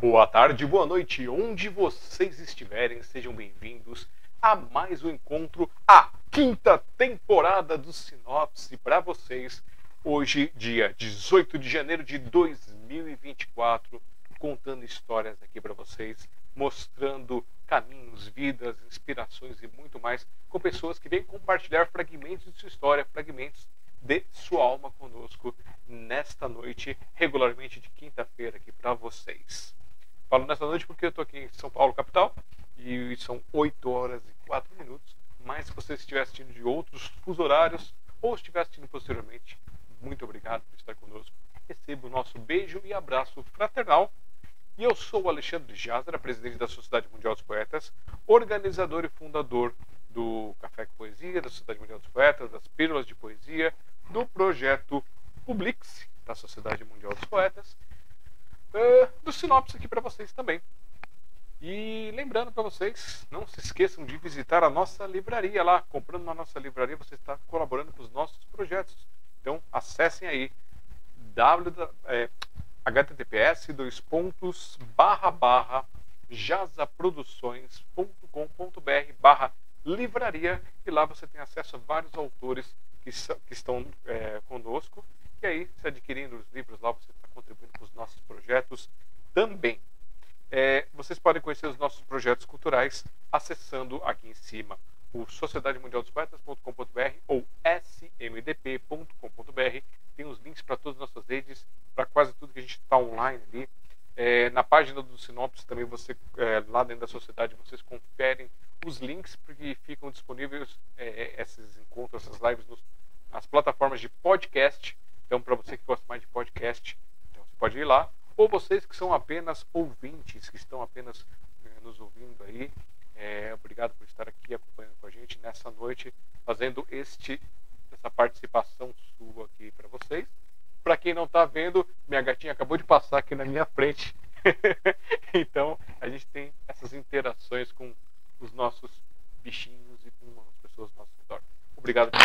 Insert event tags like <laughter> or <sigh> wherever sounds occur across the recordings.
boa tarde, boa noite, onde vocês estiverem, sejam bem-vindos a mais um encontro, a quinta temporada do Sinopse para vocês. Hoje, dia 18 de janeiro de 2024, contando histórias aqui para vocês, mostrando caminhos, vidas, inspirações e muito mais com pessoas que vêm compartilhar fragmentos de sua história, fragmentos de sua alma conosco nesta noite, regularmente de quinta-feira aqui para vocês. Falo nesta noite porque eu estou aqui em São Paulo, capital, e são 8 horas e 4 minutos. Mas se você estiver assistindo de outros fuso horários ou estiver assistindo posteriormente, muito obrigado por estar conosco. Receba o nosso beijo e abraço fraternal. E eu sou o Alexandre Jazara, presidente da Sociedade Mundial dos Poetas, organizador e fundador do Café com Poesia, da Sociedade Mundial dos Poetas, das Pílulas de Poesia, do projeto Publix, da Sociedade Mundial dos Poetas, uh, do Sinopse aqui para vocês também. E lembrando para vocês, não se esqueçam de visitar a nossa livraria lá. Comprando na nossa livraria, você está colaborando com os nossos projetos. Então, acessem aí w, é, https dois pontos barra barra jazaproduções.com.br barra livraria e lá você tem acesso a vários autores que, que estão é, conosco e aí se adquirindo os livros lá você está contribuindo com os nossos projetos também. É, vocês podem conhecer os nossos projetos culturais acessando aqui em cima o sociedademundialdospoetas.com.br ou smdp.com.br tem os links para todas as nossas redes para quase tudo que a gente está online ali. É, na página do Sinopse também você é, lá dentro da sociedade vocês conferem os links porque ficam disponíveis é, é esses encontros, essas lives nos, nas plataformas de podcast. Então, para você que gosta mais de podcast, então você pode ir lá. Ou vocês que são apenas ouvintes, que estão apenas é, nos ouvindo aí, é, obrigado por estar aqui acompanhando com a gente nessa noite, fazendo este essa participação sua aqui para vocês. Para quem não está vendo, minha gatinha acabou de passar aqui na minha frente. <laughs> então, a gente tem essas interações com os nossos bichinhos e com as pessoas redor. Obrigado aqui.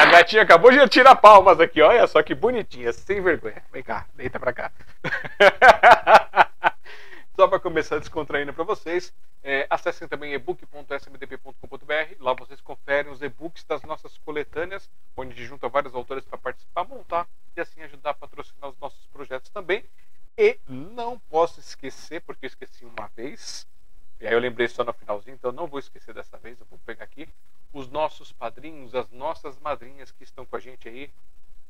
A gatinha acabou de tirar palmas aqui, olha só que bonitinha, sem vergonha. Vem cá, deita pra cá. <laughs> Só para começar descontraindo para vocês, é, acessem também ebook.smdp.com.br. Lá vocês conferem os e-books das nossas coletâneas, onde a gente junta vários autores para participar, montar e assim ajudar a patrocinar os nossos projetos também. E não posso esquecer, porque eu esqueci uma vez, e aí eu lembrei só no finalzinho, então não vou esquecer dessa vez, eu vou pegar aqui os nossos padrinhos, as nossas madrinhas que estão com a gente aí,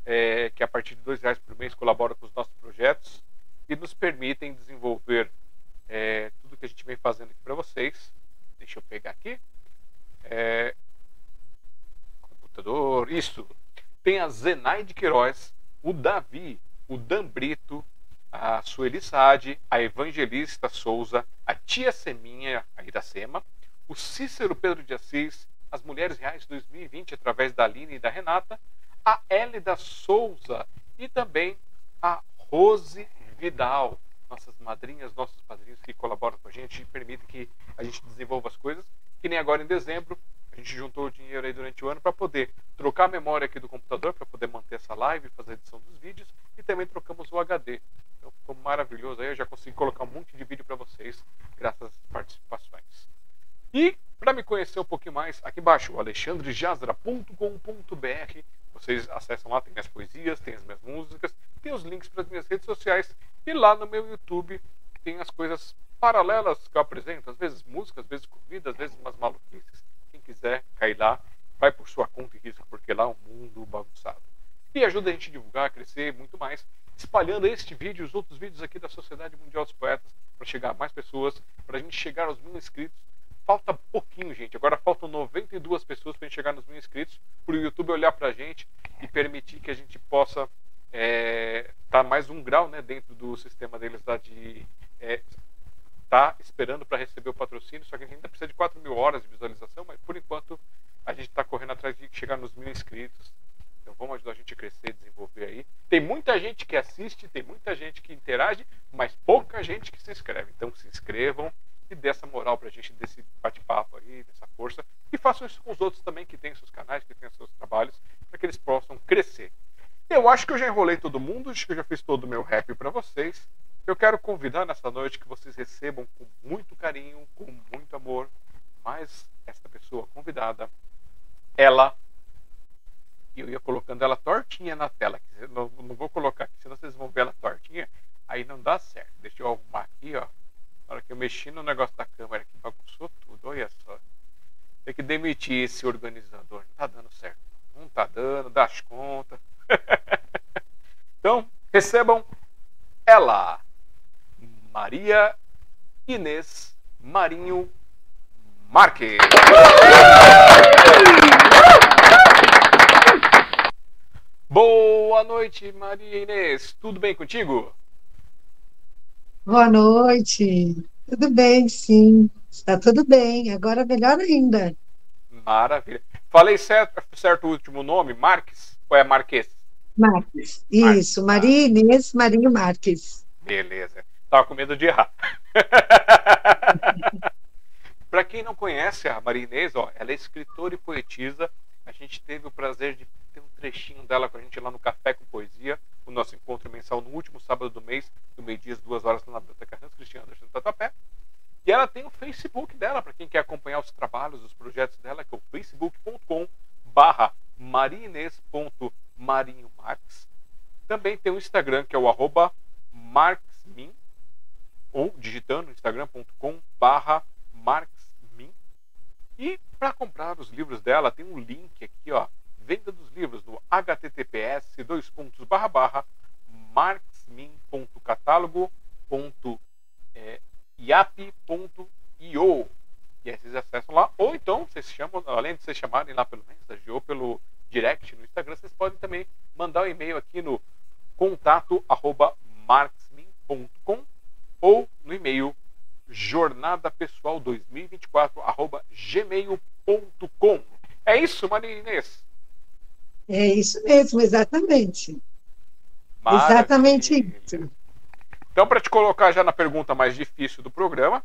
é, que a partir de dois reais por mês colaboram com os nossos projetos e nos permitem desenvolver é, tudo que a gente vem fazendo aqui para vocês. Deixa eu pegar aqui. É, computador, isso. Tem a Zenaide Queiroz, o Davi, o Dan Brito, a Sueli Saad, a Evangelista Souza, a Tia Seminha, a Iracema, o Cícero Pedro de Assis, as Mulheres Reais 2020, através da Aline e da Renata, a Hélida Souza e também a Rose Vidal nossas madrinhas, nossos padrinhos que colaboram com a gente e permitem que a gente desenvolva as coisas. Que nem agora em dezembro, a gente juntou o dinheiro aí durante o ano para poder trocar a memória aqui do computador, para poder manter essa live, fazer a edição dos vídeos e também trocamos o HD. Então ficou maravilhoso aí, eu já consegui colocar um monte de vídeo para vocês, graças às participações. E para me conhecer um pouquinho mais, aqui embaixo, alexandrejazra.com.br. Vocês acessam lá, tem minhas poesias, tem as minhas músicas, tem os links para as minhas redes sociais e lá no meu YouTube tem as coisas paralelas que eu apresento, às vezes música, às vezes comida, às vezes umas maluquices. Quiser cair lá, vai por sua conta e risco, porque lá é um mundo bagunçado. E ajuda a gente a divulgar, a crescer muito mais, espalhando este vídeo e os outros vídeos aqui da Sociedade Mundial dos Poetas para chegar a mais pessoas, para a gente chegar aos mil inscritos. Falta pouquinho, gente. Agora faltam 92 pessoas para a gente chegar nos mil inscritos, para o YouTube olhar para a gente e permitir que a gente possa é, tá mais um grau né, dentro do sistema deles lá de é, tá esperando para receber o patrocínio, só que a gente ainda precisa de 4 mil horas de visualização, mas por enquanto a gente está correndo atrás de chegar nos mil inscritos. Então vamos ajudar a gente a crescer, desenvolver aí. Tem muita gente que assiste, tem muita gente que interage, mas pouca gente que se inscreve. Então se inscrevam e dê essa moral para a gente desse bate-papo aí, dessa força. E façam isso com os outros também que têm seus canais, que têm seus trabalhos, para que eles possam crescer. Eu acho que eu já enrolei todo mundo, acho que eu já fiz todo o meu rap para vocês. Eu quero convidar nessa noite que vocês recebam com muito carinho, com muito amor, mais esta pessoa convidada, ela. E eu ia colocando ela tortinha na tela. Não, não vou colocar aqui, senão vocês vão ver ela tortinha. Aí não dá certo. Deixa eu arrumar aqui, ó. Na hora que eu mexi no negócio da câmera que bagunçou tudo, olha só. Tem que demitir esse organizador. Não tá dando certo. Não tá dando, dá as contas. <laughs> então, recebam ela, Maria Inês Marinho Marques. Boa noite, Maria Inês. Tudo bem contigo? Boa noite. Tudo bem, sim. Está tudo bem. Agora melhor ainda. Maravilha. Falei certo, certo o último nome, Marques? Ou é Marques? Marques. Isso, Maria Inês Marinho Marques. Beleza. Tava com medo de errar. <laughs> Para quem não conhece a Maria Inês, ó, ela é escritora e poetisa. A gente teve o prazer de ter um trechinho dela com a gente lá no Café com Poesia, o nosso encontro mensal no último sábado do mês, do meio-dia às duas horas, na Biblioteca Hans Cristiano Anderson Tatuapé. E ela tem o Facebook dela, para quem quer acompanhar os trabalhos, os projetos dela, que é o facebook.com barra mariines.marinhomarx. Também tem o Instagram, que é o arroba marxmin, ou digitando instagram.com barra marxmin. E para comprar os livros dela, tem um link aqui, ó, venda dos livros no https dois pontos barra barra marxmin.catálogo.com yap.io. E aí vocês acessam lá, ou então vocês chamam, além de vocês chamarem lá pelo mensagem ou pelo direct no Instagram, vocês podem também mandar um e-mail aqui no contato arroba marxmin.com ou no e-mail jornadapessoal 2024 arroba gmail.com. É isso, Maria Inês? É isso mesmo, exatamente. Maravilha. Exatamente isso. Então, para te colocar já na pergunta mais difícil do programa,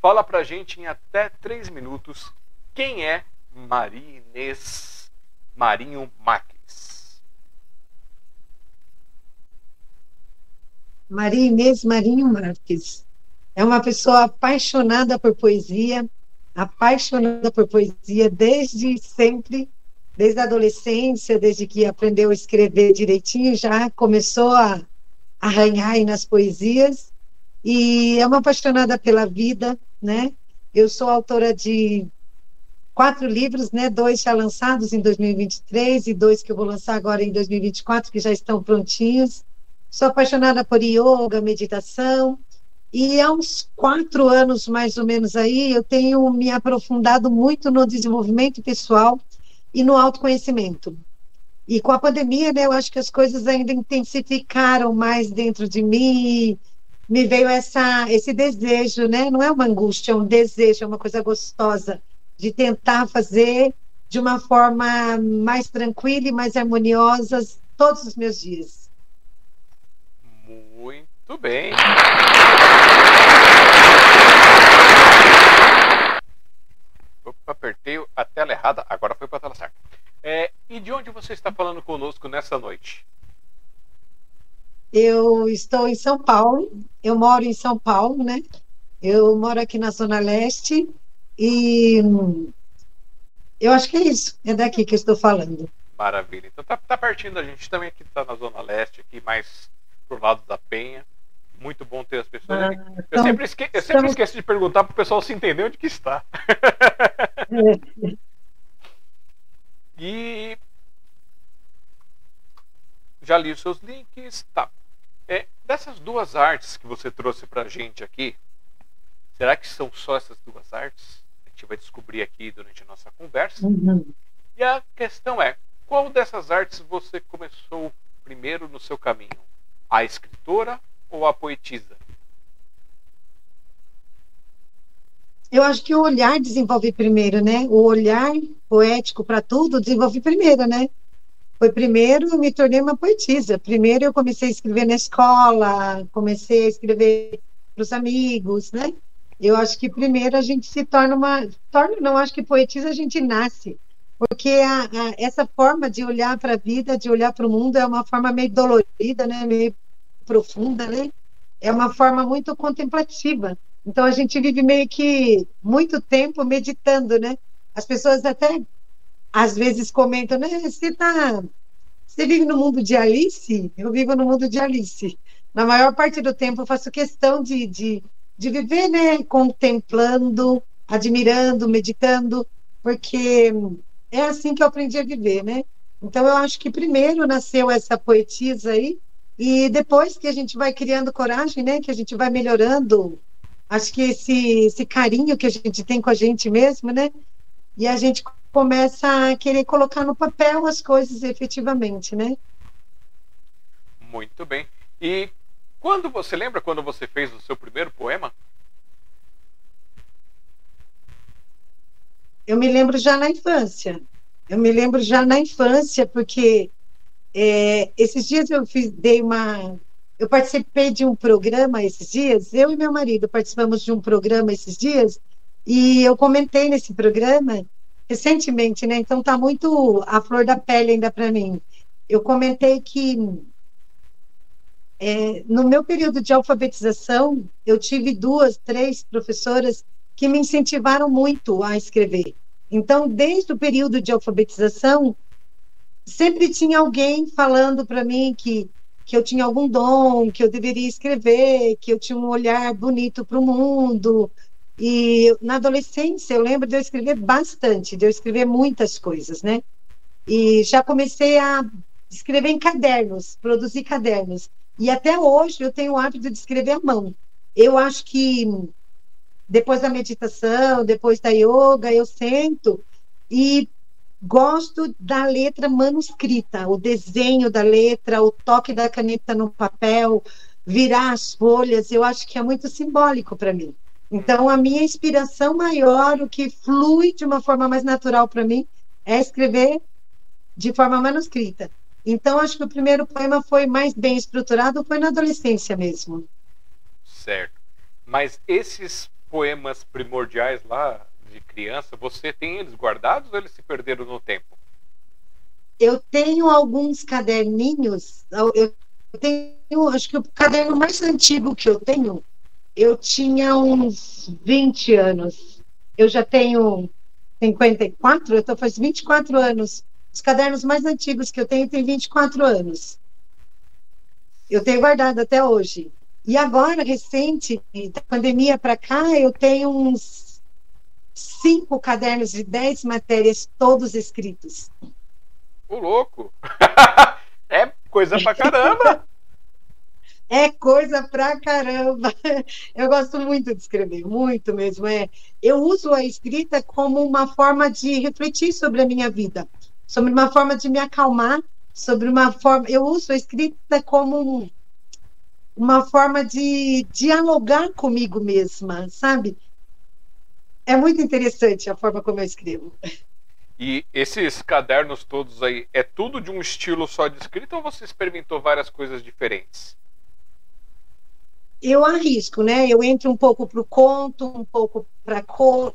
fala para gente em até três minutos quem é Maria Inês Marinho Marques. Maria Inês Marinho Marques é uma pessoa apaixonada por poesia, apaixonada por poesia desde sempre, desde a adolescência, desde que aprendeu a escrever direitinho, já começou a arranhar nas poesias e é uma apaixonada pela vida, né? Eu sou autora de quatro livros, né? Dois já lançados em 2023 e dois que eu vou lançar agora em 2024 que já estão prontinhos. Sou apaixonada por yoga, meditação e há uns quatro anos mais ou menos aí eu tenho me aprofundado muito no desenvolvimento pessoal e no autoconhecimento. E com a pandemia, né, eu acho que as coisas ainda intensificaram mais dentro de mim. Me veio essa, esse desejo, né? Não é uma angústia, é um desejo, é uma coisa gostosa de tentar fazer de uma forma mais tranquila e mais harmoniosa todos os meus dias. Muito bem. Opa, apertei a tela errada, agora foi para a tela certa. É, e de onde você está falando conosco nessa noite? Eu estou em São Paulo, eu moro em São Paulo, né? Eu moro aqui na Zona Leste e eu acho que é isso, é daqui que eu estou falando. Maravilha. Então tá, tá pertinho da gente também aqui, está na Zona Leste, aqui mais pro lado da Penha. Muito bom ter as pessoas ah, eu, então, sempre esque... eu sempre esqueço de perguntar para o pessoal se entender onde que está. <laughs> E já li os seus links, tá. É, dessas duas artes que você trouxe para a gente aqui, será que são só essas duas artes? A gente vai descobrir aqui durante a nossa conversa. Uhum. E a questão é, qual dessas artes você começou primeiro no seu caminho? A escritora ou a poetisa? Eu acho que o olhar desenvolve primeiro, né? O olhar poético para tudo desenvolve primeiro, né? Foi primeiro eu me tornei uma poetisa. Primeiro eu comecei a escrever na escola, comecei a escrever para os amigos, né? Eu acho que primeiro a gente se torna uma, torna, não acho que poetisa a gente nasce. porque a, a, essa forma de olhar para a vida, de olhar para o mundo, é uma forma meio dolorida, né? meio profunda, né? é uma forma muito contemplativa. Então a gente vive meio que muito tempo meditando, né? As pessoas até às vezes comentam, né? Você tá, você vive no mundo de Alice? Eu vivo no mundo de Alice. Na maior parte do tempo eu faço questão de, de, de viver, né? Contemplando, admirando, meditando, porque é assim que eu aprendi a viver, né? Então eu acho que primeiro nasceu essa poetisa aí e depois que a gente vai criando coragem, né? Que a gente vai melhorando, acho que esse esse carinho que a gente tem com a gente mesmo, né? E a gente começa a querer colocar no papel as coisas efetivamente, né? Muito bem. E quando você lembra quando você fez o seu primeiro poema? Eu me lembro já na infância. Eu me lembro já na infância, porque é, esses dias eu fiz, dei uma. Eu participei de um programa esses dias, eu e meu marido participamos de um programa esses dias, e eu comentei nesse programa recentemente, né? Então tá muito a flor da pele ainda para mim. Eu comentei que é, no meu período de alfabetização, eu tive duas, três professoras que me incentivaram muito a escrever. Então, desde o período de alfabetização, sempre tinha alguém falando para mim que, que eu tinha algum dom, que eu deveria escrever, que eu tinha um olhar bonito para o mundo. E na adolescência, eu lembro de eu escrever bastante, de eu escrever muitas coisas, né? E já comecei a escrever em cadernos, produzir cadernos. E até hoje eu tenho o hábito de escrever à mão. Eu acho que depois da meditação, depois da yoga, eu sento e gosto da letra manuscrita, o desenho da letra, o toque da caneta no papel, virar as folhas, eu acho que é muito simbólico para mim. Então, a minha inspiração maior, o que flui de uma forma mais natural para mim, é escrever de forma manuscrita. Então, acho que o primeiro poema foi mais bem estruturado, foi na adolescência mesmo. Certo. Mas esses poemas primordiais lá de criança, você tem eles guardados ou eles se perderam no tempo? Eu tenho alguns caderninhos. Eu tenho, acho que o caderno mais antigo que eu tenho, eu tinha uns 20 anos. Eu já tenho 54, eu estou faz 24 anos. Os cadernos mais antigos que eu tenho têm 24 anos. Eu tenho guardado até hoje. E agora, recente, da pandemia para cá, eu tenho uns cinco cadernos de dez matérias, todos escritos. O louco! <laughs> é coisa pra caramba! <laughs> é coisa pra caramba. <laughs> Eu gosto muito de escrever, muito mesmo. É, eu uso a escrita como uma forma de refletir sobre a minha vida, sobre uma forma de me acalmar, sobre uma forma. Eu uso a escrita como uma forma de dialogar comigo mesma, sabe? É muito interessante a forma como eu escrevo. E esses cadernos todos aí, é tudo de um estilo só de escrita ou você experimentou várias coisas diferentes? Eu arrisco, né? Eu entro um pouco para o conto, um pouco para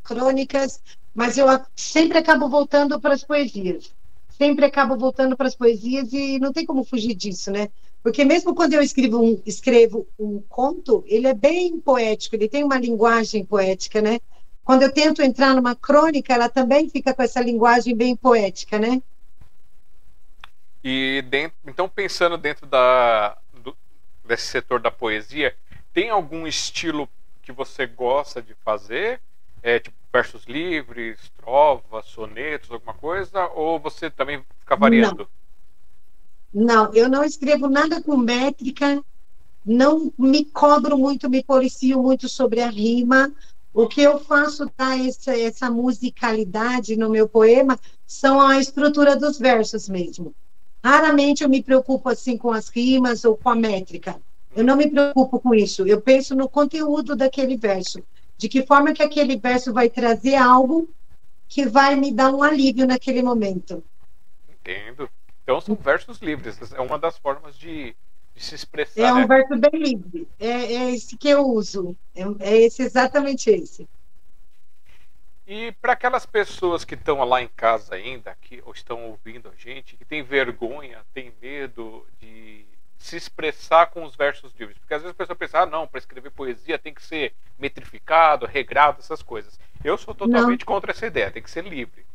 crônicas, mas eu sempre acabo voltando para as poesias. Sempre acabo voltando para as poesias e não tem como fugir disso, né? Porque mesmo quando eu escrevo um, escrevo um conto, ele é bem poético, ele tem uma linguagem poética, né? Quando eu tento entrar numa crônica, ela também fica com essa linguagem bem poética, né? E dentro, então pensando dentro da, do, desse setor da poesia, tem algum estilo que você gosta de fazer? É, tipo versos livres, trovas, sonetos, alguma coisa? Ou você também fica variando? Não. Não, eu não escrevo nada com métrica, não me cobro muito, me policio muito sobre a rima. O que eu faço dar essa, essa musicalidade no meu poema são a estrutura dos versos mesmo. Raramente eu me preocupo assim com as rimas ou com a métrica. Eu não me preocupo com isso. Eu penso no conteúdo daquele verso. De que forma que aquele verso vai trazer algo que vai me dar um alívio naquele momento. Entendo. Então são versos livres, é uma das formas de, de se expressar. É um né? verso bem livre, é, é, esse que eu uso, é, é esse exatamente esse. E para aquelas pessoas que estão lá em casa ainda, que ou estão ouvindo a gente, que tem vergonha, tem medo de se expressar com os versos livres. Porque às vezes a pessoa pensa, ah, não, para escrever poesia tem que ser metrificado, regrado, essas coisas. Eu sou totalmente não. contra essa ideia, tem que ser livre.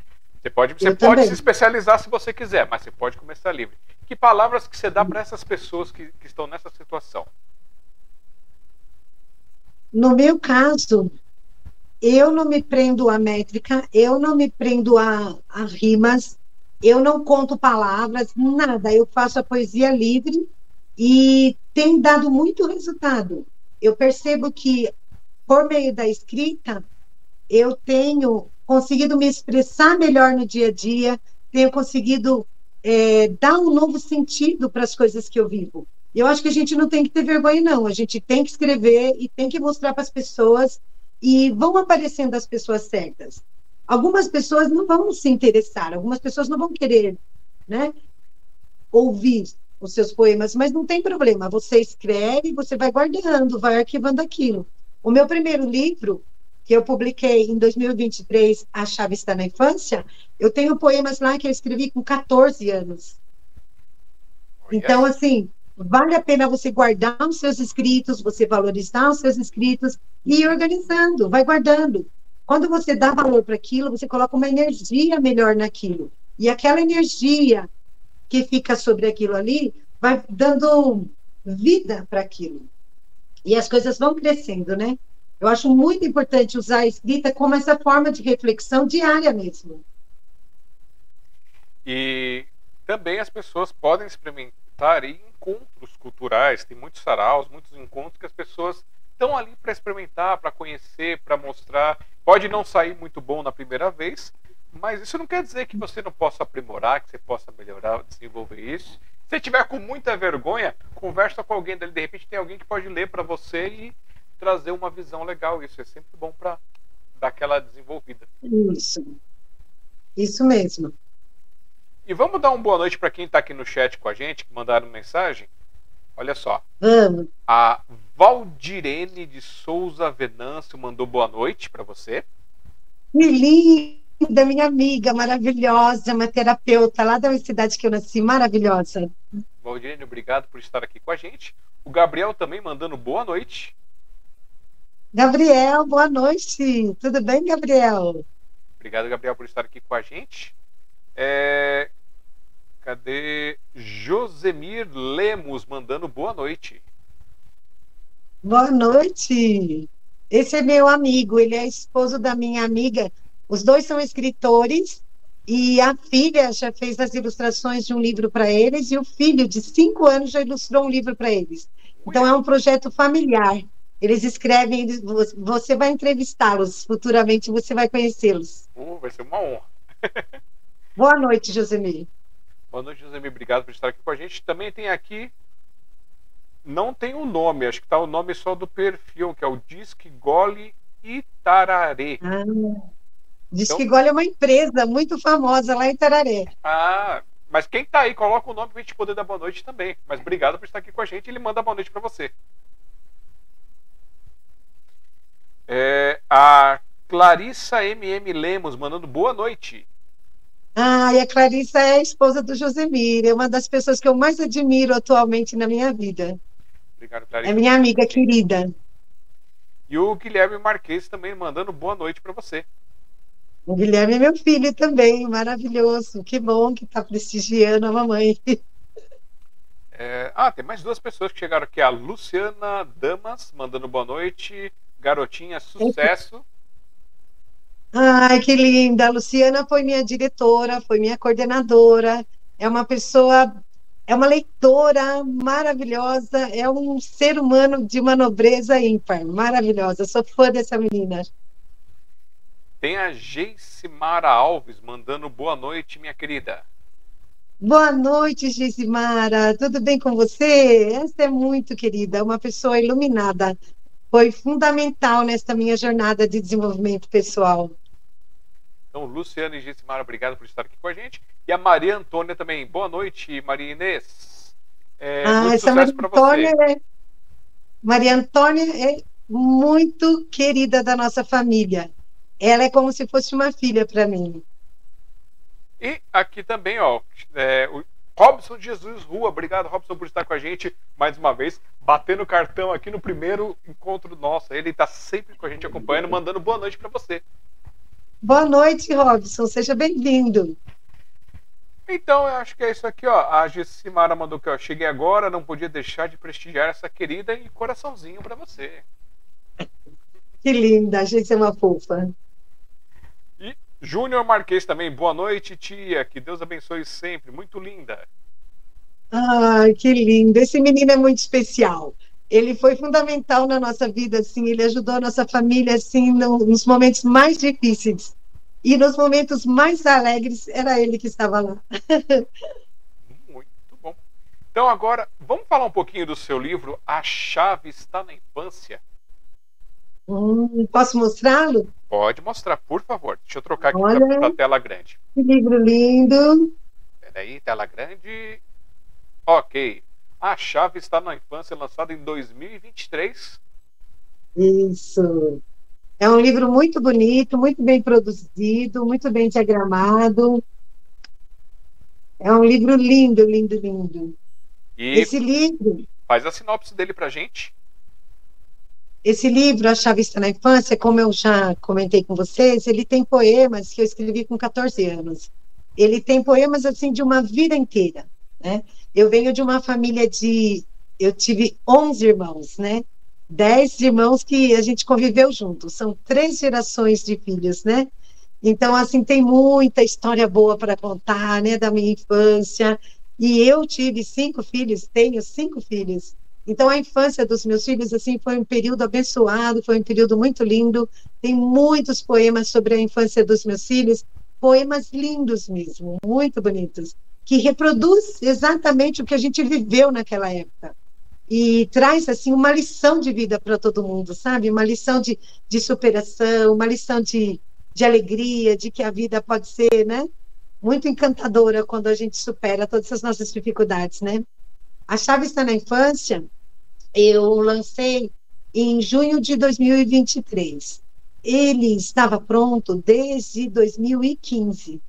Você pode, você pode se especializar se você quiser, mas você pode começar livre. Que palavras que você dá para essas pessoas que, que estão nessa situação? No meu caso, eu não me prendo a métrica, eu não me prendo a, a rimas, eu não conto palavras, nada. Eu faço a poesia livre e tem dado muito resultado. Eu percebo que, por meio da escrita, eu tenho conseguido me expressar melhor no dia a dia, tenho conseguido é, dar um novo sentido para as coisas que eu vivo. Eu acho que a gente não tem que ter vergonha, não. A gente tem que escrever e tem que mostrar para as pessoas e vão aparecendo as pessoas certas. Algumas pessoas não vão se interessar, algumas pessoas não vão querer, né, ouvir os seus poemas, mas não tem problema. Você escreve, você vai guardando, vai arquivando aquilo. O meu primeiro livro, que eu publiquei em 2023, A Chave Está na Infância, eu tenho poemas lá que eu escrevi com 14 anos. Então, assim, vale a pena você guardar os seus escritos, você valorizar os seus escritos e ir organizando, vai guardando. Quando você dá valor para aquilo, você coloca uma energia melhor naquilo. E aquela energia que fica sobre aquilo ali vai dando vida para aquilo. E as coisas vão crescendo, né? Eu acho muito importante usar a escrita como essa forma de reflexão diária mesmo. E também as pessoas podem experimentar em encontros culturais, tem muitos saraus, muitos encontros que as pessoas estão ali para experimentar, para conhecer, para mostrar. Pode não sair muito bom na primeira vez, mas isso não quer dizer que você não possa aprimorar, que você possa melhorar, desenvolver isso. Se tiver com muita vergonha, conversa com alguém dali. De repente tem alguém que pode ler para você e trazer uma visão legal. Isso é sempre bom para dar aquela desenvolvida. Isso. Isso mesmo. E vamos dar uma boa noite para quem está aqui no chat com a gente, que mandaram mensagem. Olha só. Vamos. A Valdirene de Souza Venâncio mandou boa noite para você. Que linda, minha amiga, maravilhosa, uma terapeuta lá da cidade que eu nasci, maravilhosa. Valdirene, obrigado por estar aqui com a gente. O Gabriel também mandando boa noite. Gabriel, boa noite. Tudo bem, Gabriel? Obrigado, Gabriel, por estar aqui com a gente. É... Cadê Josemir Lemos mandando boa noite? Boa noite. Esse é meu amigo, ele é esposo da minha amiga. Os dois são escritores e a filha já fez as ilustrações de um livro para eles e o filho de cinco anos já ilustrou um livro para eles. Então é um projeto familiar. Eles escrevem, você vai entrevistá-los, futuramente você vai conhecê-los. Uh, vai ser uma honra. <laughs> Boa noite, Josemir. Boa noite, Josemir. Obrigado por estar aqui com a gente. Também tem aqui, não tem o um nome, acho que está o nome só do perfil, que é o Disque Gole Itararé. Ah, Disque então... Gole é uma empresa muito famosa lá em Itararé. Ah, mas quem está aí, coloca o nome para a gente poder dar boa noite também. Mas obrigado por estar aqui com a gente. Ele manda boa noite para você. É, a Clarissa MM Lemos mandando boa noite. Ah, e a Clarissa é a esposa do Josemir, é uma das pessoas que eu mais admiro atualmente na minha vida. Obrigado, Clarissa. É minha amiga querida. E o Guilherme Marques também mandando boa noite para você. O Guilherme é meu filho também, maravilhoso. Que bom que está prestigiando a mamãe. É, ah, tem mais duas pessoas que chegaram aqui. A Luciana Damas mandando boa noite. Garotinha, sucesso. Ai, que linda! A Luciana foi minha diretora, foi minha coordenadora. É uma pessoa, é uma leitora maravilhosa, é um ser humano de uma nobreza ímpar, maravilhosa. Sou fã dessa menina. Tem a Geissimara Alves mandando boa noite, minha querida. Boa noite, Geissimara. Tudo bem com você? Essa é muito querida, uma pessoa iluminada. Foi fundamental nesta minha jornada de desenvolvimento pessoal. Então, Luciana e Gismara, obrigado por estar aqui com a gente. E a Maria Antônia também. Boa noite, Maria Inês. É, ah, essa Maria Antônia, é... Maria Antônia é muito querida da nossa família. ela é como se fosse uma filha para mim. E aqui também, ó, é, o Robson Jesus Rua, obrigado Robson por estar com a gente mais uma vez, batendo cartão aqui no primeiro encontro nosso. Ele está sempre com a gente acompanhando, mandando boa noite para você. Boa noite, Robson, seja bem-vindo. Então, eu acho que é isso aqui, ó. A Gessimara mandou que eu cheguei agora, não podia deixar de prestigiar essa querida e coraçãozinho para você. Que linda, a gente é uma fofa. Júnior Marques também, boa noite, tia. Que Deus abençoe sempre. Muito linda. Ai, que lindo. Esse menino é muito especial. Ele foi fundamental na nossa vida, assim. Ele ajudou a nossa família, assim, nos momentos mais difíceis. E nos momentos mais alegres, era ele que estava lá. <laughs> Muito bom. Então, agora, vamos falar um pouquinho do seu livro A Chave Está na Infância. Hum, posso mostrá-lo? Pode mostrar, por favor. Deixa eu trocar aqui para a tela grande. Que livro lindo. Peraí, tela grande. Ok. A Chave está na infância, lançado em 2023. Isso. É um livro muito bonito, muito bem produzido, muito bem diagramado. É um livro lindo, lindo, lindo. E Esse livro. Faz a sinopse dele para gente. Esse livro, A Chave Está na Infância, como eu já comentei com vocês, ele tem poemas que eu escrevi com 14 anos. Ele tem poemas, assim, de uma vida inteira, né? Eu venho de uma família de... Eu tive 11 irmãos, né? 10 irmãos que a gente conviveu junto. São três gerações de filhos, né? Então, assim, tem muita história boa para contar, né? Da minha infância. E eu tive cinco filhos, tenho cinco filhos. Então, a infância dos meus filhos, assim, foi um período abençoado, foi um período muito lindo. Tem muitos poemas sobre a infância dos meus filhos, poemas lindos mesmo, muito bonitos, que reproduz exatamente o que a gente viveu naquela época. E traz, assim, uma lição de vida para todo mundo, sabe? Uma lição de, de superação, uma lição de, de alegria, de que a vida pode ser, né? Muito encantadora quando a gente supera todas as nossas dificuldades, né? A chave está na infância. Eu lancei em junho de 2023. Ele estava pronto desde 2015.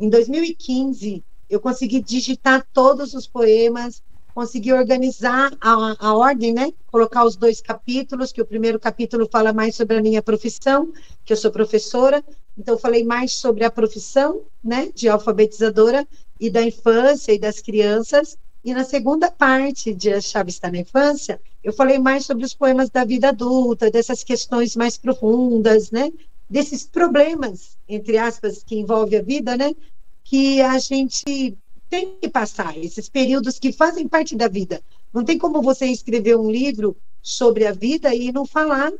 Em 2015, eu consegui digitar todos os poemas, consegui organizar a, a ordem, né? Colocar os dois capítulos, que o primeiro capítulo fala mais sobre a minha profissão, que eu sou professora, então falei mais sobre a profissão, né, de alfabetizadora e da infância e das crianças, e na segunda parte de A Chave está na Infância, eu falei mais sobre os poemas da vida adulta, dessas questões mais profundas, né? Desses problemas, entre aspas, que envolve a vida, né? Que a gente tem que passar, esses períodos que fazem parte da vida. Não tem como você escrever um livro sobre a vida e não falar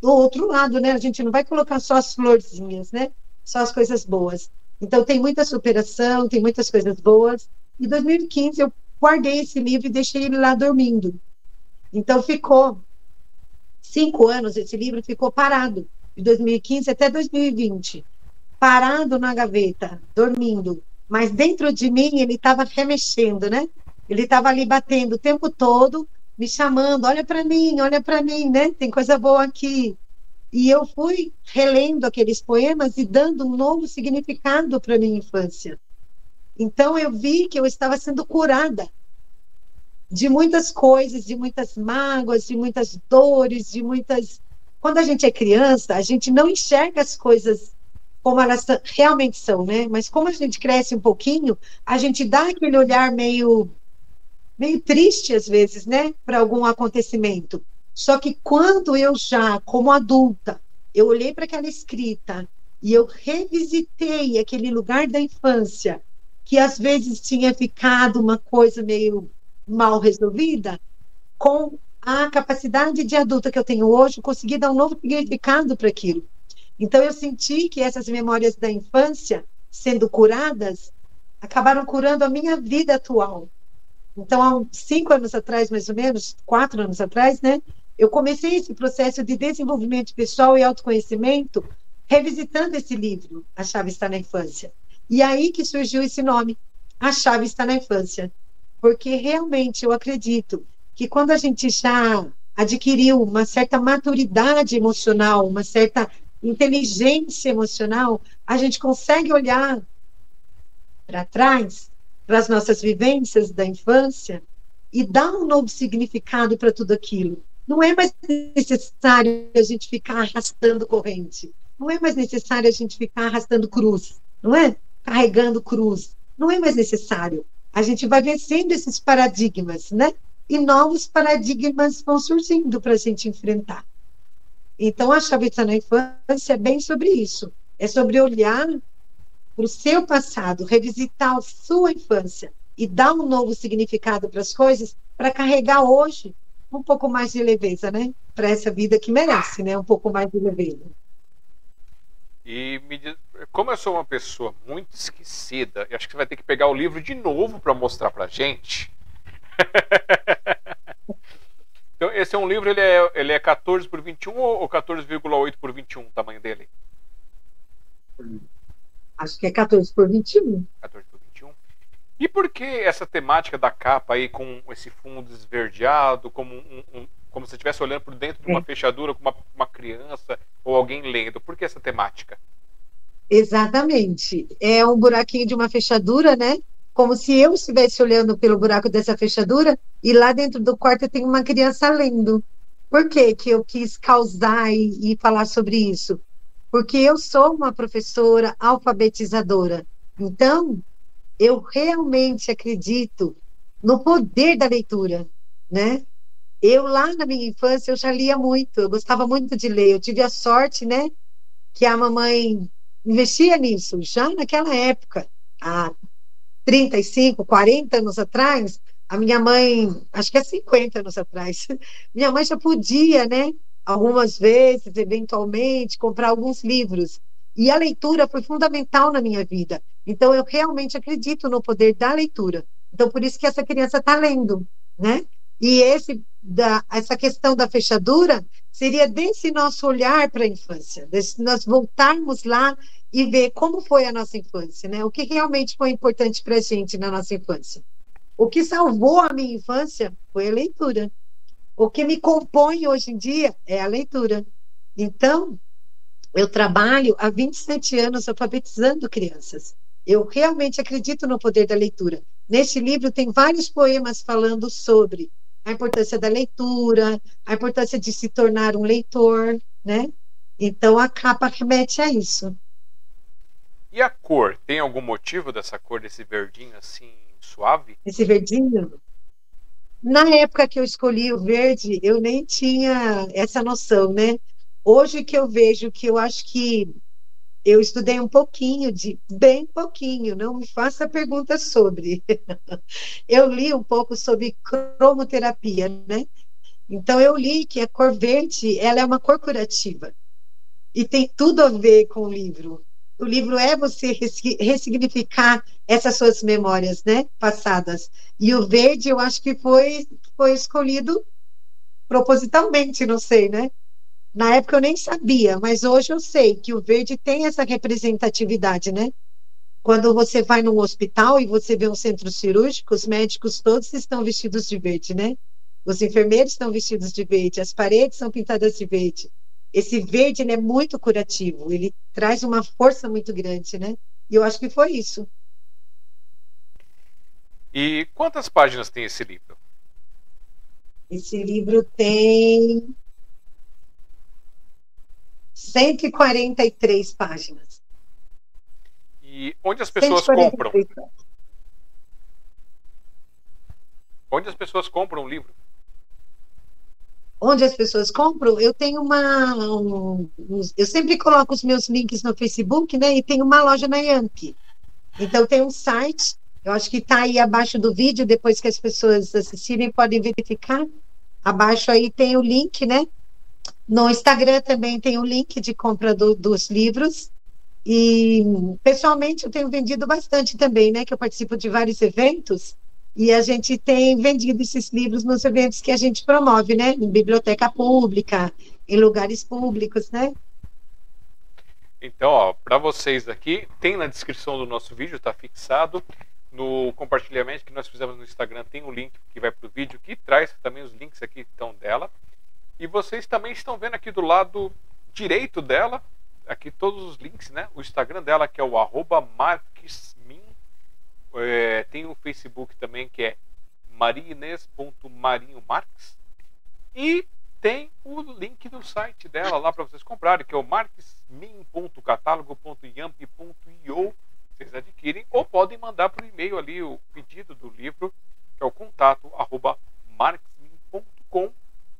do outro lado, né? A gente não vai colocar só as florzinhas, né? Só as coisas boas. Então, tem muita superação, tem muitas coisas boas. Em 2015, eu guardei esse livro e deixei ele lá dormindo. Então ficou cinco anos, esse livro ficou parado, de 2015 até 2020, parado na gaveta, dormindo. Mas dentro de mim ele estava remexendo, né? Ele estava ali batendo o tempo todo, me chamando, olha para mim, olha para mim, né? Tem coisa boa aqui. E eu fui relendo aqueles poemas e dando um novo significado para minha infância. Então eu vi que eu estava sendo curada de muitas coisas, de muitas mágoas, de muitas dores, de muitas. Quando a gente é criança, a gente não enxerga as coisas como elas realmente são, né? Mas como a gente cresce um pouquinho, a gente dá aquele olhar meio meio triste às vezes, né, para algum acontecimento. Só que quando eu já, como adulta, eu olhei para aquela escrita e eu revisitei aquele lugar da infância que às vezes tinha ficado uma coisa meio mal resolvida, com a capacidade de adulta que eu tenho hoje, consegui dar um novo significado para aquilo. Então, eu senti que essas memórias da infância, sendo curadas, acabaram curando a minha vida atual. Então, há cinco anos atrás, mais ou menos, quatro anos atrás, né, eu comecei esse processo de desenvolvimento pessoal e autoconhecimento revisitando esse livro, A Chave Está na Infância. E aí que surgiu esse nome, A Chave Está na Infância. Porque realmente eu acredito que quando a gente já adquiriu uma certa maturidade emocional, uma certa inteligência emocional, a gente consegue olhar para trás, para as nossas vivências da infância e dar um novo significado para tudo aquilo. Não é mais necessário a gente ficar arrastando corrente. Não é mais necessário a gente ficar arrastando cruz, não é? Carregando cruz. Não é mais necessário. A gente vai vencendo esses paradigmas, né? E novos paradigmas vão surgindo para a gente enfrentar. Então, a chave na infância é bem sobre isso. É sobre olhar para o seu passado, revisitar a sua infância e dar um novo significado para as coisas, para carregar hoje um pouco mais de leveza, né? Para essa vida que merece, né? Um pouco mais de leveza. E diz, como eu sou uma pessoa muito esquecida, eu acho que você vai ter que pegar o livro de novo para mostrar para gente. <laughs> então, esse é um livro, ele é, ele é 14 por 21 ou 14,8 por 21 o tamanho dele? Acho que é 14 por 21. 14 por 21. E por que essa temática da capa aí com esse fundo esverdeado, como um, um como se estivesse olhando por dentro de uma é. fechadura com uma, uma criança ou alguém lendo. Por que essa temática? Exatamente. É um buraquinho de uma fechadura, né? Como se eu estivesse olhando pelo buraco dessa fechadura e lá dentro do quarto tem uma criança lendo. Por que, que eu quis causar e, e falar sobre isso? Porque eu sou uma professora alfabetizadora. Então, eu realmente acredito no poder da leitura, né? Eu, lá na minha infância, eu já lia muito, eu gostava muito de ler. Eu tive a sorte, né, que a mamãe investia nisso, já naquela época, há 35, 40 anos atrás, a minha mãe, acho que é 50 anos atrás, <laughs> minha mãe já podia, né, algumas vezes, eventualmente, comprar alguns livros. E a leitura foi fundamental na minha vida. Então, eu realmente acredito no poder da leitura. Então, por isso que essa criança está lendo, né? E esse, da, essa questão da fechadura seria desse nosso olhar para a infância, desse nós voltarmos lá e ver como foi a nossa infância, né? O que realmente foi importante para a gente na nossa infância. O que salvou a minha infância foi a leitura. O que me compõe hoje em dia é a leitura. Então, eu trabalho há 27 anos alfabetizando crianças. Eu realmente acredito no poder da leitura. Neste livro tem vários poemas falando sobre a importância da leitura, a importância de se tornar um leitor, né? Então a capa remete a isso. E a cor? Tem algum motivo dessa cor, desse verdinho assim suave? Esse verdinho? Na época que eu escolhi o verde, eu nem tinha essa noção, né? Hoje que eu vejo que eu acho que eu estudei um pouquinho de, bem pouquinho, não me faça perguntas sobre. <laughs> eu li um pouco sobre cromoterapia, né? Então eu li que a cor verde, ela é uma cor curativa. E tem tudo a ver com o livro. O livro é você ressignificar essas suas memórias, né, passadas. E o verde, eu acho que foi foi escolhido propositalmente, não sei, né? Na época eu nem sabia, mas hoje eu sei que o verde tem essa representatividade, né? Quando você vai num hospital e você vê um centro cirúrgico, os médicos todos estão vestidos de verde, né? Os enfermeiros estão vestidos de verde, as paredes são pintadas de verde. Esse verde é muito curativo, ele traz uma força muito grande, né? E eu acho que foi isso. E quantas páginas tem esse livro? Esse livro tem 143 páginas. E onde as pessoas compram? Onde as pessoas compram o livro? Onde as pessoas compram, eu tenho uma. Um, eu sempre coloco os meus links no Facebook, né? E tem uma loja na Yankee. Então tem um site, eu acho que está aí abaixo do vídeo, depois que as pessoas assistirem, podem verificar. Abaixo aí tem o link, né? No Instagram também tem o link de compra do, dos livros. E pessoalmente eu tenho vendido bastante também, né? Que eu participo de vários eventos e a gente tem vendido esses livros nos eventos que a gente promove, né? Em biblioteca pública, em lugares públicos, né? Então, ó, para vocês aqui, tem na descrição do nosso vídeo, está fixado. No compartilhamento que nós fizemos no Instagram tem um link que vai para o vídeo, que traz também os links aqui estão dela. E vocês também estão vendo aqui do lado direito dela aqui todos os links, né? O Instagram dela, que é o arroba marquesmin. É, tem o Facebook também, que é mariinês.marinhomarques. E tem o link do site dela lá para vocês comprarem, que é o marquesmin.catálogo.yamp.io. Vocês adquirem ou podem mandar por e-mail ali o pedido do livro, que é o contato arroba marquesmin.com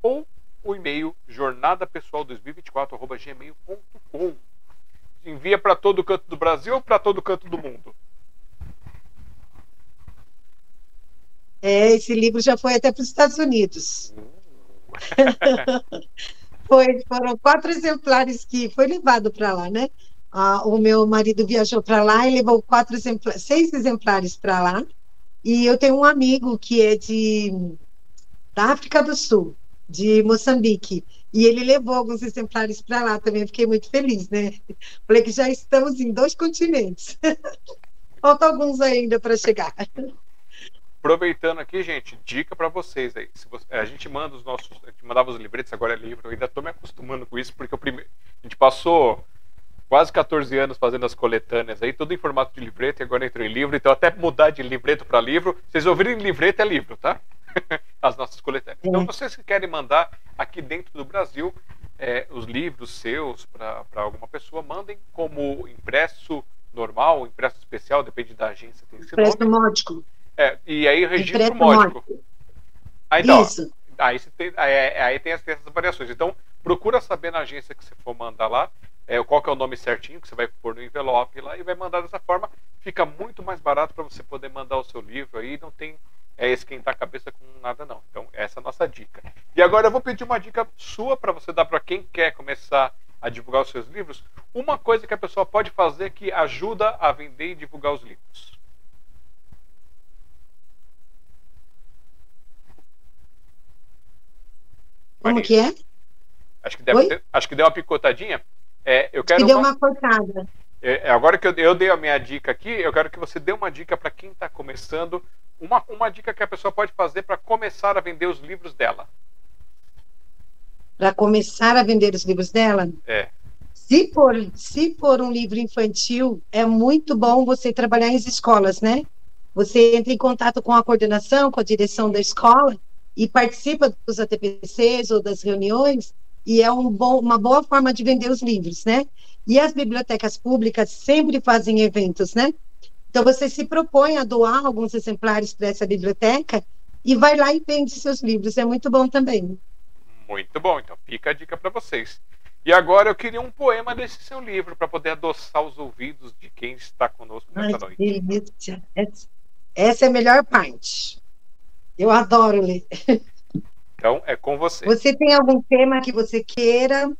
ou o e-mail jornadapessoal2024@gmail.com. Envia para todo canto do Brasil ou para todo canto do mundo? É, esse livro já foi até para os Estados Unidos. <laughs> Foi, foram quatro exemplares que foi levado para lá, né? Ah, o meu marido viajou para lá e levou quatro exemplares, seis exemplares para lá. E eu tenho um amigo que é de da África do Sul, de Moçambique, e ele levou alguns exemplares para lá também. Fiquei muito feliz, né? Falei que já estamos em dois continentes. <laughs> Faltam alguns ainda para chegar. Aproveitando aqui, gente, dica para vocês aí. Você, a gente manda os nossos, a gente mandava os livretos, agora é livro. Eu ainda estou me acostumando com isso porque o primeiro, a gente passou quase 14 anos fazendo as coletâneas aí, tudo em formato de livreto e agora entrou em livro. Então até mudar de livreto para livro, vocês ouvirem livreto é livro, tá? <laughs> as nossas coletâneas. Então vocês que querem mandar aqui dentro do Brasil é, os livros seus para alguma pessoa, mandem como impresso normal, impresso especial, depende da agência. Tem esse impresso nome. módico. É, e aí registro módico. Aí, então, Isso. aí, tem, aí, aí tem essas variações. Então, procura saber na agência que você for mandar lá é, qual que é o nome certinho que você vai pôr no envelope lá e vai mandar dessa forma. Fica muito mais barato para você poder mandar o seu livro aí, não tem é, esquentar a cabeça com nada não. Então, essa é a nossa dica. E agora eu vou pedir uma dica sua para você dar para quem quer começar a divulgar os seus livros. Uma coisa que a pessoa pode fazer que ajuda a vender e divulgar os livros. Como que é? Acho que, deve ter, acho que deu uma picotadinha. É, eu quero que deu uma, uma cortada. É, agora que eu, eu, dei a minha dica aqui, eu quero que você dê uma dica para quem está começando, uma, uma dica que a pessoa pode fazer para começar a vender os livros dela. Para começar a vender os livros dela? É. Se for, se for um livro infantil, é muito bom você trabalhar em escolas, né? Você entra em contato com a coordenação, com a direção da escola, e participa dos ATPCs ou das reuniões, e é um bom, uma boa forma de vender os livros, né? E as bibliotecas públicas sempre fazem eventos, né? Então você se propõe a doar alguns exemplares para essa biblioteca e vai lá e vende seus livros. É muito bom também. Muito bom, então fica a dica para vocês. E agora eu queria um poema desse seu livro para poder adoçar os ouvidos de quem está conosco nessa Ai, noite. Essa é a melhor parte. Eu adoro ler. Então, é com você. Você tem algum tema que você queira?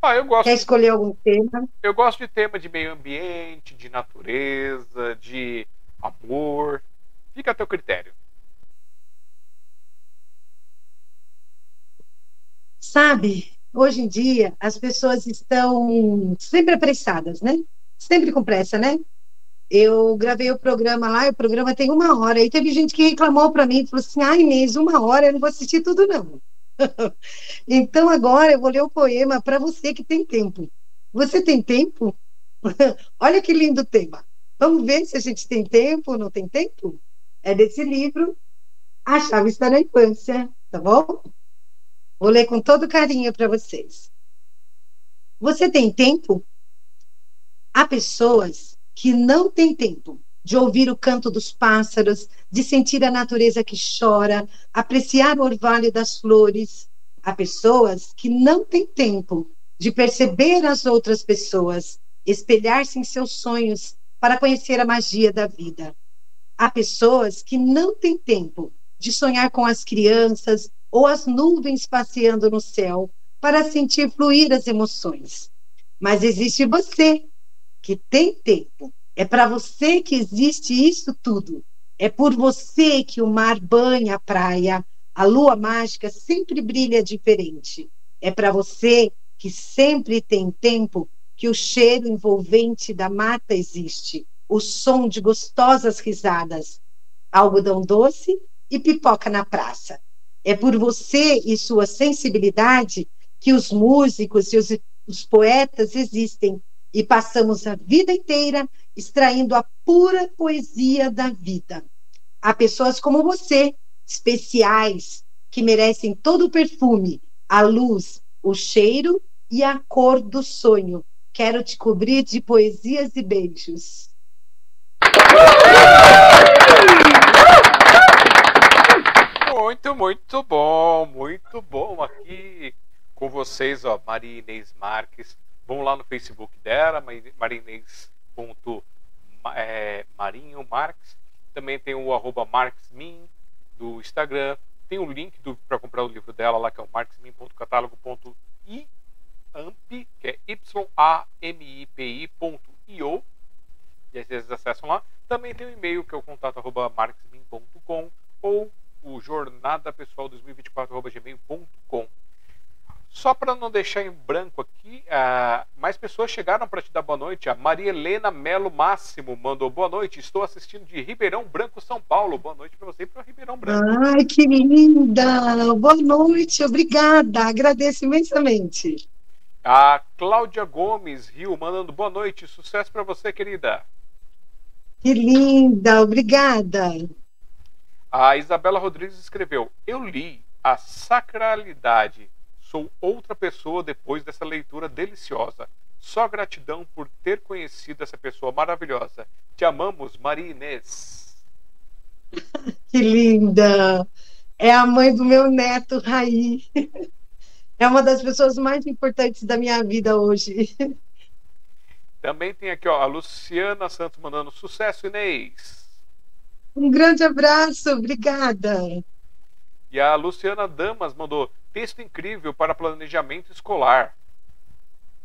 Ah, eu gosto. Quer escolher algum tema? Eu gosto de tema de meio ambiente, de natureza, de amor. Fica a teu critério. Sabe, hoje em dia as pessoas estão sempre apressadas, né? Sempre com pressa, né? eu gravei o programa lá, e o programa tem uma hora. E teve gente que reclamou para mim, falou assim: ai, Inês, uma hora, eu não vou assistir tudo, não. <laughs> então, agora eu vou ler o poema para você que tem tempo. Você tem tempo? <laughs> Olha que lindo tema. Vamos ver se a gente tem tempo ou não tem tempo? É desse livro, A Chave Está na Infância, tá bom? Vou ler com todo carinho para vocês. Você tem tempo? Há pessoas que não tem tempo de ouvir o canto dos pássaros, de sentir a natureza que chora, apreciar o orvalho das flores. Há pessoas que não têm tempo de perceber as outras pessoas, espelhar-se em seus sonhos para conhecer a magia da vida. Há pessoas que não têm tempo de sonhar com as crianças ou as nuvens passeando no céu para sentir fluir as emoções. Mas existe você que tem tempo. É para você que existe isso tudo. É por você que o mar banha a praia, a lua mágica sempre brilha diferente. É para você que sempre tem tempo que o cheiro envolvente da mata existe, o som de gostosas risadas, algodão doce e pipoca na praça. É por você e sua sensibilidade que os músicos e os os poetas existem e passamos a vida inteira extraindo a pura poesia da vida. Há pessoas como você, especiais, que merecem todo o perfume, a luz, o cheiro e a cor do sonho. Quero te cobrir de poesias e beijos. Muito, muito bom, muito bom aqui com vocês, ó, Maria Inês Marques. Vão lá no Facebook dela, mariinês.marinho é, Marques. Também tem o arroba marxmin do Instagram. Tem o link para comprar o livro dela lá, que é o marxmin.catálogo.iamp, que é y-a-m-i-p-i.io. E aí vocês acessam lá. Também tem o e-mail, que é o contato arroba marxmin.com ou o jornada pessoal 2024.gmail.com. Só para não deixar em branco aqui, mais pessoas chegaram para te dar boa noite. A Maria Helena Melo Máximo mandou boa noite. Estou assistindo de Ribeirão Branco, São Paulo. Boa noite para você e para Ribeirão Branco. Ai, que linda! Boa noite, obrigada. Agradeço imensamente. A Cláudia Gomes Rio mandando boa noite. Sucesso para você, querida. Que linda, obrigada. A Isabela Rodrigues escreveu: Eu li a sacralidade. Sou outra pessoa depois dessa leitura deliciosa. Só gratidão por ter conhecido essa pessoa maravilhosa. Te amamos, Maria Inês. <laughs> Que linda! É a mãe do meu neto, Raí. É uma das pessoas mais importantes da minha vida hoje. Também tem aqui ó, a Luciana Santos mandando sucesso, Inês. Um grande abraço, obrigada. E a Luciana Damas mandou texto incrível para planejamento escolar.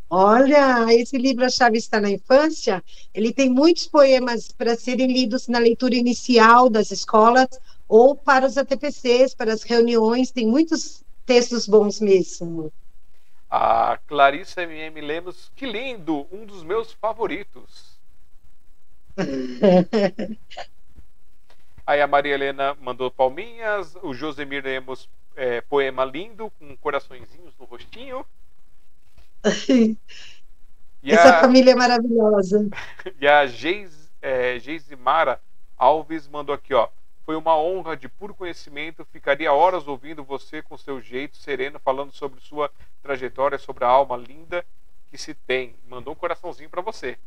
Olha, esse livro A Chave está na Infância, ele tem muitos poemas para serem lidos na leitura inicial das escolas ou para os ATPCs, para as reuniões, tem muitos textos bons mesmo. A Clarissa MM Lemos, que lindo, um dos meus favoritos. <laughs> Aí a Maria Helena mandou palminhas, o Josemir Lemos, é, poema lindo, com coraçõezinhos no rostinho. <laughs> Essa a... família é maravilhosa. <laughs> E a Geis, é, Geisimara Alves mandou aqui, ó. Foi uma honra de puro conhecimento. Ficaria horas ouvindo você com seu jeito sereno, falando sobre sua trajetória, sobre a alma linda que se tem. Mandou um coraçãozinho para você.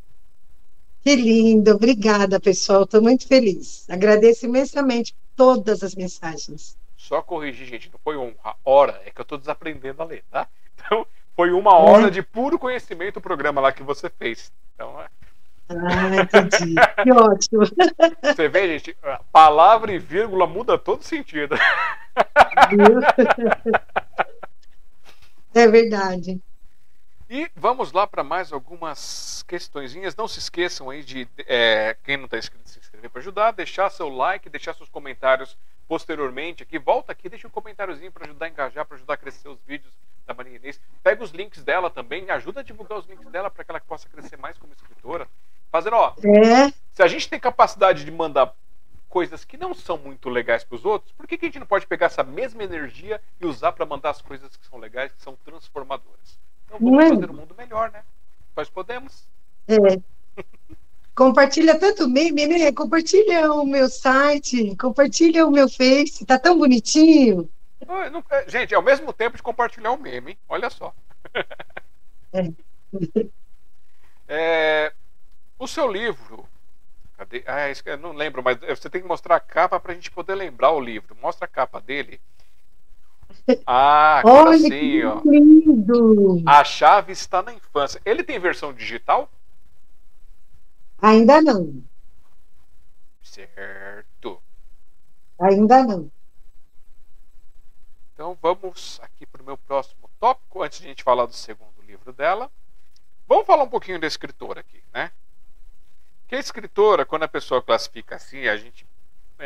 Que lindo, obrigada, pessoal. Estou muito feliz. Agradeço imensamente todas as mensagens. Só corrigir, gente, não foi uma hora, é que eu estou desaprendendo a ler, tá? <laughs> Então, foi uma hora é. de puro conhecimento o programa lá que você fez. Então, é... Ah, entendi. <laughs> que ótimo. Você vê, gente, palavra e vírgula muda todo sentido. <laughs> É verdade. E vamos lá para mais algumas questõezinhas. Não se esqueçam aí de, é, quem não está inscrito, se inscrever para ajudar, deixar seu like, deixar seus comentários posteriormente aqui. Volta aqui, deixa um comentáriozinho para ajudar a engajar, para ajudar a crescer os vídeos da Maria Inês. Pega os links dela também, ajuda a divulgar os links dela para que ela possa crescer mais como escritora. Fazendo, ó, é. se a gente tem capacidade de mandar coisas que não são muito legais para os outros, por que, que a gente não pode pegar essa mesma energia e usar para mandar as coisas que são legais, que são transformadoras? Então vamos é? fazer o um mundo melhor, né? Nós podemos. É. <laughs> Compartilha tanto meme, né? Compartilha o meu site, compartilha o meu Face, tá tão bonitinho. Gente, é ao mesmo tempo de compartilhar o meme, hein? olha só. É. <laughs> é, o seu livro. Cadê? Ah, não lembro, mas você tem que mostrar a capa para a gente poder lembrar o livro. Mostra a capa dele. Ah, agora Olha, sim, ó. Lindo. A chave está na infância. Ele tem versão digital? Ainda não. Certo. Ainda não. Então vamos aqui para o meu próximo tópico, antes de a gente falar do segundo livro dela. Vamos falar um pouquinho da escritora aqui, né? Que a escritora, quando a pessoa classifica assim, a gente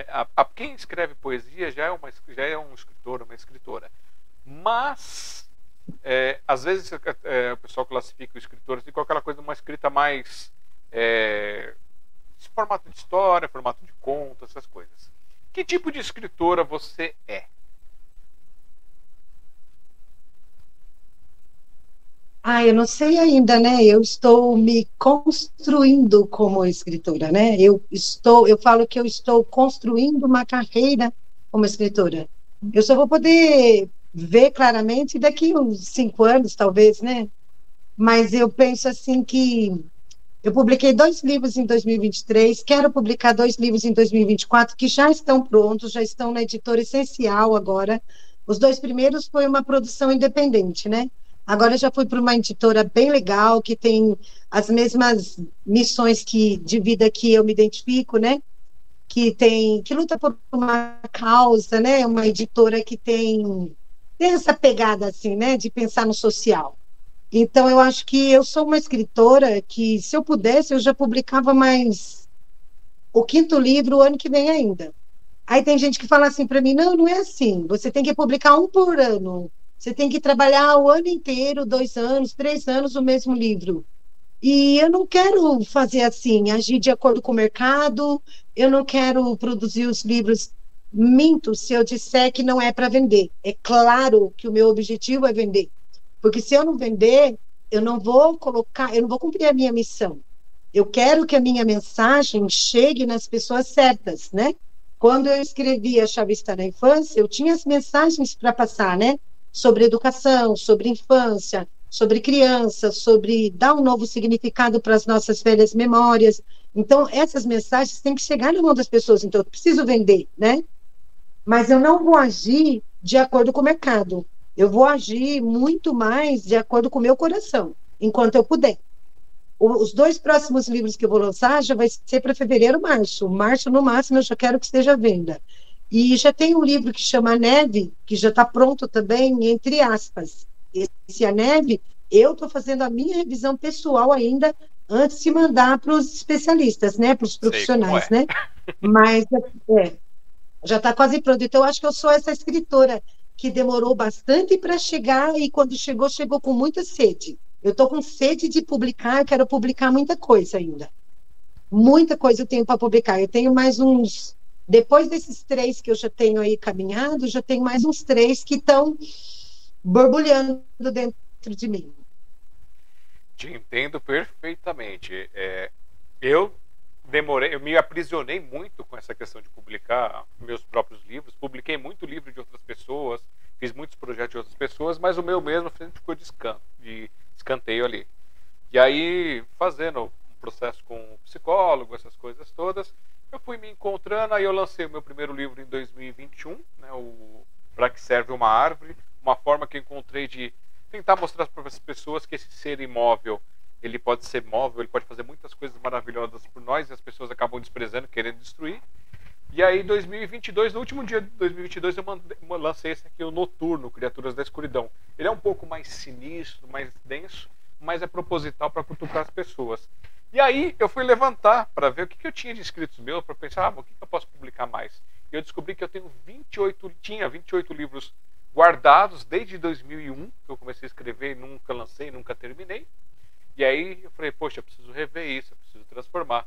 a, a, quem escreve poesia já é, uma, já é um escritor, uma escritora. Mas, é, às vezes, é, o pessoal classifica o escritor assim, com aquela coisa, uma escrita mais. É, formato de história, formato de conto, essas coisas. Que tipo de escritora você é? Ah, eu não sei ainda, né? Eu estou me construindo como escritora, né? Eu estou, eu falo que eu estou construindo uma carreira como escritora. Eu só vou poder ver claramente daqui uns cinco anos, talvez, né? Mas eu penso assim que eu publiquei dois livros em 2023, quero publicar dois livros em 2024 que já estão prontos, já estão na editora essencial agora. Os dois primeiros foi uma produção independente, né? Agora já fui para uma editora bem legal, que tem as mesmas missões que, de vida que eu me identifico, né? Que tem, que luta por uma causa, né? Uma editora que tem, tem essa pegada assim, né? De pensar no social. Então eu acho que eu sou uma escritora que, se eu pudesse, eu já publicava mais o quinto livro o ano que vem ainda. Aí tem gente que fala assim para mim, não, não é assim. Você tem que publicar um por ano. Você tem que trabalhar o ano inteiro, dois anos, três anos, o mesmo livro. E eu não quero fazer assim, agir de acordo com o mercado, eu não quero produzir os livros. Minto se eu disser que não é para vender. É claro que o meu objetivo é vender. Porque se eu não vender, eu não vou colocar, eu não vou cumprir a minha missão. Eu quero que a minha mensagem chegue nas pessoas certas, né? Quando eu escrevi A Chave Está na Infância, eu tinha as mensagens para passar, né? Sobre educação, sobre infância, sobre criança, sobre dar um novo significado para as nossas velhas memórias. Então, essas mensagens têm que chegar na mão das pessoas. Então, eu preciso vender, né? Mas eu não vou agir de acordo com o mercado. Eu vou agir muito mais de acordo com o meu coração, enquanto eu puder. Os dois próximos livros que eu vou lançar já vai ser para fevereiro, março. Março, no máximo, eu já quero que esteja à venda. E já tem um livro que chama Neve, que já está pronto também, entre aspas. Esse A Neve, eu estou fazendo a minha revisão pessoal ainda antes de mandar para os especialistas, né? Para os profissionais, é. né? Mas é, já está quase pronto. Então, eu acho que eu sou essa escritora que demorou bastante para chegar e quando chegou, chegou com muita sede. Eu estou com sede de publicar, quero publicar muita coisa ainda. Muita coisa eu tenho para publicar. Eu tenho mais uns depois desses três que eu já tenho aí caminhado, já tem mais uns três que estão borbulhando dentro de mim. Te entendo perfeitamente. É, eu demorei, eu me aprisionei muito com essa questão de publicar meus próprios livros. Publiquei muito livro de outras pessoas, fiz muitos projetos de outras pessoas, mas o meu mesmo ficou de, escan de escanteio ali. E aí, fazendo processo com um psicólogo, essas coisas todas, eu fui me encontrando, aí eu lancei o meu primeiro livro em 2021, né, o Para que serve uma árvore, uma forma que eu encontrei de tentar mostrar para as pessoas que esse ser imóvel, ele pode ser móvel, ele pode fazer muitas coisas maravilhosas por nós e as pessoas acabam desprezando, querendo destruir. E aí, 2022, no último dia de 2022, eu mandei, lancei esse aqui, o Noturno, Criaturas da Escuridão. Ele é um pouco mais sinistro, mais denso, mas é proposital para cutucar as pessoas. E aí eu fui levantar para ver o que, que eu tinha de inscritos meus, para pensar, ah, o que, que eu posso publicar mais. E eu descobri que eu tenho 28, tinha 28 livros guardados desde 2001, que eu comecei a escrever nunca lancei, nunca terminei. E aí eu falei, poxa, eu preciso rever isso, eu preciso transformar.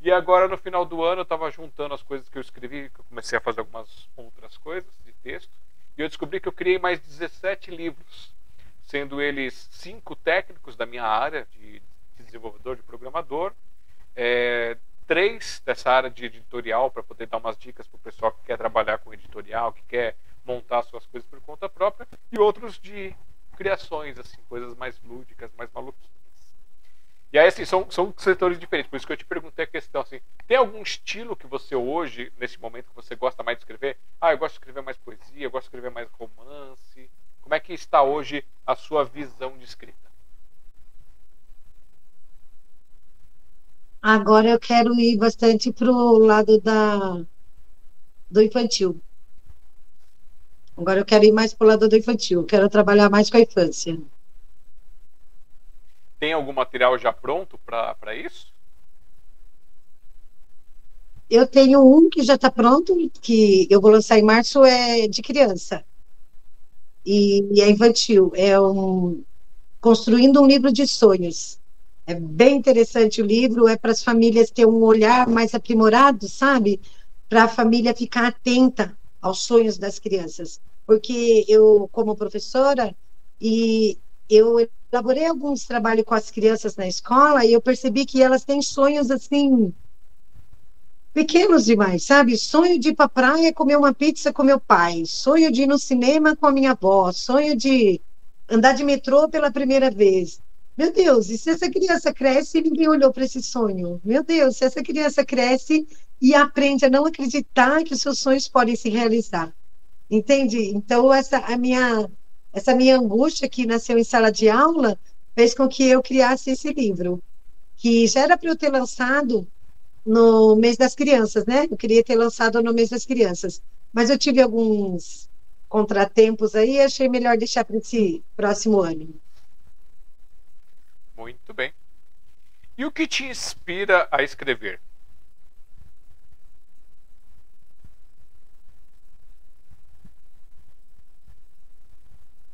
E agora no final do ano eu estava juntando as coisas que eu escrevi, que eu comecei a fazer algumas outras coisas de texto, e eu descobri que eu criei mais 17 livros, sendo eles cinco técnicos da minha área de desenvolvedor, de programador. É, três dessa área de editorial, para poder dar umas dicas para o pessoal que quer trabalhar com editorial, que quer montar suas coisas por conta própria, e outros de criações, assim, coisas mais lúdicas, mais maluquinhas. E aí, assim, são, são setores diferentes. Por isso que eu te perguntei a questão, assim, tem algum estilo que você hoje, nesse momento, que você gosta mais de escrever? Ah, eu gosto de escrever mais poesia, eu gosto de escrever mais romance. Como é que está hoje a sua visão de escrita? Agora eu quero ir bastante para o lado da, do infantil. Agora eu quero ir mais para o lado do infantil, quero trabalhar mais com a infância. Tem algum material já pronto para isso? Eu tenho um que já está pronto, que eu vou lançar em março, é de criança. E, e é infantil. É um Construindo um livro de sonhos. É bem interessante o livro, é para as famílias ter um olhar mais aprimorado, sabe? Para a família ficar atenta aos sonhos das crianças. Porque eu, como professora, e eu elaborei alguns trabalhos com as crianças na escola e eu percebi que elas têm sonhos assim pequenos demais, sabe? Sonho de ir para praia comer uma pizza com meu pai, sonho de ir no cinema com a minha avó, sonho de andar de metrô pela primeira vez. Meu Deus, e se essa criança cresce e ninguém olhou para esse sonho? Meu Deus, se essa criança cresce e aprende a não acreditar que os seus sonhos podem se realizar. Entende? Então, essa a minha essa minha angústia que nasceu em sala de aula fez com que eu criasse esse livro, que já era para eu ter lançado no mês das crianças, né? Eu queria ter lançado no mês das crianças, mas eu tive alguns contratempos aí achei melhor deixar para esse próximo ano. Muito bem. E o que te inspira a escrever?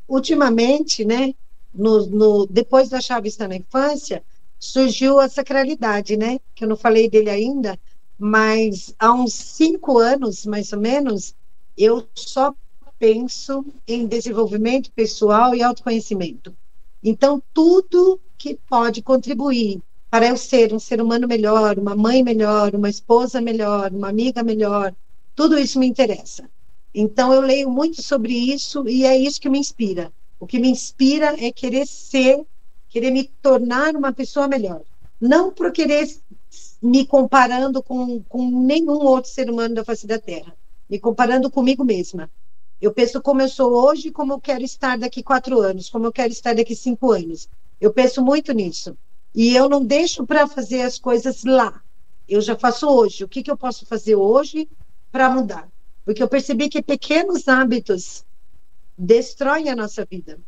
ultimamente, né, no, no, depois da chave está na infância, surgiu a sacralidade, né, que eu não falei dele ainda, mas há uns cinco anos, mais ou menos, eu só penso em desenvolvimento pessoal e autoconhecimento. Então, tudo que pode contribuir para eu ser um ser humano melhor, uma mãe melhor, uma esposa melhor, uma amiga melhor, tudo isso me interessa. Então, eu leio muito sobre isso e é isso que me inspira. O que me inspira é querer ser, querer me tornar uma pessoa melhor. Não por querer me comparando com, com nenhum outro ser humano da face da Terra, me comparando comigo mesma. Eu penso como eu sou hoje, como eu quero estar daqui quatro anos, como eu quero estar daqui cinco anos. Eu penso muito nisso. E eu não deixo para fazer as coisas lá. Eu já faço hoje. O que, que eu posso fazer hoje para mudar? Porque eu percebi que pequenos hábitos destroem a nossa vida.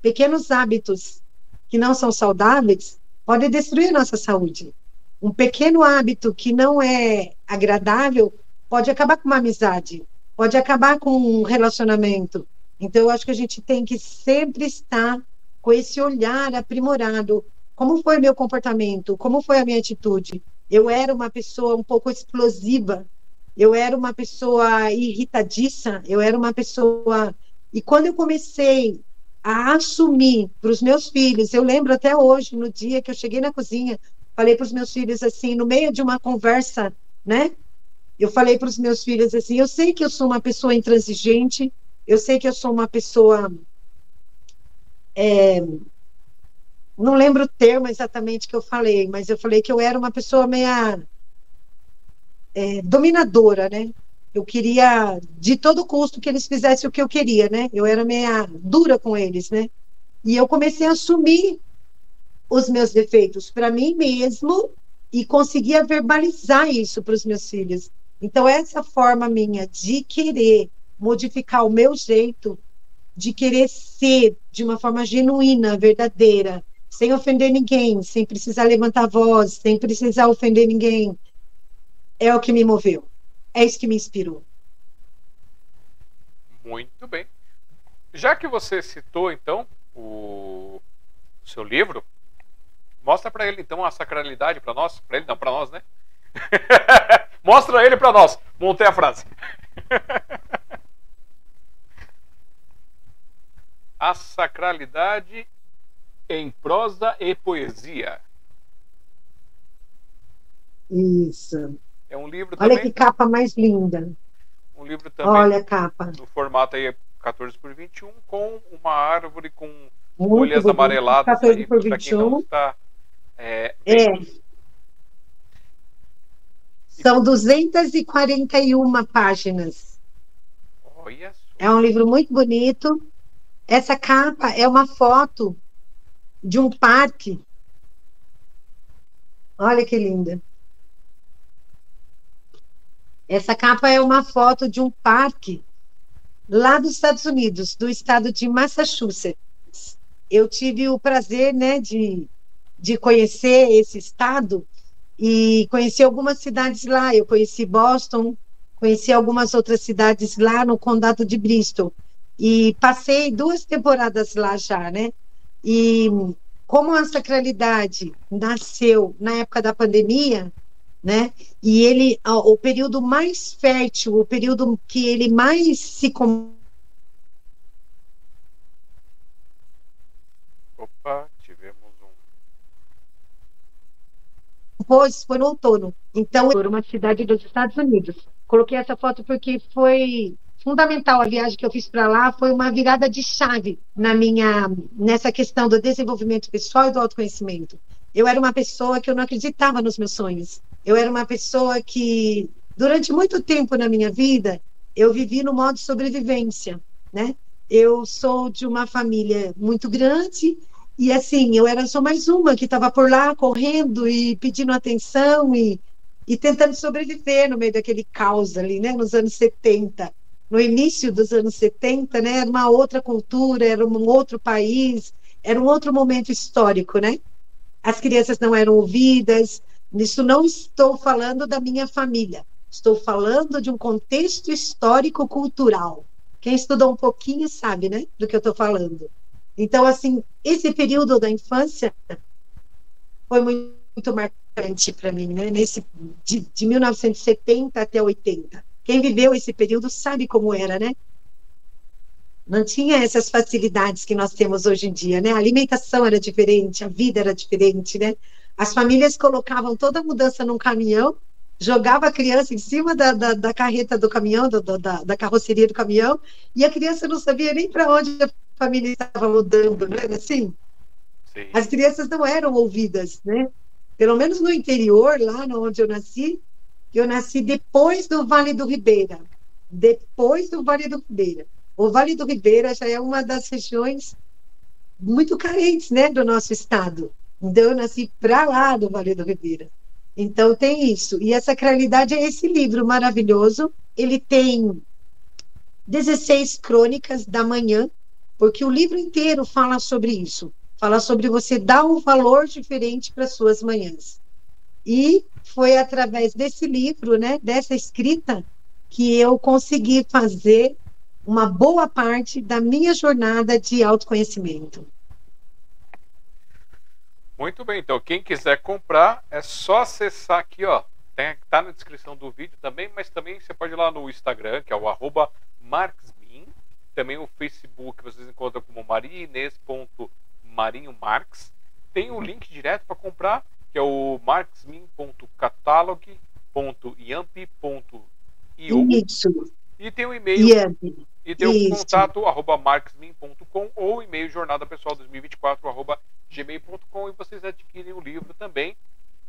Pequenos hábitos que não são saudáveis podem destruir a nossa saúde. Um pequeno hábito que não é agradável pode acabar com uma amizade, pode acabar com um relacionamento. Então, eu acho que a gente tem que sempre estar com esse olhar aprimorado. Como foi meu comportamento? Como foi a minha atitude? Eu era uma pessoa um pouco explosiva eu era uma pessoa irritadiça, eu era uma pessoa. E quando eu comecei a assumir para os meus filhos, eu lembro até hoje, no dia que eu cheguei na cozinha, falei para os meus filhos assim, no meio de uma conversa, né? Eu falei para os meus filhos assim: eu sei que eu sou uma pessoa intransigente, eu sei que eu sou uma pessoa. É, não lembro o termo exatamente que eu falei, mas eu falei que eu era uma pessoa meia é, dominadora, né? Eu queria, de todo custo, que eles fizessem o que eu queria, né? Eu era meia dura com eles, né? E eu comecei a assumir os meus defeitos para mim mesmo e conseguia verbalizar isso para os meus filhos. Então, essa forma minha de querer modificar o meu jeito, de querer ser de uma forma genuína, verdadeira, sem ofender ninguém, sem precisar levantar voz, sem precisar ofender ninguém, é o que me moveu. É isso que me inspirou. Muito bem. Já que você citou, então, o, o seu livro, mostra para ele, então, a sacralidade para nós. Para ele, não, para nós, né? <laughs> mostra ele para nós. Montei a frase. a sacralidade em prosa e poesia. Isso. É um livro Olha também. que capa mais linda. Um livro também. Olha a capa. No formato aí 14 por 21 com uma árvore com Muito folhas bonito. amareladas 14 aí, por 21. Quem não está, é, é. São 241 páginas. Olha. É um livro muito bonito. Essa capa é uma foto de um parque. Olha que linda. Essa capa é uma foto de um parque lá dos Estados Unidos, do estado de Massachusetts. Eu tive o prazer, né, de, de conhecer esse estado e conheci algumas cidades lá. Eu conheci Boston, conheci algumas outras cidades lá no condado de Bristol e passei duas temporadas lá já, né? E como a sacralidade nasceu na época da pandemia, né? E ele, o período mais fértil, o período que ele mais se depois foi no outono. Então, era uma cidade dos Estados Unidos. Coloquei essa foto porque foi fundamental a viagem que eu fiz para lá, foi uma virada de chave na minha nessa questão do desenvolvimento pessoal e do autoconhecimento. Eu era uma pessoa que eu não acreditava nos meus sonhos. Eu era uma pessoa que durante muito tempo na minha vida eu vivi no modo sobrevivência, né? Eu sou de uma família muito grande e assim, eu era só mais uma que estava por lá correndo e pedindo atenção e, e tentando sobreviver no meio daquele caos ali, né, nos anos 70. No início dos anos 70, né, era uma outra cultura, era um outro país, era um outro momento histórico, né? As crianças não eram ouvidas. Nisso não estou falando da minha família, estou falando de um contexto histórico-cultural. Quem estudou um pouquinho sabe, né, do que eu estou falando. Então, assim, esse período da infância foi muito, muito marcante para mim, né? Nesse, de, de 1970 até 80. Quem viveu esse período sabe como era, né? Não tinha essas facilidades que nós temos hoje em dia, né? A alimentação era diferente, a vida era diferente, né? As famílias colocavam toda a mudança num caminhão, jogava a criança em cima da, da, da carreta do caminhão, do, da, da carroceria do caminhão, e a criança não sabia nem para onde família estava mudando, né? Assim, Sim. as crianças não eram ouvidas, né? Pelo menos no interior, lá onde eu nasci, eu nasci depois do Vale do Ribeira, depois do Vale do Ribeira. O Vale do Ribeira já é uma das regiões muito carentes, né, do nosso estado. Então eu nasci para lá do Vale do Ribeira. Então tem isso. E a sacralidade é esse livro maravilhoso. Ele tem 16 crônicas da manhã porque o livro inteiro fala sobre isso, fala sobre você dar um valor diferente para suas manhãs. E foi através desse livro, né, dessa escrita, que eu consegui fazer uma boa parte da minha jornada de autoconhecimento. Muito bem, então quem quiser comprar é só acessar aqui, ó. Tem, tá na descrição do vídeo também, mas também você pode ir lá no Instagram, que é o arroba também o Facebook vocês encontram como mariinês.marinhomarx. Tem o link direto para comprar, que é o marxmin.catalog.yamp.io. E tem o e-mail. E tem o contato arroba marxmin.com ou e-mail jornada pessoal 2024 arroba gmail.com e vocês adquirem o livro também.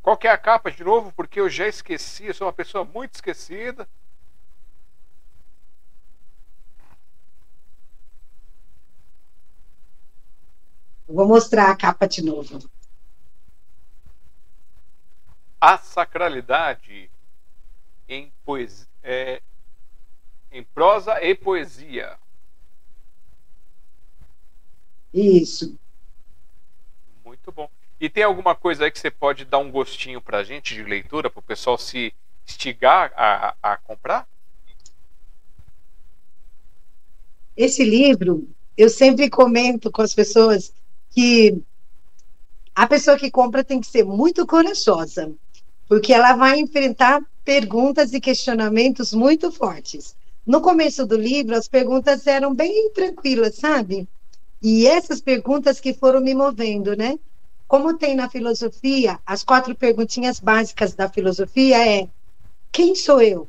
Qual que é a capa de novo? Porque eu já esqueci, eu sou uma pessoa muito esquecida. Vou mostrar a capa de novo. A sacralidade em, poesia, é, em prosa e poesia. Isso. Muito bom. E tem alguma coisa aí que você pode dar um gostinho para a gente de leitura, para o pessoal se instigar a, a comprar? Esse livro, eu sempre comento com as pessoas que a pessoa que compra tem que ser muito corajosa, porque ela vai enfrentar perguntas e questionamentos muito fortes. No começo do livro, as perguntas eram bem tranquilas, sabe? E essas perguntas que foram me movendo, né? Como tem na filosofia, as quatro perguntinhas básicas da filosofia é: quem sou eu?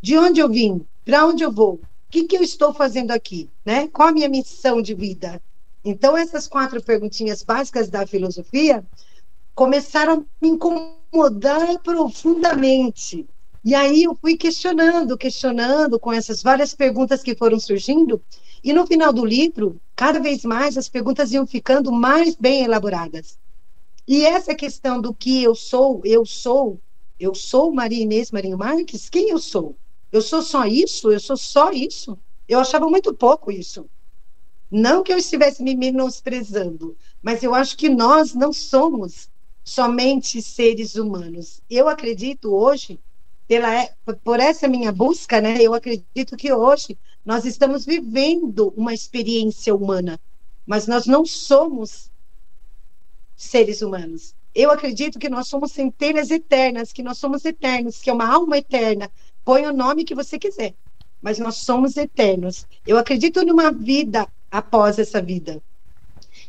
De onde eu vim? Para onde eu vou? O que, que eu estou fazendo aqui? Né? Qual a minha missão de vida? Então, essas quatro perguntinhas básicas da filosofia começaram a me incomodar profundamente. E aí eu fui questionando, questionando com essas várias perguntas que foram surgindo, e no final do livro, cada vez mais as perguntas iam ficando mais bem elaboradas. E essa questão do que eu sou, eu sou, eu sou Maria Inês Marinho Marques, quem eu sou? Eu sou só isso? Eu sou só isso? Eu achava muito pouco isso. Não que eu estivesse me menosprezando, mas eu acho que nós não somos somente seres humanos. Eu acredito hoje, pela, por essa minha busca, né, eu acredito que hoje nós estamos vivendo uma experiência humana, mas nós não somos seres humanos. Eu acredito que nós somos centenas eternas, que nós somos eternos, que é uma alma eterna. Põe o nome que você quiser, mas nós somos eternos. Eu acredito numa vida após essa vida.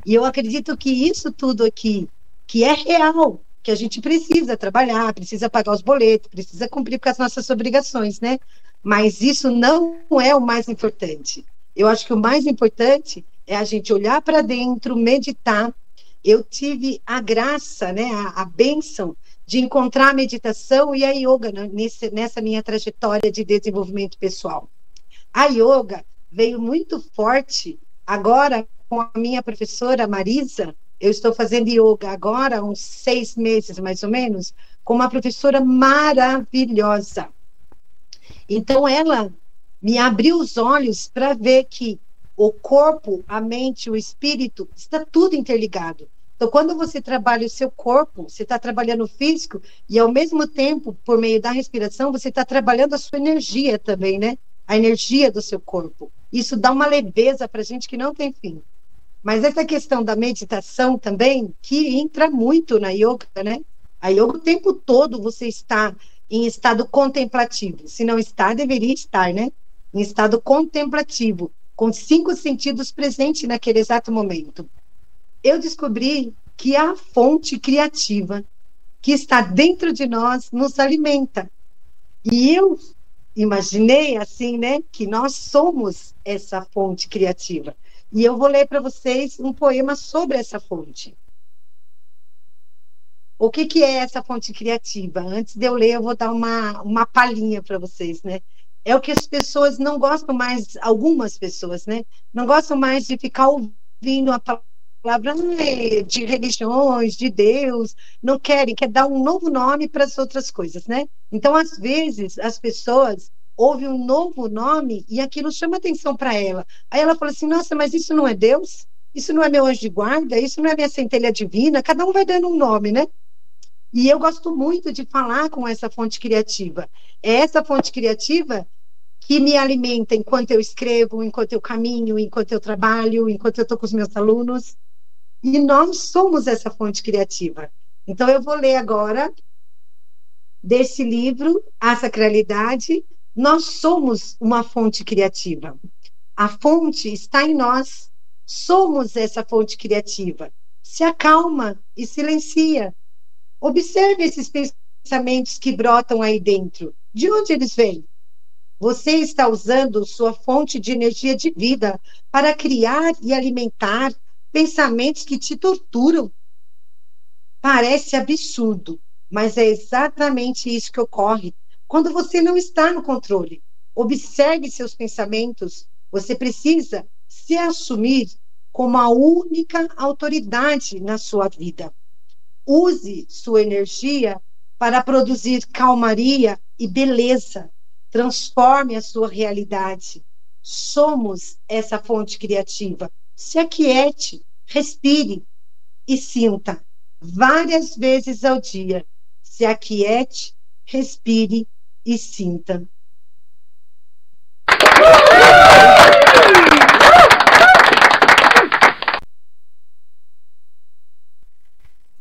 E eu acredito que isso tudo aqui, que é real, que a gente precisa trabalhar, precisa pagar os boletos, precisa cumprir com as nossas obrigações, né? Mas isso não é o mais importante. Eu acho que o mais importante é a gente olhar para dentro, meditar. Eu tive a graça, né, a, a bênção de encontrar a meditação e a yoga nesse, nessa minha trajetória de desenvolvimento pessoal. A yoga veio muito forte agora com a minha professora Marisa. Eu estou fazendo yoga agora uns seis meses, mais ou menos, com uma professora maravilhosa. Então, ela me abriu os olhos para ver que o corpo, a mente, o espírito, está tudo interligado. Então, quando você trabalha o seu corpo, você está trabalhando o físico e, ao mesmo tempo, por meio da respiração, você está trabalhando a sua energia também, né? A energia do seu corpo. Isso dá uma leveza para a gente que não tem fim. Mas essa questão da meditação também, que entra muito na yoga, né? A yoga o tempo todo você está em estado contemplativo. Se não está, deveria estar, né? Em estado contemplativo, com cinco sentidos presentes naquele exato momento. Eu descobri que a fonte criativa que está dentro de nós nos alimenta. E eu imaginei assim, né, que nós somos essa fonte criativa. E eu vou ler para vocês um poema sobre essa fonte. O que, que é essa fonte criativa? Antes de eu ler, eu vou dar uma, uma palhinha para vocês, né? É o que as pessoas não gostam mais, algumas pessoas, né? Não gostam mais de ficar ouvindo a palavra de religiões, de Deus, não querem, quer dar um novo nome para as outras coisas, né? Então, às vezes, as pessoas ouvem um novo nome e aquilo chama atenção para ela. Aí ela fala assim: nossa, mas isso não é Deus? Isso não é meu anjo de guarda? Isso não é minha centelha divina? Cada um vai dando um nome, né? E eu gosto muito de falar com essa fonte criativa. É essa fonte criativa que me alimenta enquanto eu escrevo, enquanto eu caminho, enquanto eu trabalho, enquanto eu estou com os meus alunos. E nós somos essa fonte criativa. Então, eu vou ler agora desse livro, A Sacralidade. Nós somos uma fonte criativa. A fonte está em nós. Somos essa fonte criativa. Se acalma e silencia Observe esses pensamentos que brotam aí dentro. De onde eles vêm? Você está usando sua fonte de energia de vida para criar e alimentar pensamentos que te torturam. Parece absurdo, mas é exatamente isso que ocorre quando você não está no controle. Observe seus pensamentos. Você precisa se assumir como a única autoridade na sua vida. Use sua energia para produzir calmaria e beleza. Transforme a sua realidade. Somos essa fonte criativa. Se aquiete, respire e sinta várias vezes ao dia. Se aquiete, respire e sinta.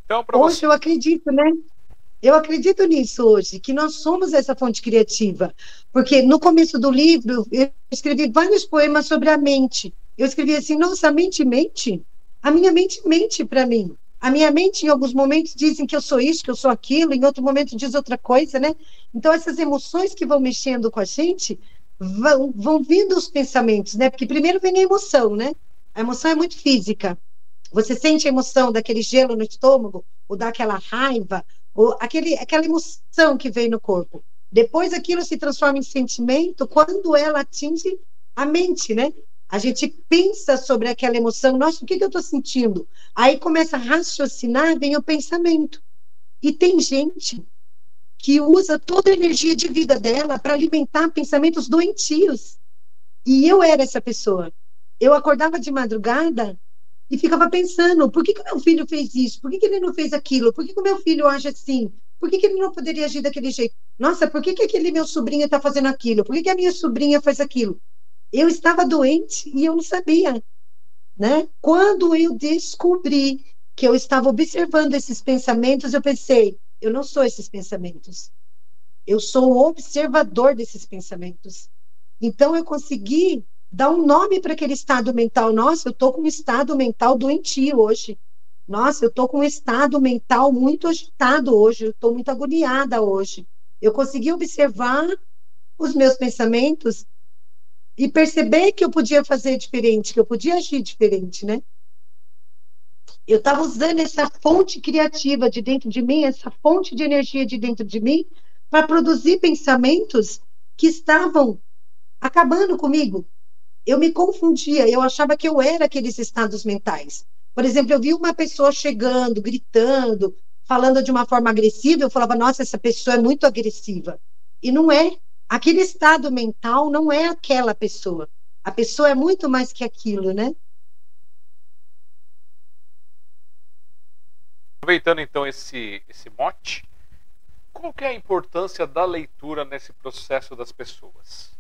Então, hoje você... eu acredito, né? Eu acredito nisso hoje, que nós somos essa fonte criativa. Porque no começo do livro, eu escrevi vários poemas sobre a mente. Eu escrevi assim: nossa, a mente mente? A minha mente mente para mim. A minha mente, em alguns momentos, dizem que eu sou isso, que eu sou aquilo, em outro momento diz outra coisa, né? Então, essas emoções que vão mexendo com a gente vão, vão vindo os pensamentos, né? Porque primeiro vem a emoção, né? A emoção é muito física. Você sente a emoção daquele gelo no estômago, ou daquela raiva, ou aquele, aquela emoção que vem no corpo. Depois aquilo se transforma em sentimento quando ela atinge a mente, né? A gente pensa sobre aquela emoção, nossa, o que, que eu estou sentindo? Aí começa a raciocinar, vem o pensamento. E tem gente que usa toda a energia de vida dela para alimentar pensamentos doentios. E eu era essa pessoa. Eu acordava de madrugada e ficava pensando: por que, que meu filho fez isso? Por que, que ele não fez aquilo? Por que, que meu filho age assim? Por que, que ele não poderia agir daquele jeito? Nossa, por que, que aquele meu sobrinho está fazendo aquilo? Por que, que a minha sobrinha faz aquilo? Eu estava doente e eu não sabia. Né? Quando eu descobri que eu estava observando esses pensamentos, eu pensei: eu não sou esses pensamentos. Eu sou o observador desses pensamentos. Então eu consegui dá um nome para aquele estado mental. Nossa, eu estou com um estado mental doentio hoje. Nossa, eu estou com um estado mental muito agitado hoje, eu estou muito agoniada hoje. Eu consegui observar os meus pensamentos e perceber que eu podia fazer diferente, que eu podia agir diferente, né? Eu estava usando essa fonte criativa de dentro de mim, essa fonte de energia de dentro de mim, para produzir pensamentos que estavam acabando comigo. Eu me confundia, eu achava que eu era aqueles estados mentais. Por exemplo, eu vi uma pessoa chegando, gritando, falando de uma forma agressiva, eu falava, nossa, essa pessoa é muito agressiva. E não é. Aquele estado mental não é aquela pessoa. A pessoa é muito mais que aquilo, né? Aproveitando então esse, esse mote, qual é a importância da leitura nesse processo das pessoas?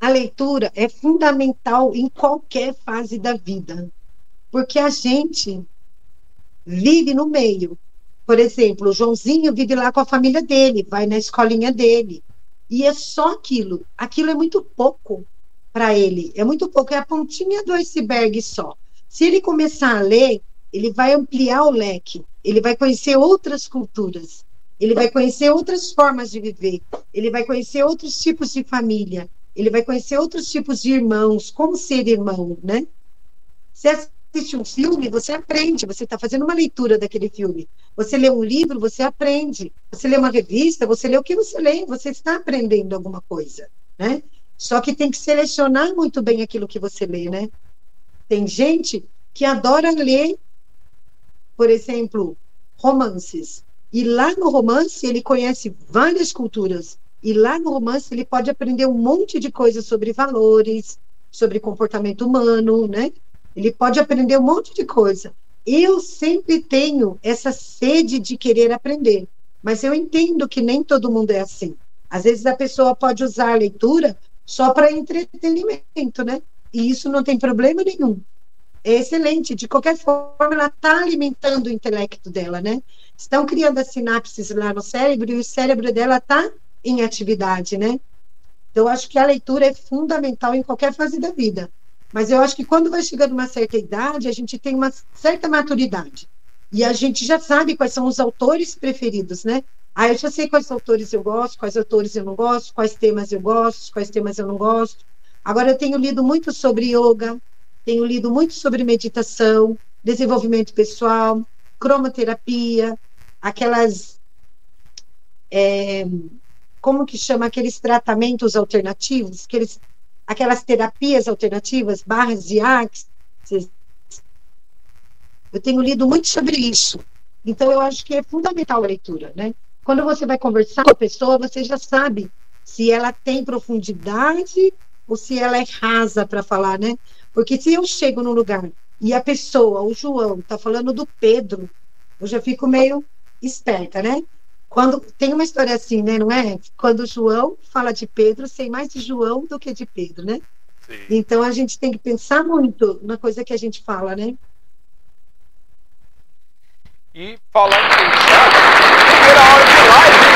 A leitura é fundamental em qualquer fase da vida, porque a gente vive no meio. Por exemplo, o Joãozinho vive lá com a família dele, vai na escolinha dele, e é só aquilo. Aquilo é muito pouco para ele, é muito pouco, é a pontinha do iceberg só. Se ele começar a ler, ele vai ampliar o leque, ele vai conhecer outras culturas, ele vai conhecer outras formas de viver, ele vai conhecer outros tipos de família, ele vai conhecer outros tipos de irmãos, como ser irmão, né? Você assiste um filme, você aprende, você está fazendo uma leitura daquele filme. Você lê um livro, você aprende. Você lê uma revista, você lê o que você lê, você está aprendendo alguma coisa, né? Só que tem que selecionar muito bem aquilo que você lê, né? Tem gente que adora ler por exemplo, romances. E lá no romance ele conhece várias culturas. E lá no romance ele pode aprender um monte de coisas sobre valores, sobre comportamento humano, né? Ele pode aprender um monte de coisa. Eu sempre tenho essa sede de querer aprender, mas eu entendo que nem todo mundo é assim. Às vezes a pessoa pode usar a leitura só para entretenimento, né? E isso não tem problema nenhum é excelente. De qualquer forma, ela está alimentando o intelecto dela, né? Estão criando as sinapses lá no cérebro e o cérebro dela está em atividade, né? Então, acho que a leitura é fundamental em qualquer fase da vida. Mas eu acho que quando vai chegando uma certa idade, a gente tem uma certa maturidade. E a gente já sabe quais são os autores preferidos, né? Ah, eu já sei quais autores eu gosto, quais autores eu não gosto, quais temas eu gosto, quais temas eu não gosto. Agora, eu tenho lido muito sobre yoga, tenho lido muito sobre meditação, desenvolvimento pessoal, cromoterapia, aquelas. É, como que chama aqueles tratamentos alternativos, aqueles, aquelas terapias alternativas, barras de axis. Eu tenho lido muito sobre isso. Então, eu acho que é fundamental a leitura, né? Quando você vai conversar com a pessoa, você já sabe se ela tem profundidade ou se ela é rasa para falar, né? Porque se eu chego num lugar e a pessoa, o João, está falando do Pedro, eu já fico meio esperta, né? Quando tem uma história assim, né, não é? Quando João fala de Pedro, sei mais de João do que de Pedro, né? Sim. Então a gente tem que pensar muito na coisa que a gente fala, né? E falar em pensar, primeira hora de live!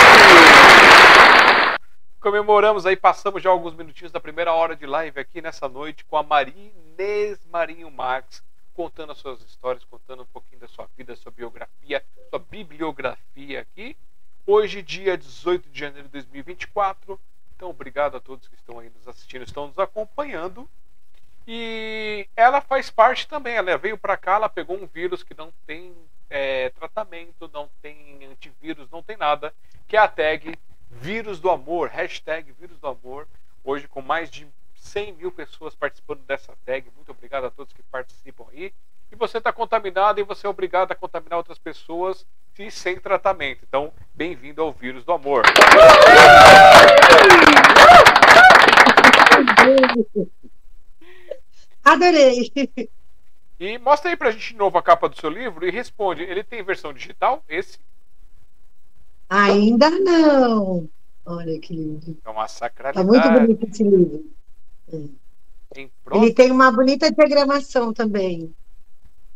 Comemoramos aí, passamos já alguns minutinhos da primeira hora de live aqui nessa noite com a Marinês Marinho Marques, contando as suas histórias, contando um pouquinho da sua vida, sua biografia, sua bibliografia aqui. Hoje, dia 18 de janeiro de 2024. Então, obrigado a todos que estão aí nos assistindo, estão nos acompanhando. E ela faz parte também, ela veio para cá, ela pegou um vírus que não tem é, tratamento, não tem antivírus, não tem nada, que é a tag Vírus do Amor, hashtag Vírus do Amor, hoje com mais de 100 mil pessoas participando dessa tag. Muito obrigado a todos que participam aí. E você está contaminado e você é obrigado a contaminar outras pessoas e sem tratamento. Então, bem-vindo ao Vírus do Amor. Adorei. E mostra aí pra gente de novo a capa do seu livro e responde. Ele tem versão digital? Esse? Ainda não. Olha que lindo. É uma sacralidade. Está muito bonito esse livro. É. Ele tem uma bonita diagramação também.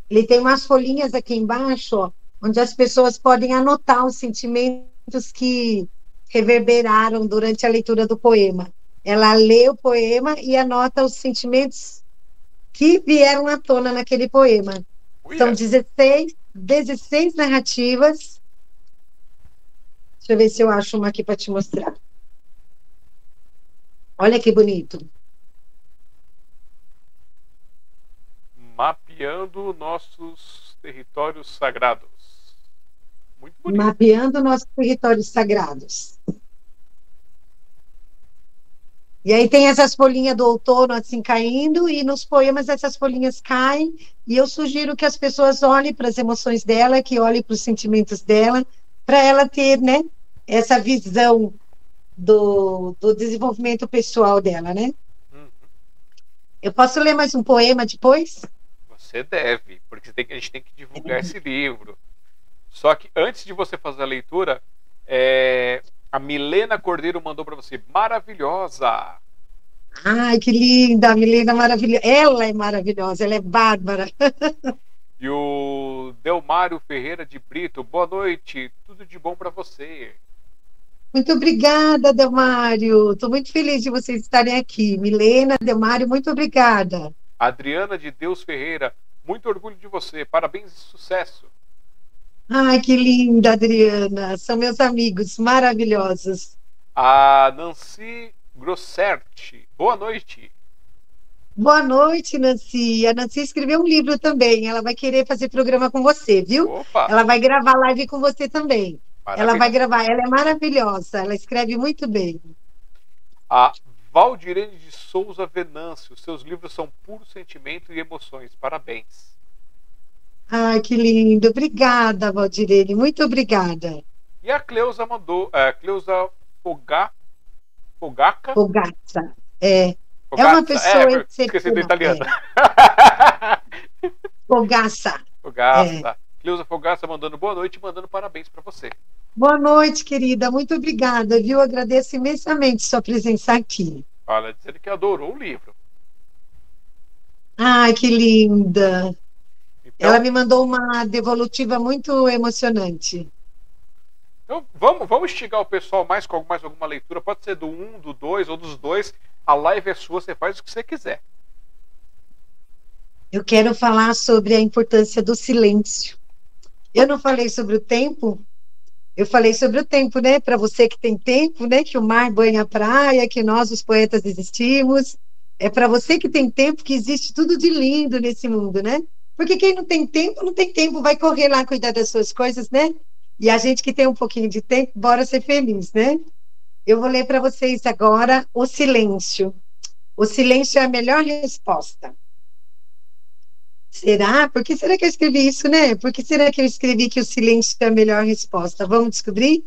Ele tem umas folhinhas aqui embaixo, ó, onde as pessoas podem anotar os sentimentos que reverberaram durante a leitura do poema. Ela lê o poema e anota os sentimentos que vieram à tona naquele poema. Uia. São 16, 16 narrativas. Deixa eu ver se eu acho uma aqui para te mostrar. Olha que bonito. Mapeando nossos territórios sagrados. Muito bonito. Mapeando nossos territórios sagrados. E aí tem essas folhinhas do outono assim caindo, e nos poemas essas folhinhas caem, e eu sugiro que as pessoas olhem para as emoções dela, que olhem para os sentimentos dela, para ela ter, né, essa visão do, do desenvolvimento pessoal dela, né? Uhum. Eu posso ler mais um poema depois? Você deve, porque tem, a gente tem que divulgar esse livro. Só que antes de você fazer a leitura, é, a Milena Cordeiro mandou para você, maravilhosa. Ai, que linda, a Milena maravilhosa. Ela é maravilhosa, ela é bárbara. <laughs> E o Delmário Ferreira de Brito, boa noite, tudo de bom para você. Muito obrigada, Delmário. Estou muito feliz de vocês estarem aqui. Milena, Delmário, muito obrigada. Adriana de Deus Ferreira, muito orgulho de você, parabéns e sucesso. Ai, que linda, Adriana. São meus amigos maravilhosos. A Nancy Grosserti, boa noite. Boa noite, Nancy. A Nancy escreveu um livro também. Ela vai querer fazer programa com você, viu? Opa, Ela vai gravar live com você também. Ela vai maravilha. gravar. Ela é maravilhosa. Ela escreve muito bem. A Valdirene de Souza Venâncio, seus livros são puro sentimento e emoções, parabéns. Ai, que lindo. Obrigada, Valdirene. Muito obrigada. E a Cleusa mandou, é, Cleusa Foga, Fogaca? Fogazza. É, Fogazza, uma pessoa é, esqueci do excepcional, italiano. Fogassa. Fogaça. Cleusa Fogaça mandando boa noite e mandando parabéns para você. Boa noite, querida. Muito obrigada, viu? Agradeço imensamente sua presença aqui. Olha, dizendo que adorou o livro. Ai, que linda. Então, Ela me mandou uma devolutiva muito emocionante. então vamos, vamos instigar o pessoal mais com mais alguma leitura. Pode ser do um, do dois ou dos dois. A live é sua, você faz o que você quiser. Eu quero falar sobre a importância do silêncio. Eu não falei sobre o tempo, eu falei sobre o tempo, né? Para você que tem tempo, né? Que o mar banha a praia, que nós, os poetas, existimos. É para você que tem tempo que existe tudo de lindo nesse mundo, né? Porque quem não tem tempo, não tem tempo, vai correr lá cuidar das suas coisas, né? E a gente que tem um pouquinho de tempo, bora ser feliz, né? Eu vou ler para vocês agora o silêncio. O silêncio é a melhor resposta. Será? Por que será que eu escrevi isso, né? Por que será que eu escrevi que o silêncio é a melhor resposta? Vamos descobrir?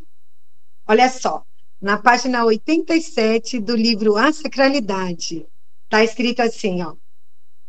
Olha só, na página 87 do livro A Sacralidade, está escrito assim, ó.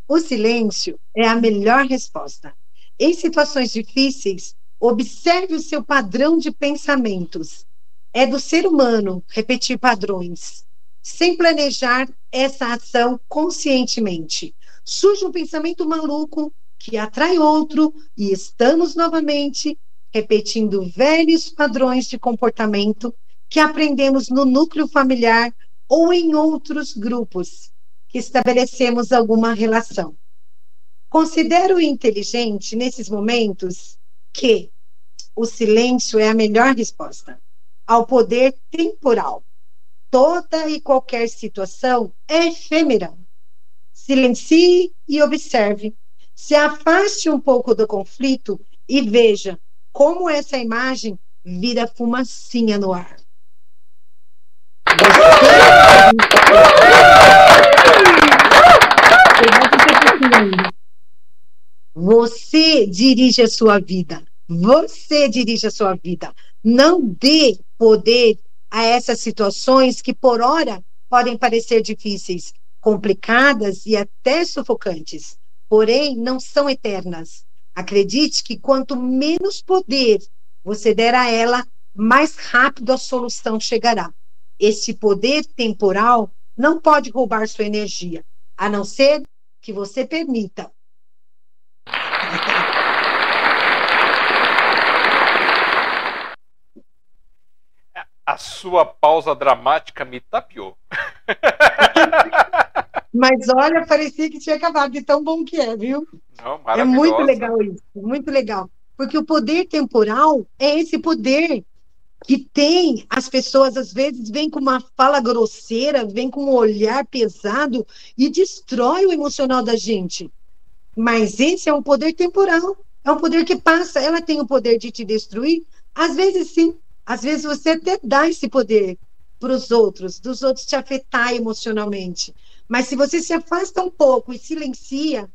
O silêncio é a melhor resposta. Em situações difíceis, observe o seu padrão de pensamentos. É do ser humano repetir padrões, sem planejar essa ação conscientemente surge um pensamento maluco que atrai outro e estamos novamente repetindo velhos padrões de comportamento que aprendemos no núcleo familiar ou em outros grupos que estabelecemos alguma relação. Considero inteligente nesses momentos que o silêncio é a melhor resposta ao poder temporal. Toda e qualquer situação é efêmera silencie e observe. Se afaste um pouco do conflito e veja como essa imagem vira fumacinha no ar. Você dirige a sua vida. Você dirige a sua vida. Não dê poder a essas situações que, por hora, podem parecer difíceis, complicadas e até sufocantes, porém não são eternas. Acredite que quanto menos poder você der a ela, mais rápido a solução chegará. Esse poder temporal não pode roubar sua energia, a não ser que você permita. A sua pausa dramática me tapeou. <laughs> Mas olha, parecia que tinha acabado de tão bom que é, viu? Não, é muito legal isso, muito legal. Porque o poder temporal é esse poder que tem as pessoas às vezes vêm com uma fala grosseira, vêm com um olhar pesado e destrói o emocional da gente. Mas esse é um poder temporal, é um poder que passa. Ela tem o poder de te destruir? Às vezes sim. Às vezes você até dá esse poder para os outros, dos outros te afetar emocionalmente. Mas se você se afasta um pouco e silencia,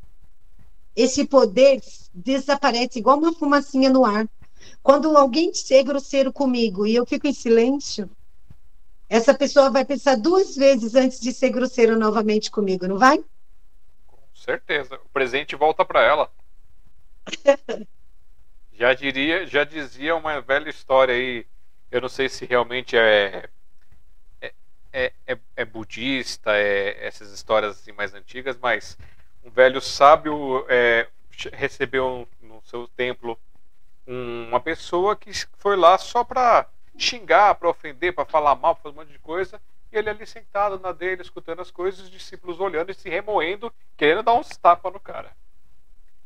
esse poder desaparece igual uma fumacinha no ar. Quando alguém é grosseiro comigo e eu fico em silêncio, essa pessoa vai pensar duas vezes antes de ser grosseiro novamente comigo, não vai? Com certeza. O presente volta para ela. <laughs> já diria, já dizia uma velha história aí. Eu não sei se realmente é é, é, é, budista, é essas histórias assim mais antigas, mas um velho sábio é, recebeu no seu templo uma pessoa que foi lá só para xingar, para ofender, para falar mal, fazer um monte de coisa, e ele ali sentado na dele, escutando as coisas, os discípulos olhando e se remoendo, querendo dar uns tapas no cara.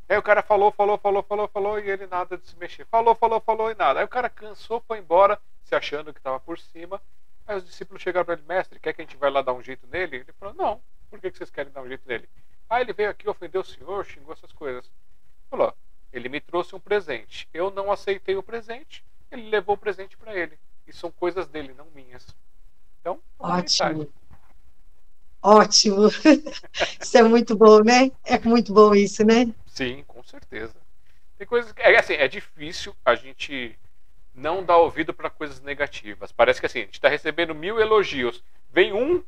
Aí o cara falou, falou, falou, falou, falou, e ele nada de se mexer. Falou, falou, falou e nada. Aí o cara cansou, foi embora, se achando que estava por cima. Aí os discípulos chegaram para ele, mestre, quer que a gente vá lá dar um jeito nele? Ele falou, não, por que vocês querem dar um jeito nele? Aí ele veio aqui, ofendeu o senhor, xingou essas coisas. Falou, ele me trouxe um presente. Eu não aceitei o presente, ele levou o presente para ele. E são coisas dele, não minhas. Então, ótimo. Ótimo. <laughs> isso é muito bom, né? É muito bom isso, né? Sim, com certeza. Tem coisas que é assim, é difícil a gente não dar ouvido para coisas negativas. Parece que assim, a gente está recebendo mil elogios, vem um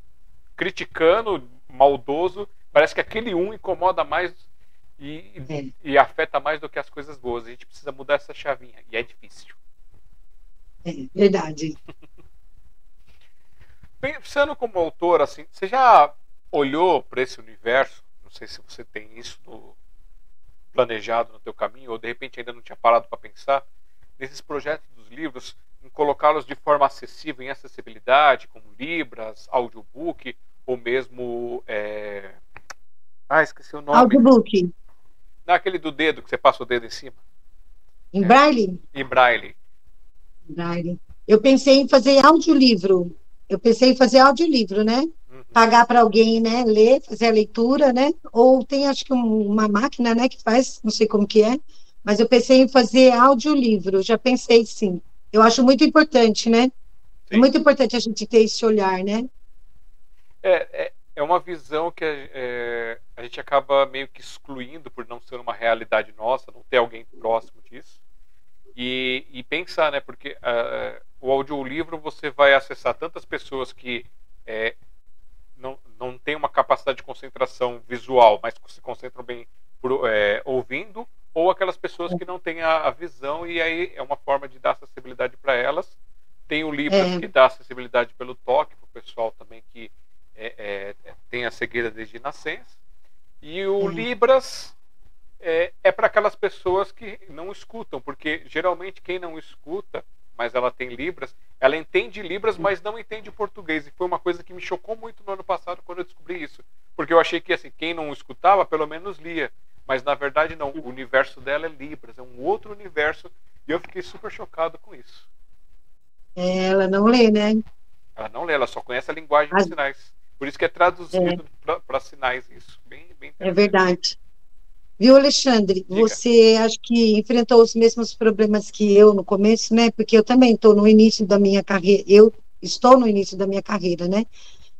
criticando, maldoso, parece que aquele um incomoda mais e, e, afeta mais do que as coisas boas. A gente precisa mudar essa chavinha e é difícil. É verdade. <laughs> Pensando como autor, assim, você já olhou para esse universo? Não sei se você tem isso no, planejado no teu caminho ou de repente ainda não tinha parado para pensar nesses projetos dos livros, em colocá-los de forma acessível, em acessibilidade, como libras, audiobook ou mesmo é... ah esqueci o nome. Audiobook. Naquele do dedo, que você passa o dedo em cima. Em é. braille? Em braille. Braille. Eu pensei em fazer audiolivro. Eu pensei em fazer audiolivro, né? Uhum. Pagar para alguém, né? Ler, fazer a leitura, né? Ou tem, acho que um, uma máquina, né? Que faz, não sei como que é. Mas eu pensei em fazer audiolivro. Já pensei, sim. Eu acho muito importante, né? É sim. É muito importante a gente ter esse olhar, né? É, é, é uma visão que é, a gente acaba meio que excluindo por não ser uma realidade nossa, não ter alguém próximo disso. E, e pensar, né? Porque uh, o audiolivro você vai acessar tantas pessoas que é, não, não têm uma capacidade de concentração visual, mas se concentram bem por, é, ouvindo, ou aquelas pessoas que não têm a, a, visão, e aí é uma forma de dar acessibilidade para elas. Tem o Libras é. que dá acessibilidade pelo toque, para o pessoal também que é, é, tem a cegueira desde nascença. E o uhum. Libras é, é para aquelas pessoas que não escutam, porque geralmente quem não escuta, mas ela tem Libras, ela entende Libras, mas não entende português. E foi uma coisa que me chocou muito no ano passado quando eu descobri isso. Porque eu achei que assim, quem não escutava, pelo menos lia. Mas na verdade não, o universo dela é Libras, é um outro universo. E eu fiquei super chocado com isso. Ela não lê, né? Ela não lê, ela só conhece a linguagem dos sinais. Por isso que é traduzido é. para sinais isso. Bem, bem é verdade. Viu, Alexandre? Diga. Você acho que enfrentou os mesmos problemas que eu no começo, né? Porque eu também estou no início da minha carreira. Eu estou no início da minha carreira, né?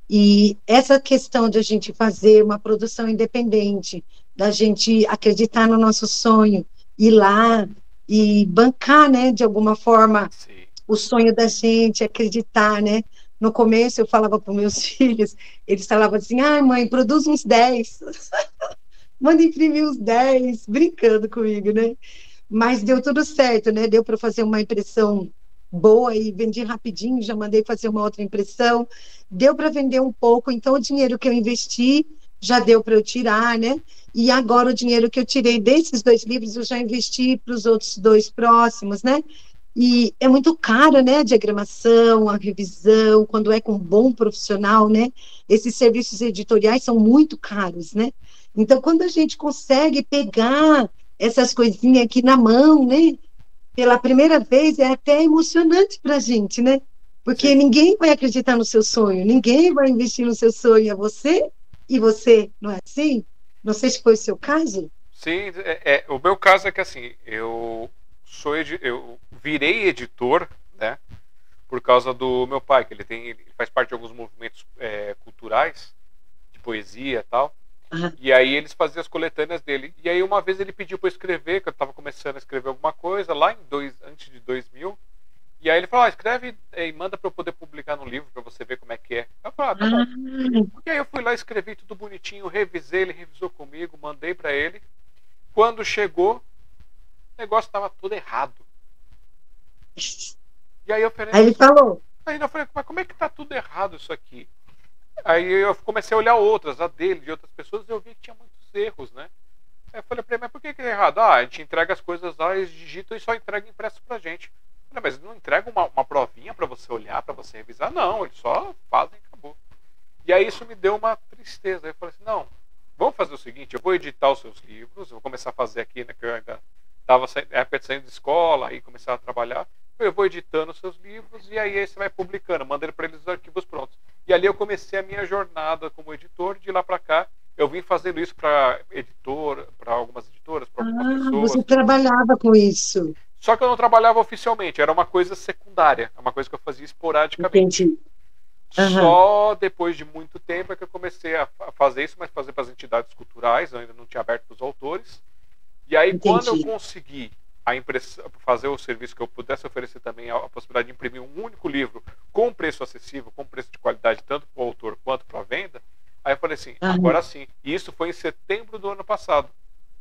E essa questão de a gente fazer uma produção independente, da gente acreditar no nosso sonho, ir lá e bancar, né, de alguma forma, Sim. o sonho da gente, acreditar, né? No começo eu falava para meus <laughs> filhos, eles falavam assim: ai, ah, mãe, produz uns 10. <laughs> Manda imprimir uns 10, brincando comigo, né? Mas deu tudo certo, né? Deu para fazer uma impressão boa e vendi rapidinho, já mandei fazer uma outra impressão. Deu para vender um pouco, então o dinheiro que eu investi já deu para eu tirar, né? E agora o dinheiro que eu tirei desses dois livros eu já investi para os outros dois próximos, né? E é muito caro, né? A diagramação, a revisão, quando é com um bom profissional, né? Esses serviços editoriais são muito caros, né? Então, quando a gente consegue pegar essas coisinhas aqui na mão, né? Pela primeira vez, é até emocionante para a gente, né? Porque Sim. ninguém vai acreditar no seu sonho, ninguém vai investir no seu sonho, é você e você, não é assim? Não sei se foi o seu caso. Sim, é, é o meu caso é que assim, eu sou eu virei editor, né? Por causa do meu pai, que ele tem, ele faz parte de alguns movimentos é, culturais, de poesia e tal. Uhum. E aí eles faziam as coletâneas dele. E aí uma vez ele pediu para eu escrever, que eu estava começando a escrever alguma coisa, lá em dois, antes de 2000. E aí ele falou, ah, escreve e manda para eu poder publicar no livro para você ver como é que é. Eu falei, ah, tá bom. Uhum. E aí eu fui lá, escrevi tudo bonitinho, revisei, ele revisou comigo, mandei para ele. Quando chegou, o negócio estava tudo errado. E aí eu falei, aí ele falou. Aí eu falei, mas como é que tá tudo errado isso aqui? Aí eu comecei a olhar outras, a dele, de outras pessoas, e eu vi que tinha muitos erros, né? Aí eu falei pra ele, mas por que, que é errado? Ah, a gente entrega as coisas lá, eles digitam e só entrega impresso pra gente. Falei, mas não entrega uma, uma provinha para você olhar, para você revisar? Não, eles só fazem e acabou. E aí isso me deu uma tristeza. Eu falei assim, não, vamos fazer o seguinte, eu vou editar os seus livros, eu vou começar a fazer aqui, né, que eu ainda estava saindo de escola, aí começar a trabalhar eu vou editando seus livros e aí você vai publicando, mandando para eles os arquivos prontos. E ali eu comecei a minha jornada como editor, de lá para cá eu vim fazendo isso para editor, para algumas editoras, para algumas ah, pessoas. Você trabalhava com isso? Só que eu não trabalhava oficialmente, era uma coisa secundária, uma coisa que eu fazia esporadicamente. Entendi. Uhum. Só depois de muito tempo é que eu comecei a fazer isso, mas fazer para as entidades culturais, eu ainda não tinha aberto para os autores. E aí, Entendi. quando eu consegui a impressão, fazer o serviço que eu pudesse oferecer também a, a, possibilidade de imprimir um único livro com preço acessível, com preço de qualidade, tanto para o autor quanto para a venda, aí eu falei assim, uhum. agora sim. E isso foi em setembro do ano passado,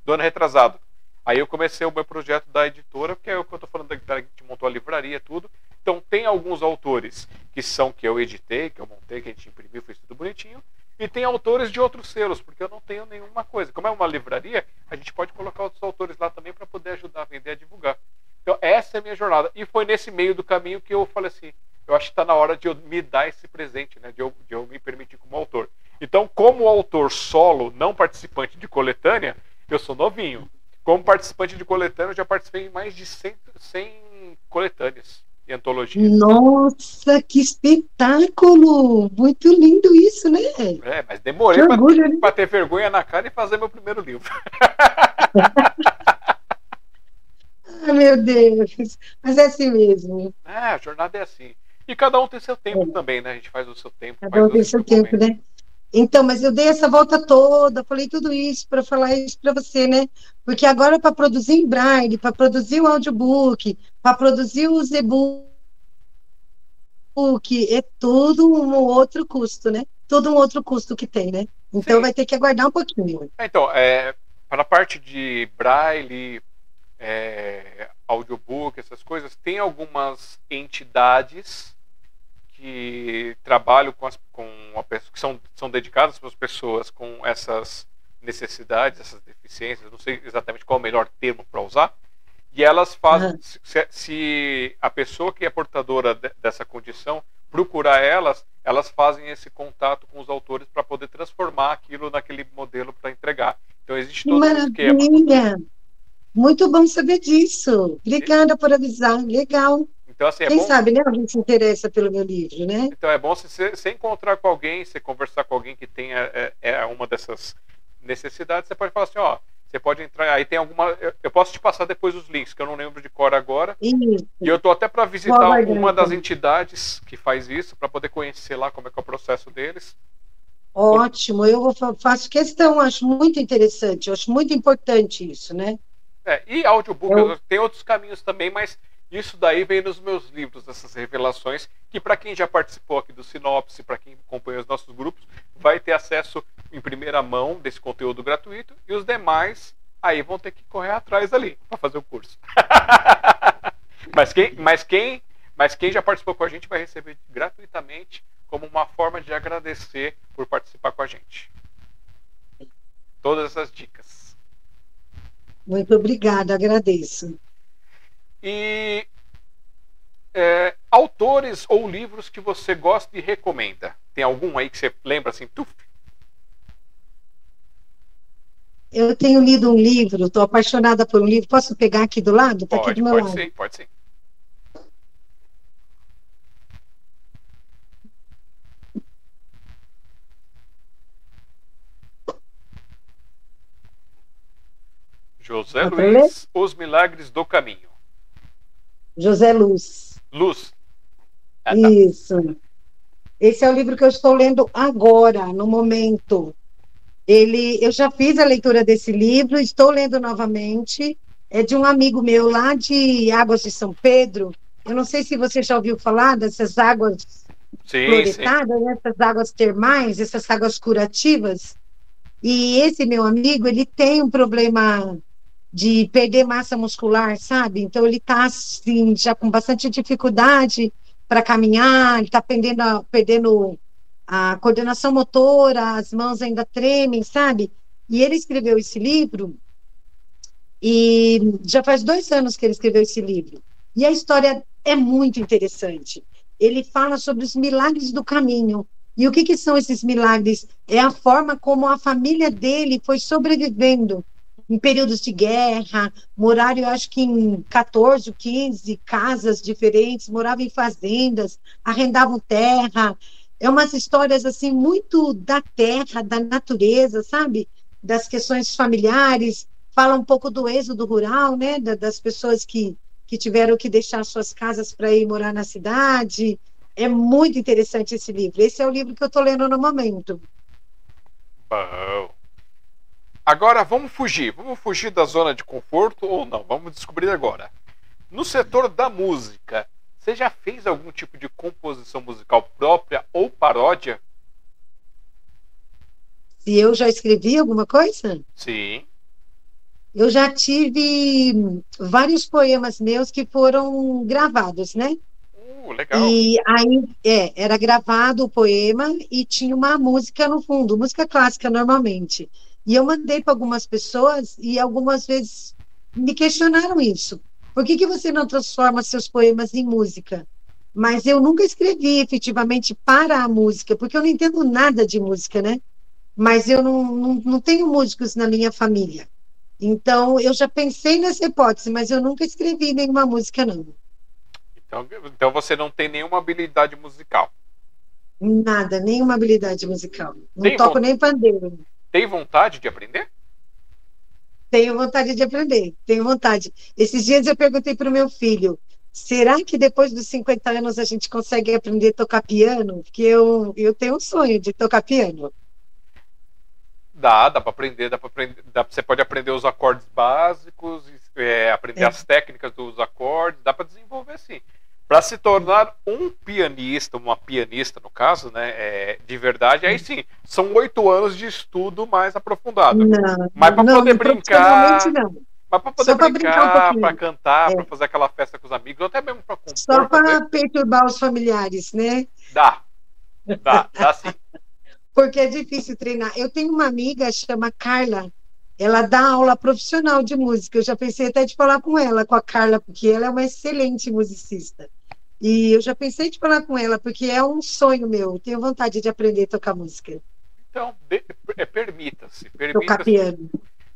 do ano retrasado. Aí eu comecei o meu projeto da editora, que é o que eu estou falando da que a gente montou a livraria tudo. Então tem alguns autores que são que eu editei, que eu montei, que a gente imprimiu, fez tudo bonitinho. E tem autores de outros selos, porque eu não tenho nenhuma coisa. Como é uma livraria, a gente pode colocar outros autores lá também para poder ajudar a vender, a divulgar. Então, essa é a minha jornada. E foi nesse meio do caminho que eu falei assim: eu acho que está na hora de eu me dar esse presente, né? de, eu, de eu me permitir como autor. Então, como autor solo, não participante de coletânea, eu sou novinho. Como participante de coletânea, eu já participei em mais de 100, 100 coletâneas e antologias. Nossa, que espetáculo! Muito lindo isso, né? É, mas demorei para né? ter vergonha na cara e fazer meu primeiro livro. <laughs> ah, meu Deus! Mas é assim mesmo. É, a jornada é assim. E cada um tem seu tempo é. também, né? A gente faz o seu tempo. Cada um tem seu tempo, né? Então, mas eu dei essa volta toda, falei tudo isso para falar isso para você, né? Porque agora para produzir em braille, para produzir o audiobook, para produzir os e-book, é tudo um outro custo, né? Todo um outro custo que tem, né? Então Sim. vai ter que aguardar um pouquinho. Então, é, para a parte de braille, é, audiobook, essas coisas, tem algumas entidades que trabalham com, as, com a, que são, são dedicadas para as pessoas com essas necessidades, essas deficiências, não sei exatamente qual é o melhor termo para usar, e elas fazem, uhum. se, se, a pessoa que é portadora de, dessa condição procurar elas, elas fazem esse contato com os autores para poder transformar aquilo naquele modelo para entregar. Então existe todo Maravilha. um esquema. Muito bom saber disso. Obrigada por avisar. Legal. Então, assim, é Quem bom... sabe, né? Alguém se interessa pelo meu livro, né? Então é bom se você encontrar com alguém, você conversar com alguém que tenha é, é, uma dessas necessidades, você pode falar assim, ó, você pode entrar, aí tem alguma, eu, eu posso te passar depois os links, que eu não lembro de cor agora. Isso. E eu tô até para visitar uma das entidades que faz isso, para poder conhecer lá como é que é o processo deles. Ótimo, eu faço questão, acho muito interessante, acho muito importante isso, né? É, e audiobook, eu... tem outros caminhos também, mas isso daí vem nos meus livros, essas revelações, que para quem já participou aqui do Sinopse, para quem acompanha os nossos grupos, vai ter acesso em primeira mão desse conteúdo gratuito e os demais aí vão ter que correr atrás ali para fazer o curso. <laughs> mas, quem, mas, quem, mas quem já participou com a gente vai receber gratuitamente como uma forma de agradecer por participar com a gente. Todas essas dicas. Muito obrigada, agradeço. E é, autores ou livros que você gosta e recomenda. Tem algum aí que você lembra assim? Tuf? Eu tenho lido um livro, estou apaixonada por um livro. Posso pegar aqui do lado? Está aqui do meu pode lado. Sim, pode sim. José Luiz, Os Milagres do Caminho. José Luz. Luz. Ah, tá. Isso. Esse é o livro que eu estou lendo agora, no momento. Ele, eu já fiz a leitura desse livro, estou lendo novamente. É de um amigo meu lá de Águas de São Pedro. Eu não sei se você já ouviu falar dessas águas sim, floretadas, essas águas termais, essas águas curativas. E esse meu amigo, ele tem um problema de perder massa muscular, sabe? Então ele está assim, já com bastante dificuldade para caminhar, ele está perdendo, perdendo a coordenação motora, as mãos ainda tremem, sabe? E ele escreveu esse livro e já faz dois anos que ele escreveu esse livro. E a história é muito interessante. Ele fala sobre os milagres do caminho. E o que, que são esses milagres? É a forma como a família dele foi sobrevivendo em períodos de guerra, moraram, eu acho que em 14, 15 casas diferentes, moravam em fazendas, arrendavam terra. É umas histórias assim muito da terra, da natureza, sabe? Das questões familiares, fala um pouco do êxodo rural, né? das pessoas que, que tiveram que deixar suas casas para ir morar na cidade. É muito interessante esse livro. Esse é o livro que eu estou lendo no momento. Bom. Agora vamos fugir. Vamos fugir da zona de conforto ou não? Vamos descobrir agora. No setor da música, você já fez algum tipo de composição musical própria ou paródia? Se eu já escrevi alguma coisa? Sim. Eu já tive vários poemas meus que foram gravados, né? Uh, legal. E aí, é, era gravado o poema e tinha uma música no fundo, música clássica normalmente. E eu mandei para algumas pessoas e algumas vezes me questionaram isso. Por que, que você não transforma seus poemas em música? Mas eu nunca escrevi efetivamente para a música, porque eu não entendo nada de música, né? Mas eu não, não, não tenho músicos na minha família. Então, eu já pensei nessa hipótese, mas eu nunca escrevi nenhuma música, não. Então, então você não tem nenhuma habilidade musical? Nada, nenhuma habilidade musical. Não tem toco nem pandeiro. Tem vontade de aprender? Tenho vontade de aprender, tenho vontade. Esses dias eu perguntei para o meu filho: será que depois dos 50 anos a gente consegue aprender a tocar piano? Porque eu, eu tenho um sonho de tocar piano. Dá, dá para aprender, dá para aprender. Dá, você pode aprender os acordes básicos, é, aprender é. as técnicas dos acordes, dá para desenvolver sim para se tornar um pianista, uma pianista no caso, né, é, de verdade, aí sim, são oito anos de estudo mais aprofundado. Não, mas para poder brincar, não. mas para poder brincar, para um cantar, é. para fazer aquela festa com os amigos, ou até mesmo para compor. Só para perturbar os familiares, né? Dá, dá, dá sim. <laughs> Porque é difícil treinar. Eu tenho uma amiga chama Carla. Ela dá aula profissional de música. Eu já pensei até de falar com ela, com a Carla, porque ela é uma excelente musicista. E eu já pensei de falar com ela, porque é um sonho meu. Tenho vontade de aprender a tocar música. Então, é, permita-se. Permita tocar piano.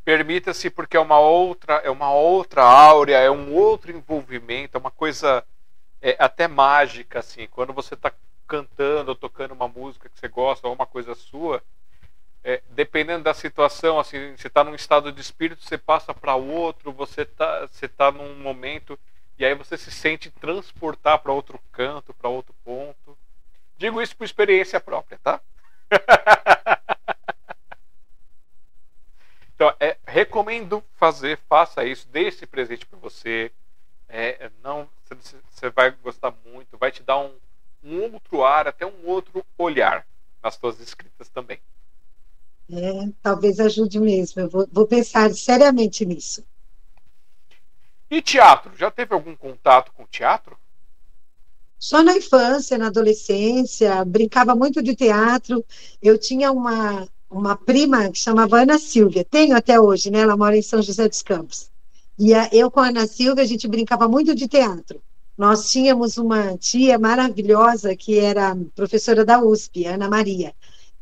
Permita-se, porque é uma outra, é uma outra áurea, é um outro envolvimento, é uma coisa é, até mágica, assim. Quando você está cantando ou tocando uma música que você gosta, ou uma coisa sua, é, dependendo da situação, assim, você está num estado de espírito, você passa para outro, você está você tá num momento e aí você se sente transportar para outro canto, para outro ponto. Digo isso por experiência própria, tá? <laughs> então, é, recomendo fazer, faça isso, dê esse presente para você. É, não, você vai gostar muito, vai te dar um, um outro ar, até um outro olhar nas suas escritas também. É, talvez ajude mesmo. Eu vou, vou pensar seriamente nisso. E teatro? Já teve algum contato com teatro? Só na infância, na adolescência, brincava muito de teatro. Eu tinha uma, uma prima que chamava Ana Silvia, tenho até hoje, né? Ela mora em São José dos Campos. E a, eu com a Ana Silvia, a gente brincava muito de teatro. nós tínhamos uma tia maravilhosa que era professora da USP, Ana Maria.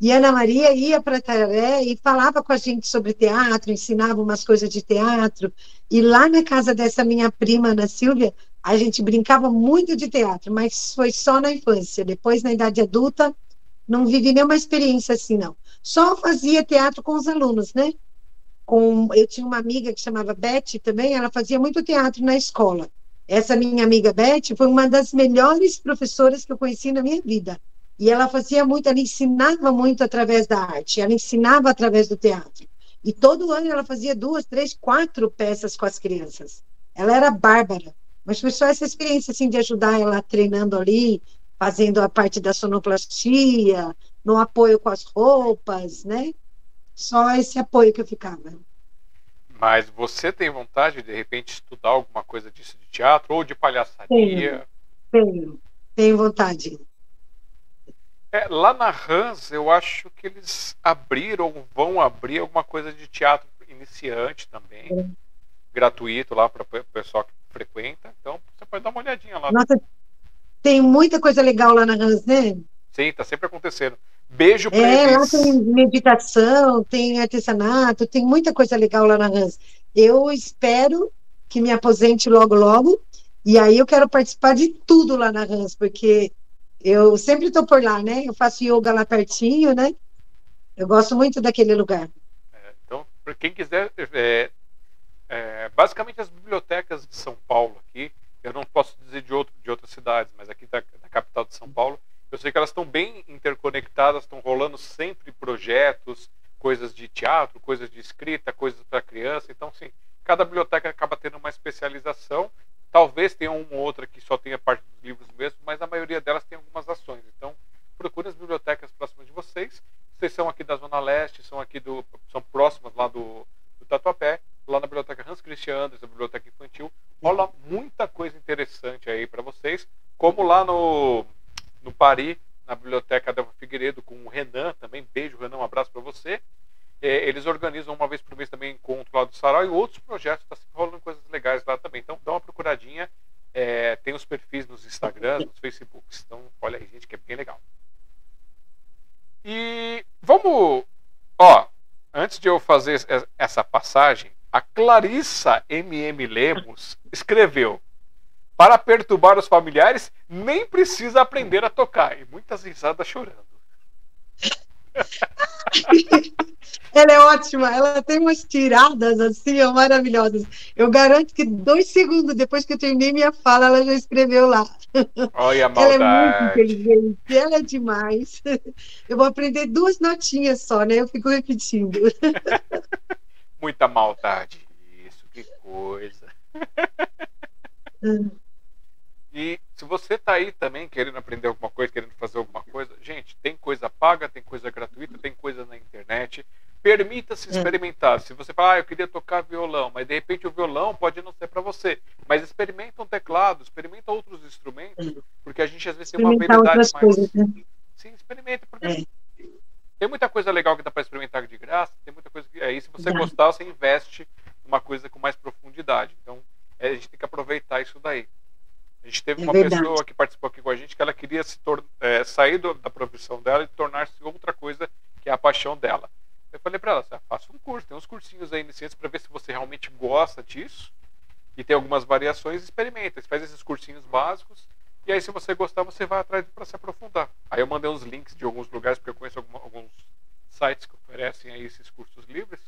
E Ana Maria ia para Taré e falava com a gente sobre teatro, ensinava umas coisas de teatro. E lá na casa dessa minha prima, Ana Silvia, a gente brincava muito de teatro, mas foi só na infância. Depois, na idade adulta, não vivi nenhuma experiência assim, não. Só fazia teatro com os alunos, né? Com, eu tinha uma amiga que chamava Beth também, ela fazia muito teatro na escola. Essa minha amiga Beth foi uma das melhores professoras que eu conheci na minha vida. E ela fazia muito, ela ensinava muito através da arte, ela ensinava através do teatro. E todo ano ela fazia duas, três, quatro peças com as crianças. Ela era bárbara. Mas foi só essa experiência assim, de ajudar ela treinando ali, fazendo a parte da sonoplastia, no apoio com as roupas, né? Só esse apoio que eu ficava. Mas você tem vontade de, de repente, estudar alguma coisa disso de teatro ou de palhaçaria? Tenho, tenho, tenho vontade. É, lá na Hans, eu acho que eles abriram, vão abrir alguma coisa de teatro iniciante também, é. gratuito lá para o pessoal que frequenta. Então, você pode dar uma olhadinha lá. Nossa, tem muita coisa legal lá na Hans, né? Sim, tá sempre acontecendo. Beijo pra é, eles. lá tem meditação, tem artesanato, tem muita coisa legal lá na Hans. Eu espero que me aposente logo, logo. E aí eu quero participar de tudo lá na Hans, porque eu sempre estou por lá, né? Eu faço yoga lá pertinho, né? Eu gosto muito daquele lugar. É, então, para quem quiser, é, é, basicamente as bibliotecas de São Paulo aqui, eu não posso dizer de, outro, de outras cidades, mas aqui da, da capital de São Paulo, eu sei que elas estão bem interconectadas, estão rolando sempre projetos, coisas de teatro, coisas de escrita, coisas para criança. Então, sim, cada biblioteca acaba tendo uma especialização. Talvez tenha uma ou outra que só tenha parte dos livros mesmo, mas a maioria delas tem algumas ações. Então, procure as bibliotecas próximas de vocês. Vocês são aqui da Zona Leste, são aqui do, são próximas lá do, do Tatuapé lá na biblioteca Hans Christian Andersen, biblioteca infantil, rola muita coisa interessante aí para vocês, como lá no, no Paris, na biblioteca da Figueiredo, com o Renan também, beijo Renan, um abraço para você. É, eles organizam uma vez por mês também encontro lá do Sarau e outros projetos, está rolando coisas legais lá também. Então dá uma procuradinha, é, tem os perfis nos Instagrams, nos Facebooks. Então olha aí, gente, que é bem legal. E vamos, ó, antes de eu fazer essa passagem, a Clarissa MM Lemos escreveu: Para perturbar os familiares, nem precisa aprender a tocar. E muitas risadas chorando. <laughs> ela é ótima, ela tem umas tiradas assim, ó, maravilhosas. Eu garanto que dois segundos depois que eu terminei minha fala, ela já escreveu lá. Olha a maldade. <laughs> Ela é muito inteligente, ela é demais. <laughs> Eu vou aprender duas notinhas só, né? Eu fico repetindo. Muita maldade. Isso, que coisa. e se você tá aí também querendo aprender alguma coisa, querendo fazer alguma coisa, gente, tem coisa paga, tem coisa gratuita, tem coisa na internet. Permita-se é. experimentar. Se você falar, ah, eu queria tocar violão, mas de repente o violão pode não ser para você. Mas experimenta um teclado, experimenta outros instrumentos, porque a gente às vezes tem uma habilidade mais. Coisas, né? Sim, experimenta, porque é. Tem muita coisa legal que dá para experimentar de graça, tem muita coisa que aí se você gostar, você investe numa coisa com mais profundidade. Então, é, a gente tem que aproveitar isso daí. A gente teve é uma verdade. pessoa que participou aqui com a gente que ela queria é, sair do, da profissão dela e tornar-se outra coisa que é a paixão dela. Eu falei para ela, faça um curso, tem uns cursinhos aí iniciantes para ver se você realmente gosta disso e tem algumas variações, experimenta. Você faz esses cursinhos básicos e aí, se você gostar, você vai atrás para se aprofundar. Aí eu mandei uns links de alguns lugares, porque eu conheço alguns sites que oferecem aí esses cursos livres.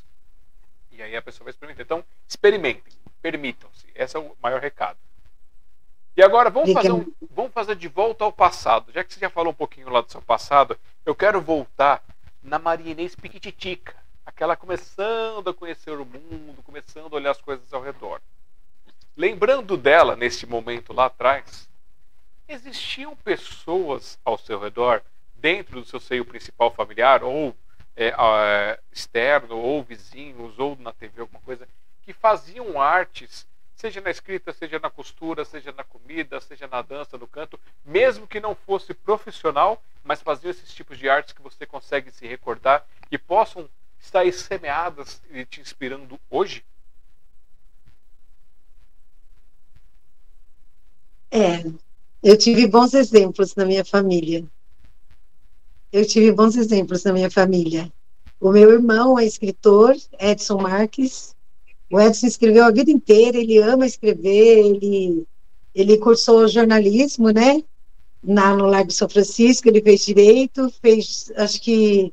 E aí a pessoa vai experimentar. Então, experimentem, permitam-se. Esse é o maior recado. E agora, vamos fazer, um, vamos fazer de volta ao passado. Já que você já falou um pouquinho lá do seu passado, eu quero voltar na Maria Inês Piquititica. Aquela começando a conhecer o mundo, começando a olhar as coisas ao redor. Lembrando dela, nesse momento lá atrás, existiam pessoas ao seu redor, dentro do seu seio principal familiar, ou é, uh, externo, ou vizinhos, ou na TV, alguma coisa, que faziam artes, seja na escrita, seja na costura, seja na comida, seja na dança, no canto, mesmo que não fosse profissional, mas faziam esses tipos de artes que você consegue se recordar e possam estar aí semeadas e te inspirando hoje? É, eu tive bons exemplos na minha família. Eu tive bons exemplos na minha família. O meu irmão é escritor, Edson Marques. O Edson escreveu a vida inteira, ele ama escrever, ele, ele cursou jornalismo, né? Na, no Largo São Francisco, ele fez direito, fez, acho que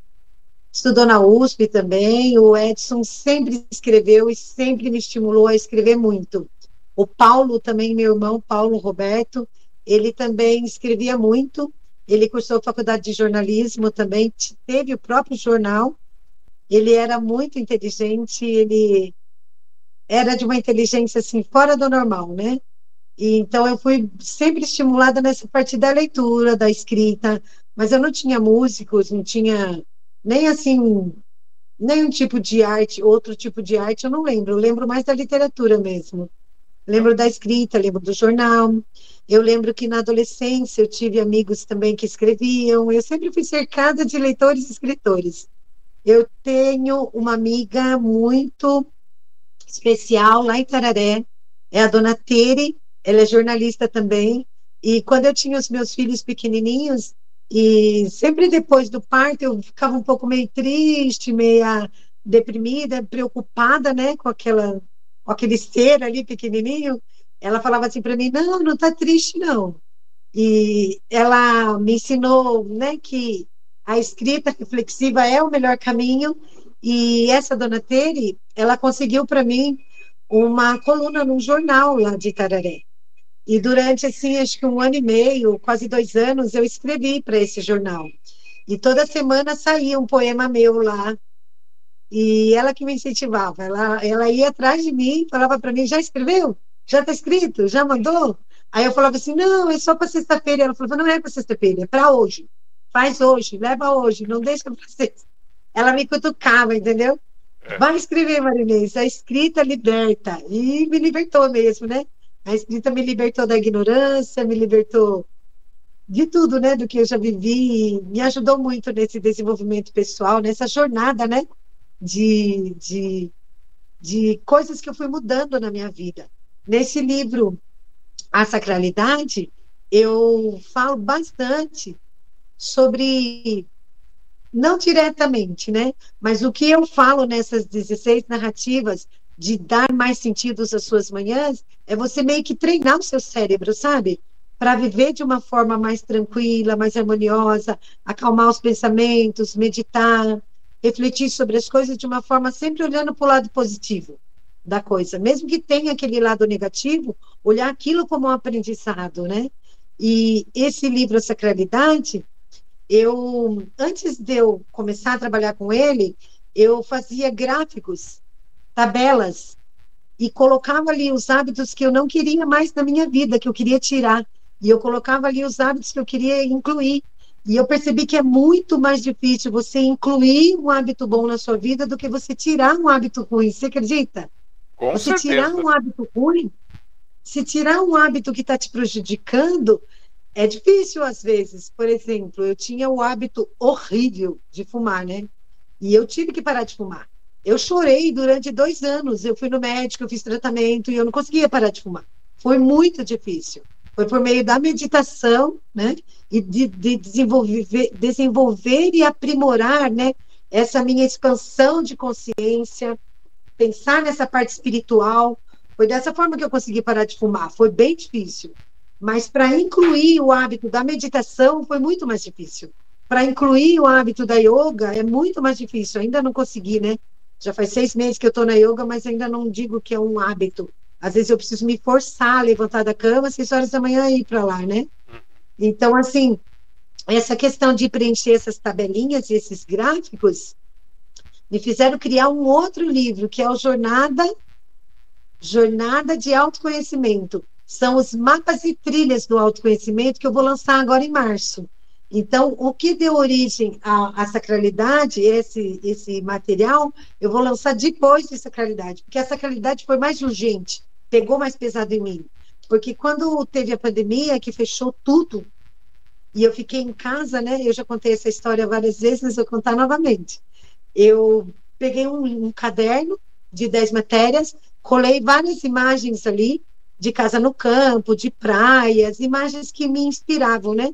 estudou na USP também. O Edson sempre escreveu e sempre me estimulou a escrever muito. O Paulo também, meu irmão, Paulo Roberto, ele também escrevia muito. Ele cursou faculdade de jornalismo também, teve o próprio jornal. Ele era muito inteligente, ele era de uma inteligência assim fora do normal, né? E, então eu fui sempre estimulada nessa parte da leitura, da escrita, mas eu não tinha músicos, não tinha nem assim nenhum tipo de arte, outro tipo de arte, eu não lembro. Eu lembro mais da literatura mesmo. Lembro da escrita, lembro do jornal. Eu lembro que na adolescência eu tive amigos também que escreviam. Eu sempre fui cercada de leitores e escritores. Eu tenho uma amiga muito especial lá em Tararé, é a dona Tere, ela é jornalista também. E quando eu tinha os meus filhos pequenininhos, e sempre depois do parto eu ficava um pouco meio triste, meia deprimida, preocupada, né, com aquela com aquele ser ali pequenininho. Ela falava assim para mim: "Não, não tá triste não". E ela me ensinou, né, que a escrita reflexiva é o melhor caminho. E essa dona Tere, ela conseguiu para mim uma coluna num jornal lá de Itararé. E durante, assim, acho que um ano e meio, quase dois anos, eu escrevi para esse jornal. E toda semana saía um poema meu lá. E ela que me incentivava. Ela, ela ia atrás de mim, falava para mim: já escreveu? Já está escrito? Já mandou? Aí eu falava assim: não, é só para sexta-feira. Ela falava: não é para sexta-feira, é para hoje. Faz hoje, leva hoje, não deixa para sexta. Ela me cutucava, entendeu? É. Vai escrever, Marinês, a escrita liberta. E me libertou mesmo, né? A escrita me libertou da ignorância, me libertou de tudo, né, do que eu já vivi, me ajudou muito nesse desenvolvimento pessoal, nessa jornada, né, de, de, de coisas que eu fui mudando na minha vida. Nesse livro, A Sacralidade, eu falo bastante sobre, não diretamente, né, mas o que eu falo nessas 16 narrativas de dar mais sentidos às suas manhãs, é você meio que treinar o seu cérebro, sabe? Para viver de uma forma mais tranquila, mais harmoniosa, acalmar os pensamentos, meditar, refletir sobre as coisas de uma forma sempre olhando para o lado positivo da coisa, mesmo que tenha aquele lado negativo, olhar aquilo como um aprendizado, né? E esse livro, A Sacralidade, eu, antes de eu começar a trabalhar com ele, eu fazia gráficos tabelas e colocava ali os hábitos que eu não queria mais na minha vida, que eu queria tirar. E eu colocava ali os hábitos que eu queria incluir. E eu percebi que é muito mais difícil você incluir um hábito bom na sua vida do que você tirar um hábito ruim. Você acredita? Com você certeza. tirar um hábito ruim, se tirar um hábito que está te prejudicando, é difícil às vezes. Por exemplo, eu tinha o hábito horrível de fumar, né? E eu tive que parar de fumar. Eu chorei durante dois anos. Eu fui no médico, eu fiz tratamento e eu não conseguia parar de fumar. Foi muito difícil. Foi por meio da meditação, né? E de, de desenvolver, desenvolver e aprimorar, né? Essa minha expansão de consciência, pensar nessa parte espiritual. Foi dessa forma que eu consegui parar de fumar. Foi bem difícil. Mas para incluir o hábito da meditação foi muito mais difícil. Para incluir o hábito da yoga é muito mais difícil. Ainda não consegui, né? Já faz seis meses que eu estou na yoga, mas ainda não digo que é um hábito. Às vezes eu preciso me forçar a levantar da cama às seis horas da manhã e ir para lá, né? Então, assim, essa questão de preencher essas tabelinhas e esses gráficos me fizeram criar um outro livro, que é o Jornada, Jornada de Autoconhecimento. São os mapas e trilhas do autoconhecimento que eu vou lançar agora em março. Então, o que deu origem à, à, sacralidade, esse, esse material, eu vou lançar depois de sacralidade, porque a sacralidade foi mais urgente, pegou mais pesado em mim. Porque quando teve a pandemia, que fechou tudo, e eu fiquei em casa, né? Eu já contei essa história várias vezes, mas vou contar novamente. Eu peguei um, um caderno de 10 matérias, colei várias imagens ali, de casa no campo, de praias, imagens que me inspiravam, né?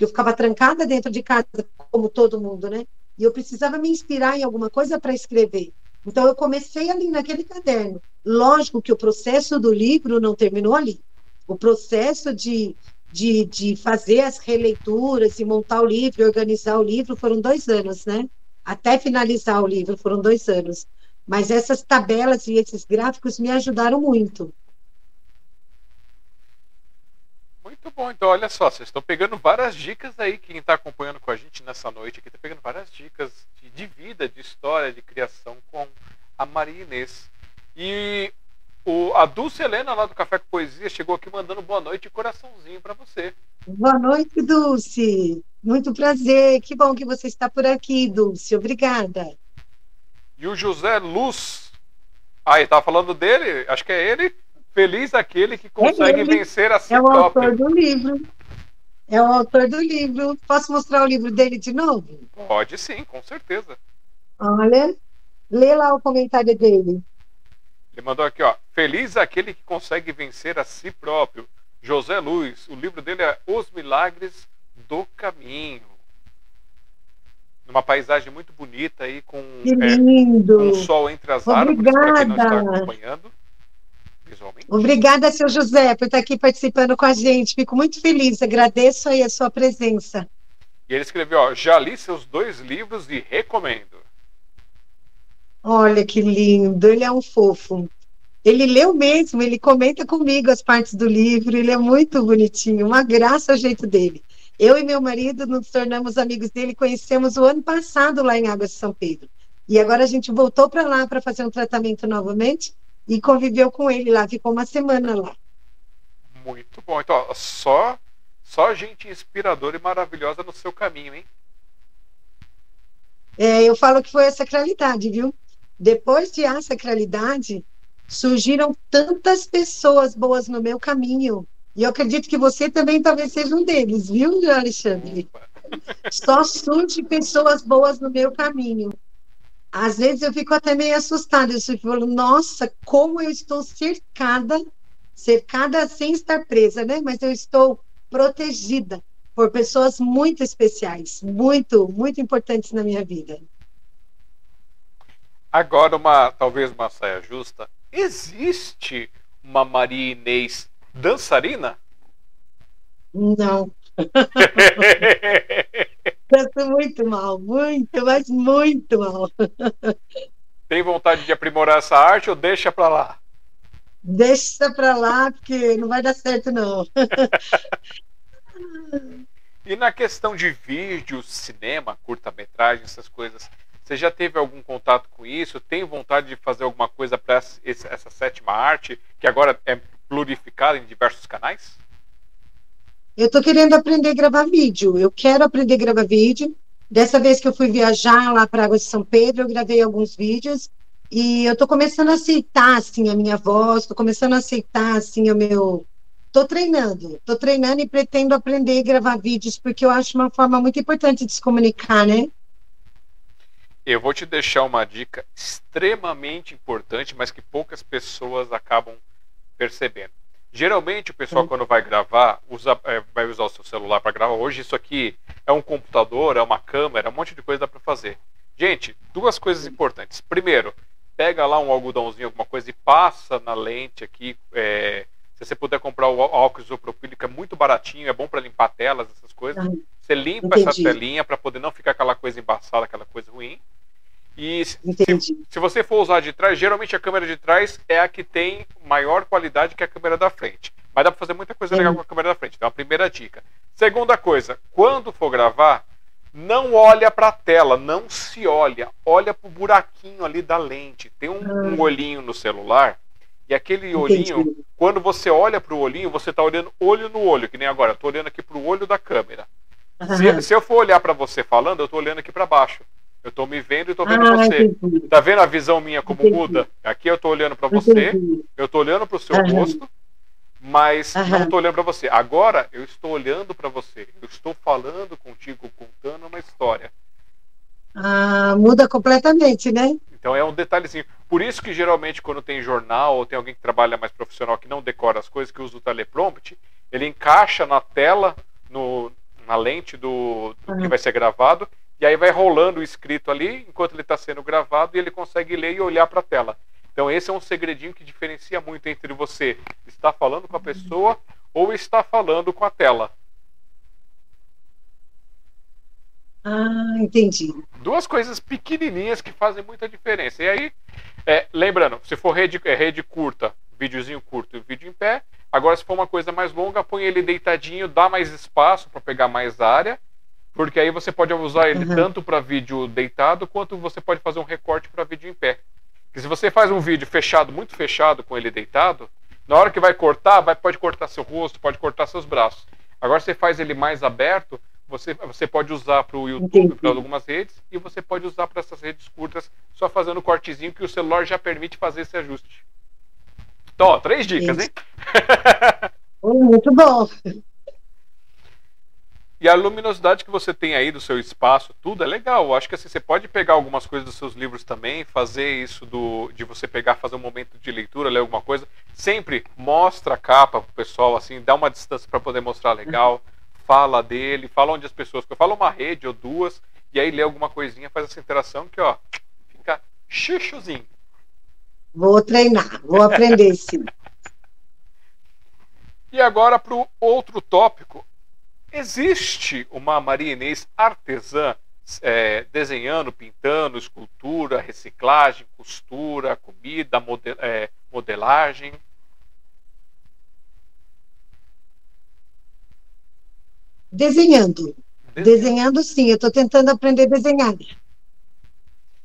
Eu ficava trancada dentro de casa, como todo mundo, né? E eu precisava me inspirar em alguma coisa para escrever. Então, eu comecei ali naquele caderno. Lógico que o processo do livro não terminou ali. O processo de, de, de fazer as releituras e montar o livro, organizar o livro, foram dois anos, né? Até finalizar o livro, foram dois anos. Mas essas tabelas e esses gráficos me ajudaram muito. Muito bom. Então, olha só, vocês estão pegando várias dicas aí. Quem está acompanhando com a gente nessa noite aqui está pegando várias dicas de, de, vida, de história, de criação com a Maria Inês. E o, a Dulce Helena, lá do Café com Poesia, chegou aqui mandando boa noite e coraçãozinho para você. Boa noite, Dulce. Muito prazer. Que bom que você está por aqui, Dulce. Obrigada. E o José Luz. Ah, estava falando dele, acho que é ele. Feliz aquele que consegue é vencer a si É o próprio. autor do livro. É o autor do livro. Posso mostrar o livro dele de novo? Pode sim, com certeza. Olha, lê lá o comentário dele. Ele mandou aqui, ó. Feliz aquele que consegue vencer a si próprio. José Luiz. O livro dele é Os Milagres do Caminho. Numa paisagem muito bonita aí, com, Que lindo. é, um sol entre as árvores, para quem não está Obrigada. acompanhando visualmente. Obrigada, seu José, por estar aqui participando com a gente. Fico muito feliz. Agradeço aí a sua presença. E ele escreveu, ó, já li seus dois livros e recomendo. Olha que lindo. Ele é um fofo. Ele leu mesmo, ele comenta comigo as partes do livro. Ele é muito bonitinho. Uma graça o jeito dele. Eu e meu marido nos tornamos amigos dele, conhecemos o ano passado lá em Águas de São Pedro. E agora a gente voltou para lá para fazer um tratamento novamente e conviveu com ele lá, ficou uma semana lá. Muito bom. Então, ó, só, só gente inspiradora e maravilhosa no seu caminho, hein? É, eu falo que foi a sacralidade, viu? Depois de a sacralidade, surgiram tantas pessoas boas no meu caminho. E eu acredito que você também talvez seja um deles, viu, Alexandre? Opa. Só surge pessoas boas no meu caminho. Às vezes eu fico até meio assustada. Eu falando, nossa, como eu estou cercada, cercada sem estar presa, né? Mas eu estou protegida por pessoas muito especiais, muito, muito importantes na minha vida. Agora, uma, talvez uma saia justa. Existe uma Maria Inês dançarina? Não, <laughs> canto muito mal, muito, mas muito mal. <laughs> Tem vontade de aprimorar essa arte ou deixa pra lá? Deixa pra lá, porque não vai dar certo, não. <laughs> E na questão de vídeo, cinema, curta-metragem, essas coisas, você já teve algum contato com isso? Tem vontade de fazer alguma coisa para essa sétima arte, que agora é plurificada em diversos canais? Eu tô querendo aprender a gravar vídeo. Eu quero aprender a gravar vídeo. Dessa vez que eu fui viajar lá para Água de São Pedro, eu gravei alguns vídeos e eu tô começando a aceitar assim a minha voz, tô começando a aceitar assim o meu Tô treinando, tô treinando e pretendo aprender a gravar vídeos porque eu acho uma forma muito importante de se comunicar, né? Eu vou te deixar uma dica extremamente importante, mas que poucas pessoas acabam percebendo. Geralmente o pessoal quando vai gravar usa, é, vai usar o seu celular para gravar. Hoje isso aqui é um computador, é uma câmera, um monte de coisa dá para fazer. Gente, duas coisas importantes. Primeiro, pega lá um algodãozinho, alguma coisa e passa na lente aqui. é, se você puder comprar o álcool isopropílico, é muito baratinho, é bom para limpar telas, essas coisas. Você limpa essa entendi. telinha para poder não ficar aquela coisa embaçada, aquela coisa ruim. E se, se você for usar de trás, geralmente a câmera de trás é a que tem maior qualidade que a câmera da frente. Mas dá para fazer muita coisa Sim. legal com a câmera da frente. Então, a primeira dica. Segunda coisa, quando for gravar, não olha para a tela, não se olha, olha para o buraquinho ali da lente. Tem um, um olhinho no celular e aquele olhinho, Entendi. quando você olha para o olhinho, você está olhando olho no olho, que nem agora. Tô olhando aqui para o olho da câmera. Se, se eu for olhar para você falando, eu tô olhando aqui para baixo. Eu tô me vendo e tô vendo Ah, você. entendi. Tá vendo a visão minha como Entendi. muda? Aqui eu tô olhando para você, Entendi. eu tô olhando para o seu Aham. rosto, mas Aham. não tô olhando para você. Agora eu estou olhando para você. Eu estou falando contigo, contando uma história. Ah, muda completamente, né? Então é um detalhezinho. Por isso que geralmente quando tem jornal ou tem alguém que trabalha mais profissional que não decora as coisas, que usa o teleprompter, ele encaixa na tela, no, na lente do, do que vai ser gravado, e aí vai rolando o escrito ali enquanto ele está sendo gravado e ele consegue ler e olhar para a tela. Então esse é um segredinho que diferencia muito entre você estar falando com a pessoa ou estar falando com a tela. Ah, entendi. Duas coisas pequenininhas que fazem muita diferença. E aí, é, lembrando, se for rede, é, rede curta, videozinho curto e vídeo em pé. Agora, se for uma coisa mais longa, põe ele deitadinho, dá mais espaço para pegar mais área, porque aí você pode usar ele uhum. tanto para vídeo deitado quanto você pode fazer um recorte para vídeo em pé. Porque se você faz um vídeo fechado, muito fechado, com ele deitado, na hora que vai cortar, vai, pode cortar seu rosto, pode cortar seus braços. Agora, você faz ele mais aberto, você, você pode usar para o YouTube, para algumas redes, e você pode usar para essas redes curtas, só fazendo o cortezinho que o celular já permite fazer esse ajuste. Então, ó, três dicas, hein? <laughs> Muito bom. E a luminosidade que você tem aí do seu espaço, tudo é legal. Eu acho que assim, você pode pegar algumas coisas dos seus livros também, fazer isso do, de você pegar, fazer um momento de leitura, ler alguma coisa. Sempre mostra a capa pro pessoal, assim, dá uma distância para poder mostrar legal. Uhum fala dele, fala onde as pessoas. Fala uma rede ou duas, e aí lê alguma coisinha, faz essa interação que, ó, fica chuchuzinho. Vou treinar, vou aprender sim. <laughs> e agora para o outro tópico. Existe uma Maria Inês artesã é, desenhando, pintando, escultura, reciclagem, costura, comida, model, é, modelagem? Desenhando. Desenhando, sim. Eu estou tentando aprender a desenhar.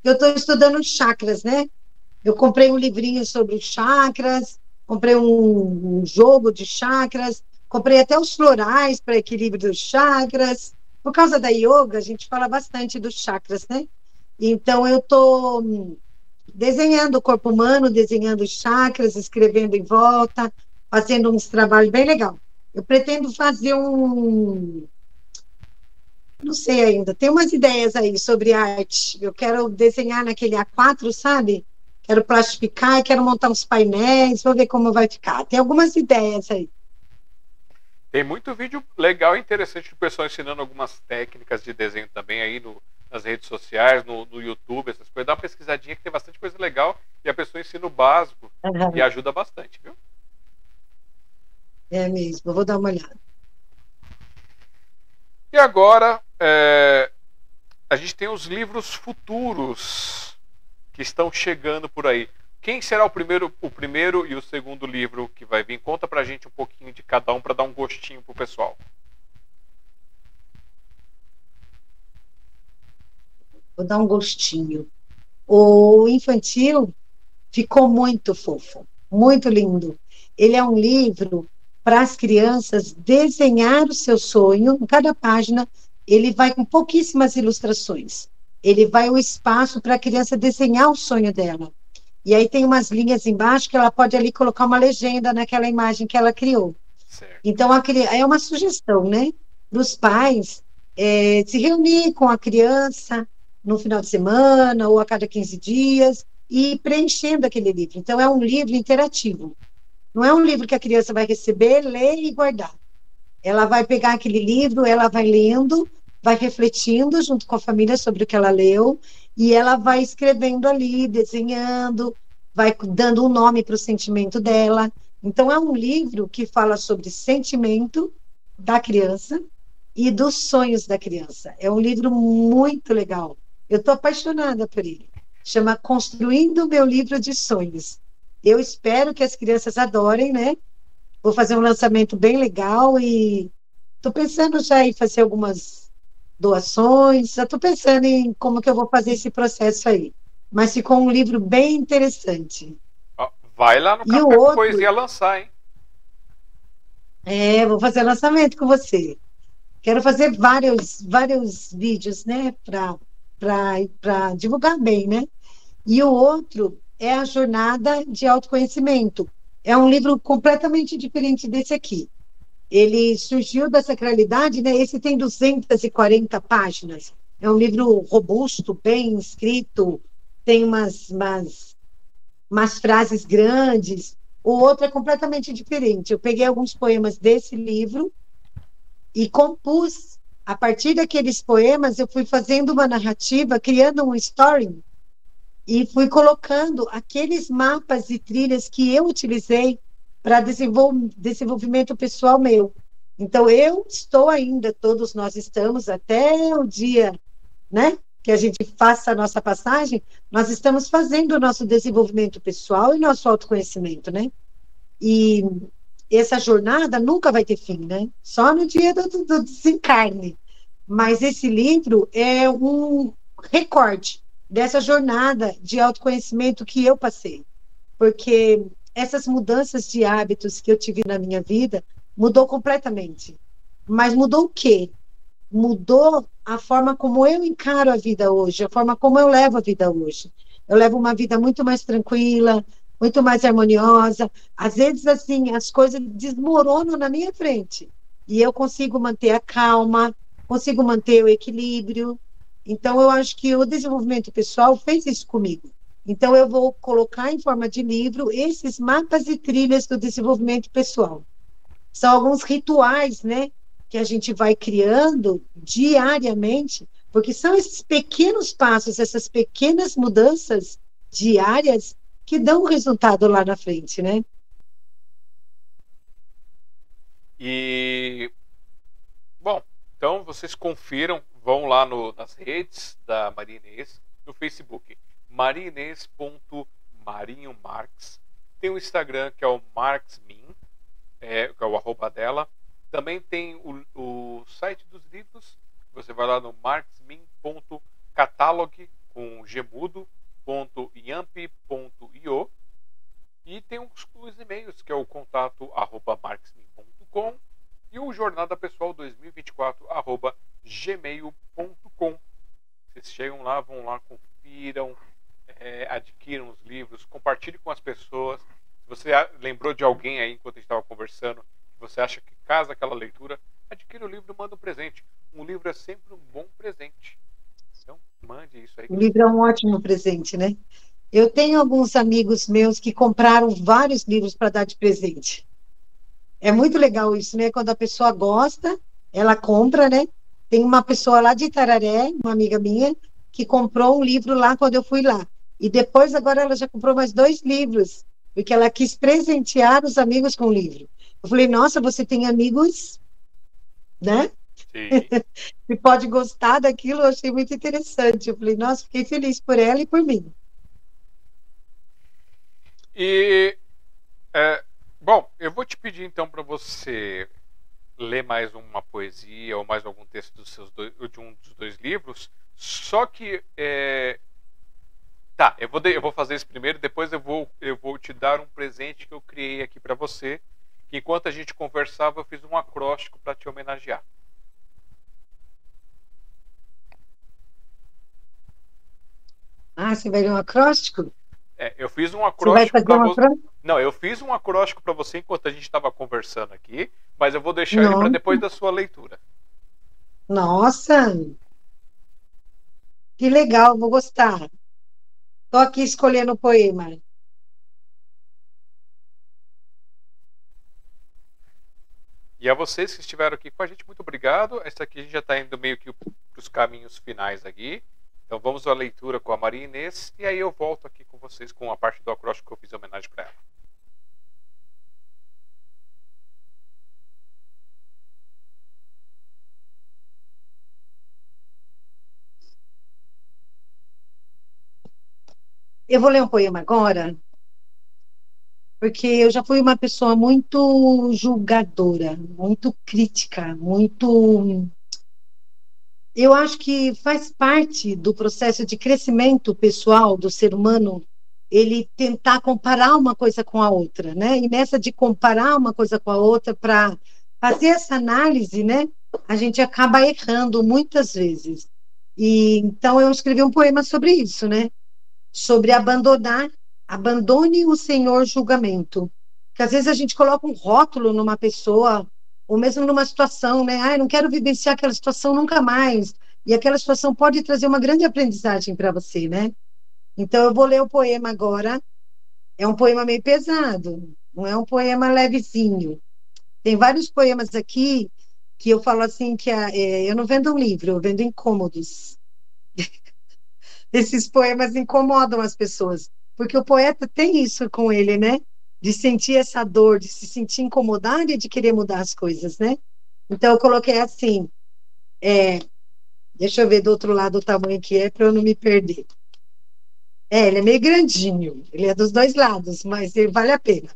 Eu estou estudando chakras, né? Eu comprei um livrinho sobre chakras, comprei um, um jogo de chakras, comprei até os florais para equilíbrio dos chakras. Por causa da yoga, a gente fala bastante dos chakras, né? Então, eu estou hum, desenhando o corpo humano, desenhando os chakras, escrevendo em volta, fazendo uns trabalhos bem legal. Eu pretendo fazer um. Não sei ainda, tem umas ideias aí sobre arte. Eu quero desenhar naquele A4, sabe? Quero plastificar, quero montar uns painéis, vou ver como vai ficar. Tem algumas ideias aí. Tem muito vídeo legal e interessante do pessoal ensinando algumas técnicas de desenho também aí no, nas redes sociais, no, no, YouTube, essas coisas. Dá uma pesquisadinha que tem bastante coisa legal e a pessoa ensina o básico uhum. e ajuda bastante, viu? É mesmo, eu vou dar uma olhada. E agora, é, a gente tem os livros futuros que estão chegando por aí. Quem será o primeiro, o primeiro e o segundo livro que vai vir? Conta pra gente um pouquinho de cada um para dar um gostinho pro pessoal. Vou dar um gostinho. O infantil ficou muito fofo, muito lindo. Ele é um livro para as crianças desenhar o seu sonho. Em cada página, ele vai com pouquíssimas ilustrações. Ele vai o espaço para a criança desenhar o sonho dela. E aí tem umas linhas embaixo que ela pode ali colocar uma legenda naquela imagem que ela criou. Certo. Então, a, é uma sugestão, né? Dos pais é, se reunir com a criança no final de semana ou a cada 15 dias e preenchendo aquele livro. Então, é um livro interativo. Não é um livro que a criança vai receber, ler e guardar. Ela vai pegar aquele livro, ela vai lendo, vai refletindo junto com a família sobre o que ela leu e ela vai escrevendo ali, desenhando, vai dando um nome para o sentimento dela. Então, é um livro que fala sobre sentimento da criança e dos sonhos da criança. É um livro muito legal. Eu estou apaixonada por ele. Chama Construindo Meu Livro de Sonhos. Eu espero que as crianças adorem, né? Vou fazer um lançamento bem legal e estou pensando já em fazer algumas doações. Já estou pensando em como que eu vou fazer esse processo aí. Mas ficou um livro bem interessante. Vai lá no e Café o outro... Poesia lançar, hein? É, vou fazer lançamento com você. Quero fazer vários, vários vídeos, né, para divulgar bem, né? E o outro é a Jornada de Autoconhecimento. É um livro completamente diferente desse aqui. Ele surgiu da sacralidade, né? Esse tem 240 páginas. É um livro robusto, bem escrito, tem umas, umas, umas frases grandes, o outro é completamente diferente. Eu peguei alguns poemas desse livro e compus. A partir daqueles poemas, eu fui fazendo uma narrativa, criando um story e fui colocando aqueles mapas e trilhas que eu utilizei para desenvolvimento pessoal meu. Então, eu estou ainda, todos nós estamos, até o dia né, que a gente faça a nossa passagem, nós estamos fazendo o nosso desenvolvimento pessoal e nosso autoconhecimento, né? E essa jornada nunca vai ter fim, né? Só no dia do, do desencarne. Mas esse livro é um recorte dessa jornada de autoconhecimento que eu passei. Porque essas mudanças de hábitos que eu tive na minha vida mudou completamente. Mas mudou o quê? Mudou a forma como eu encaro a vida hoje, a forma como eu levo a vida hoje. Eu levo uma vida muito mais tranquila, muito mais harmoniosa. Às vezes, assim, as coisas desmoronam na minha frente. E eu consigo manter a calma, consigo manter o equilíbrio. Então, eu acho que o desenvolvimento pessoal fez isso comigo. Então, eu vou colocar em forma de livro esses mapas e trilhas do desenvolvimento pessoal. São alguns rituais, né, que a gente vai criando diariamente, porque são esses pequenos passos, essas pequenas mudanças diárias que dão resultado lá na frente, né? E bom, então vocês confiram, vão lá no, nas redes da Maria Inês, no Facebook, mariinês.marinhomarx. Tem o Instagram que é o marxmin, é, que é o arroba dela. Também tem o, o site dos livros, você vai lá no marxmin.catalog com gemudo www.yamp.io e tem os, os e-mails que é o contato arroba marxmin.com e o jornada pessoal 2024 arroba gmail.com vocês chegam lá, vão lá, confiram é, adquiram os livros, compartilhe com as pessoas se você lembrou de alguém aí enquanto a gente estava conversando que você acha que casa aquela leitura adquira o livro e manda um presente um livro é sempre um bom presente então, mande isso aí. O livro é um ótimo presente, né? Eu tenho alguns amigos meus que compraram vários livros para dar de presente. É muito legal isso, né? Quando a pessoa gosta, ela compra, né? Tem uma pessoa lá de Itararé, uma amiga minha, que comprou um livro lá quando eu fui lá. E depois, agora, ela já comprou mais dois livros, porque ela quis presentear os amigos com o livro. Eu falei, nossa, você tem amigos, né? Se <laughs> pode gostar daquilo, eu achei muito interessante. Eu falei, nossa, fiquei feliz por ela e por mim. E, é, bom, eu vou te pedir então para você ler mais uma poesia ou mais algum texto dos seus dois, de um dos dois livros. Só que é, Tá, eu vou, eu vou fazer isso primeiro, depois eu vou, eu vou te dar um presente que eu criei aqui para você. Que enquanto a gente conversava, eu fiz um acróstico para te homenagear. Ah, você vai ler um acróstico? É, eu fiz um acróstico para você. Não, eu fiz um acróstico para você enquanto a gente estava conversando aqui, mas eu vou deixar Nossa. ele para depois da sua leitura. Nossa! Que legal, vou gostar. Estou aqui escolhendo o poema. E a vocês que estiveram aqui com a gente, muito obrigado. Essa aqui a gente já está indo meio que para os caminhos finais aqui. Então vamos à leitura com a Maria Inês e aí eu volto aqui com vocês com a parte do acróstico que eu fiz homenagem para ela. Eu vou ler um poema agora, porque eu já fui uma pessoa muito julgadora, muito crítica, muito eu acho que faz parte do processo de crescimento pessoal do ser humano ele tentar comparar uma coisa com a outra, né? E nessa de comparar uma coisa com a outra para fazer essa análise, né? A gente acaba errando muitas vezes. E então eu escrevi um poema sobre isso, né? Sobre abandonar, abandone o Senhor julgamento. Que às vezes a gente coloca um rótulo numa pessoa ou mesmo numa situação, né? Ah, não quero vivenciar aquela situação nunca mais. E aquela situação pode trazer uma grande aprendizagem para você, né? Então eu vou ler o poema agora. É um poema meio pesado, não é um poema levezinho. Tem vários poemas aqui que eu falo assim que a, é, eu não vendo um livro, eu vendo incômodos. Esses poemas incomodam as pessoas, porque o poeta tem isso com ele, né? De sentir essa dor, de se sentir incomodado e de querer mudar as coisas, né? Então eu coloquei assim, é, deixa eu ver do outro lado o tamanho que é para eu não me perder. É, ele é meio grandinho, ele é dos dois lados, mas ele vale a pena.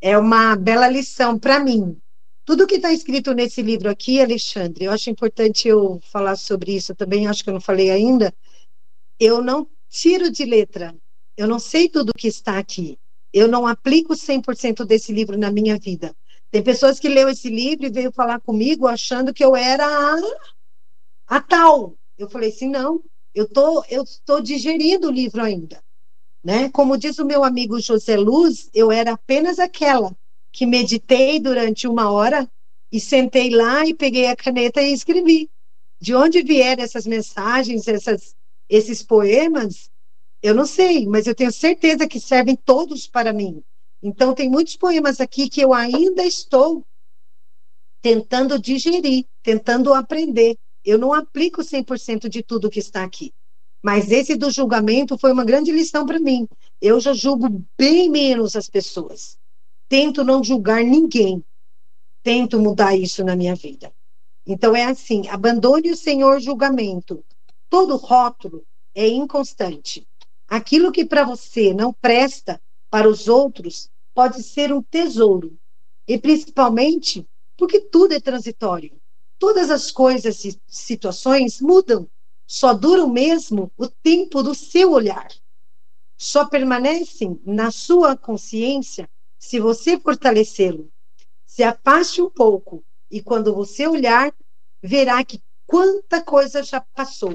É uma bela lição para mim. Tudo que está escrito nesse livro aqui, Alexandre, eu acho importante eu falar sobre isso também, acho que eu não falei ainda. Eu não tiro de letra, eu não sei tudo que está aqui. Eu não aplico 100% desse livro na minha vida. Tem pessoas que leu esse livro e veio falar comigo achando que eu era a, a tal. Eu falei assim, não, eu tô, eu estou digerindo o livro ainda. Né? Como diz o meu amigo José Luz, eu era apenas aquela que meditei durante uma hora e sentei lá e peguei a caneta e escrevi. De onde vieram essas mensagens, essas, esses poemas, eu não sei, mas eu tenho certeza que servem todos para mim. Então, tem muitos poemas aqui que eu ainda estou tentando digerir, tentando aprender. Eu não aplico 100% de tudo que está aqui. Mas esse do julgamento foi uma grande lição para mim. Eu já julgo bem menos as pessoas. Tento não julgar ninguém. Tento mudar isso na minha vida. Então é assim: abandone o Senhor julgamento. Todo rótulo é inconstante. Aquilo que para você não presta, para os outros pode ser um tesouro. E principalmente porque tudo é transitório. Todas as coisas e situações mudam. Só duram mesmo o tempo do seu olhar. Só permanecem na sua consciência se você fortalecê-lo. Se afaste um pouco e quando você olhar, verá que quanta coisa já passou.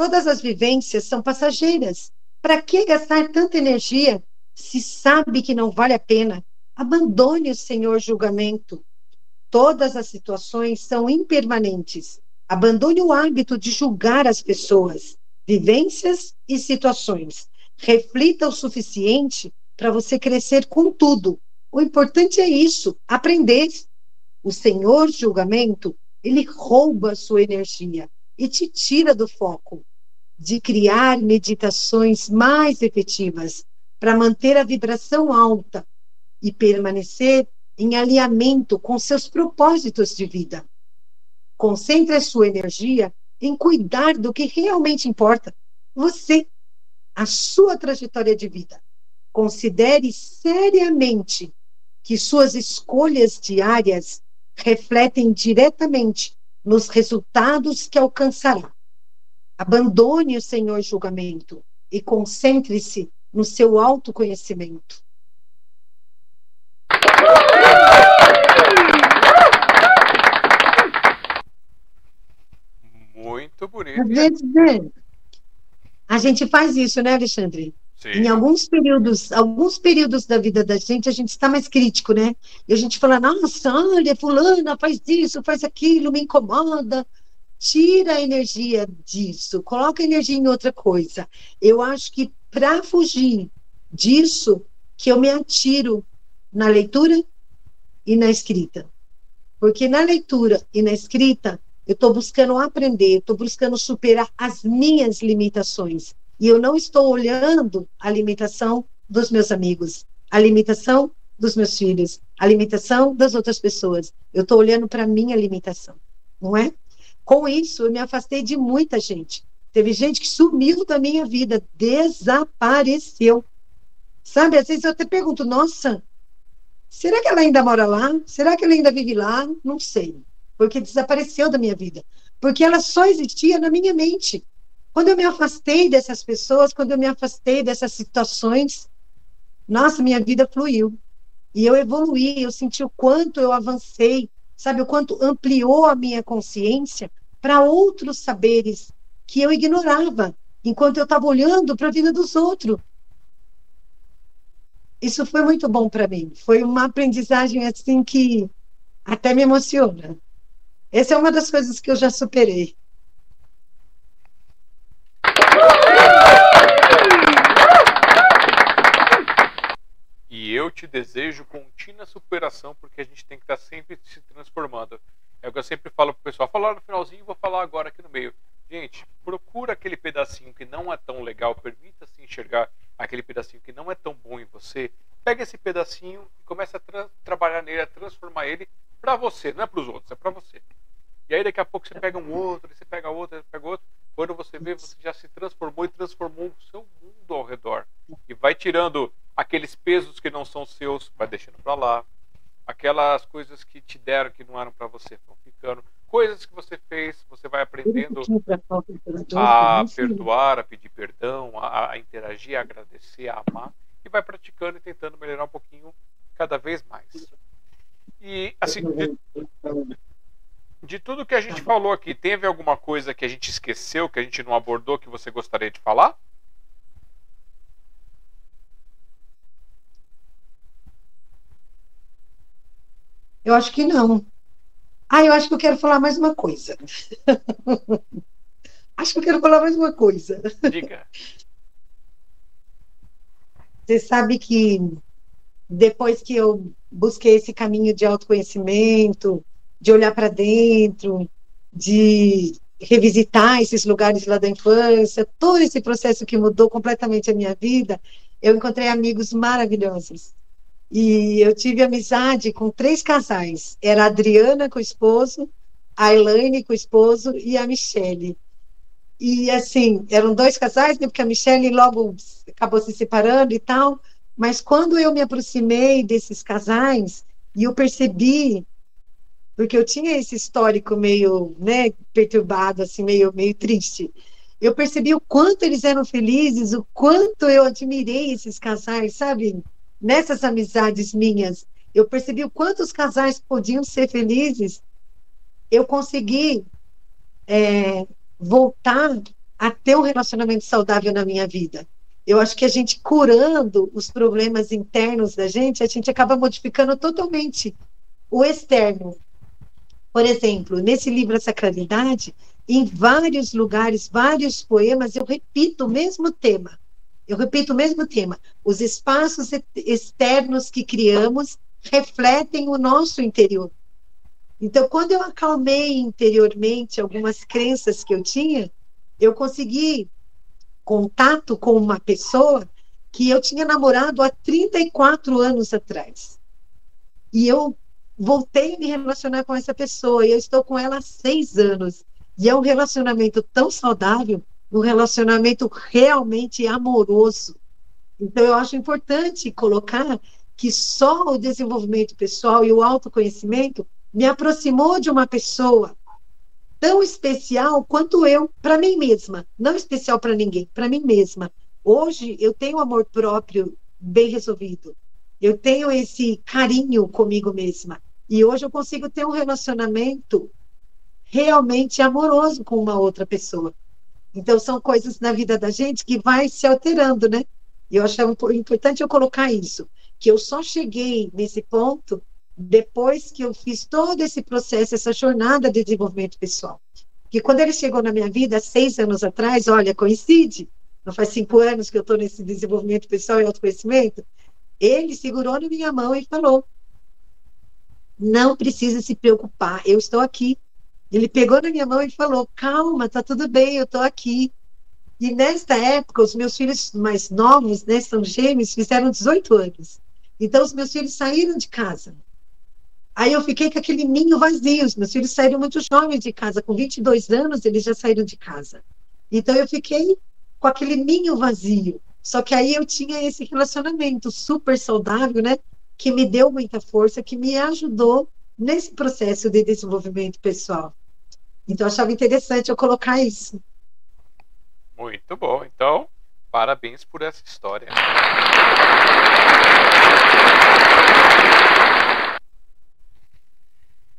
Todas as vivências são passageiras. Para que gastar tanta energia se sabe que não vale a pena, abandone o Senhor julgamento. Todas as situações são impermanentes. Abandone o hábito de julgar as pessoas, vivências e situações. Reflita o suficiente para você crescer com tudo. O importante é isso, aprender. O Senhor julgamento, ele rouba a sua energia e te tira do foco de criar meditações mais efetivas, para manter a vibração alta e permanecer em alinhamento com seus propósitos de vida. Concentre a sua energia em cuidar do que realmente importa, você, a sua trajetória de vida. Considere seriamente que suas escolhas diárias refletem diretamente nos resultados que alcançará. Abandone o Senhor julgamento e concentre-se no seu autoconhecimento. Muito bonito. Às vezes, né? A gente faz isso, né, Alexandre? Sim. Em alguns períodos, alguns períodos da vida da gente, a gente está mais crítico, né? E a gente fala, nossa, olha, fulana faz isso, faz aquilo, me incomoda. Tira a energia disso, coloca a energia em outra coisa. Eu acho que para fugir disso que eu me atiro na leitura e na escrita. Porque na leitura e na escrita, eu estou buscando aprender, estou buscando superar as minhas limitações. E eu não estou olhando a limitação dos meus amigos, a limitação dos meus filhos, a limitação das outras pessoas. Eu estou olhando para a minha limitação, não é? Com isso, eu me afastei de muita gente. Teve gente que sumiu da minha vida, desapareceu. Sabe, às vezes eu até pergunto, nossa, será que ela ainda mora lá? Será que ela ainda vive lá? Não sei. Porque desapareceu da minha vida. Porque ela só existia na minha mente. Quando eu me afastei dessas pessoas, quando eu me afastei dessas situações, nossa, minha vida fluiu. E eu evoluí, eu senti o quanto eu avancei, sabe, o quanto ampliou a minha consciência para outros saberes que eu ignorava, enquanto eu estava olhando para a vida dos outros. Isso foi muito bom para mim. Foi uma aprendizagem assim que até me emociona. Essa é uma das coisas que eu já superei. E eu te desejo contínua superação, porque a gente tem que estar sempre se transformando. É o que eu sempre falo pro pessoal. Falar no finalzinho, vou falar agora aqui no meio. Gente, procura aquele pedacinho que não é tão legal, permita-se enxergar aquele pedacinho que não é tão bom em você. Pega esse pedacinho e começa a tra trabalhar nele, a transformar ele para você, não é para os outros, é para você. E aí daqui a pouco você pega um outro, você pega outro, você pega outro. Quando você vê, você já se transformou e transformou o seu mundo ao redor. E vai tirando aqueles pesos que não são seus, vai deixando para lá. Aquelas coisas que te deram que não eram para você vão ficando. Coisas que você fez, você vai aprendendo a perdoar, a pedir perdão, a, a interagir, a agradecer, a amar. E vai praticando e tentando melhorar um pouquinho cada vez mais. E assim, de, de tudo que a gente falou aqui, teve alguma coisa que a gente esqueceu, que a gente não abordou, que você gostaria de falar? Eu acho que não. Ah, eu acho que eu quero falar mais uma coisa. <laughs> acho que eu quero falar mais uma coisa. Diga. <laughs> Você sabe que depois que eu busquei esse caminho de autoconhecimento, de olhar para dentro, de revisitar esses lugares lá da infância, todo esse processo que mudou completamente a minha vida, eu encontrei amigos maravilhosos. E eu tive amizade com três casais. Era a Adriana com o esposo, a Elaine com o esposo e a Michele. E assim, eram dois casais, né, porque a Michele logo acabou se separando e tal. Mas quando eu me aproximei desses casais e eu percebi porque eu tinha esse histórico meio, né, perturbado, assim, meio, meio triste. Eu percebi o quanto eles eram felizes, o quanto eu admirei esses casais, sabe? Nessas amizades minhas, eu percebi o quanto os casais podiam ser felizes. Eu consegui é, voltar a ter um relacionamento saudável na minha vida. Eu acho que a gente curando os problemas internos da gente, a gente acaba modificando totalmente o externo. Por exemplo, nesse livro A Sacralidade, em vários lugares, vários poemas, eu repito o mesmo tema. Eu repito o mesmo tema. Os espaços externos que criamos refletem o nosso interior. Então, quando eu acalmei interiormente algumas crenças que eu tinha, eu consegui contato com uma pessoa que eu tinha namorado há 34 anos atrás. E eu voltei a me relacionar com essa pessoa e eu estou com ela há seis anos. E é um relacionamento tão saudável, um relacionamento realmente amoroso. Então, eu acho importante colocar que só o desenvolvimento pessoal e o autoconhecimento me aproximou de uma pessoa tão especial quanto eu para mim mesma, não especial para ninguém, para mim mesma. Hoje eu tenho amor próprio bem resolvido. Eu tenho esse carinho comigo mesma. E hoje eu consigo ter um relacionamento realmente amoroso com uma outra pessoa. Então são coisas na vida da gente que vai se alterando, né? E eu acho importante eu colocar isso, que eu só cheguei nesse ponto depois que eu fiz todo esse processo, essa jornada de desenvolvimento pessoal. Que quando ele chegou na minha vida, seis anos atrás, olha, coincide, não faz cinco anos que eu estou nesse desenvolvimento pessoal e autoconhecimento, ele segurou na minha mão e falou: não precisa se preocupar, eu estou aqui. Ele pegou na minha mão e falou: calma, tá tudo bem, eu estou aqui. E nesta época, os meus filhos mais novos, né, são gêmeos, fizeram 18 anos. Então, os meus filhos saíram de casa. Aí eu fiquei com aquele ninho vazio. Os meus filhos saíram muito jovens de casa, com 22 anos, eles já saíram de casa. Então, eu fiquei com aquele ninho vazio. Só que aí eu tinha esse relacionamento super saudável, né? que me deu muita força, que me ajudou nesse processo de desenvolvimento pessoal. Então, achava interessante eu colocar isso. Muito bom. Então, parabéns por essa história.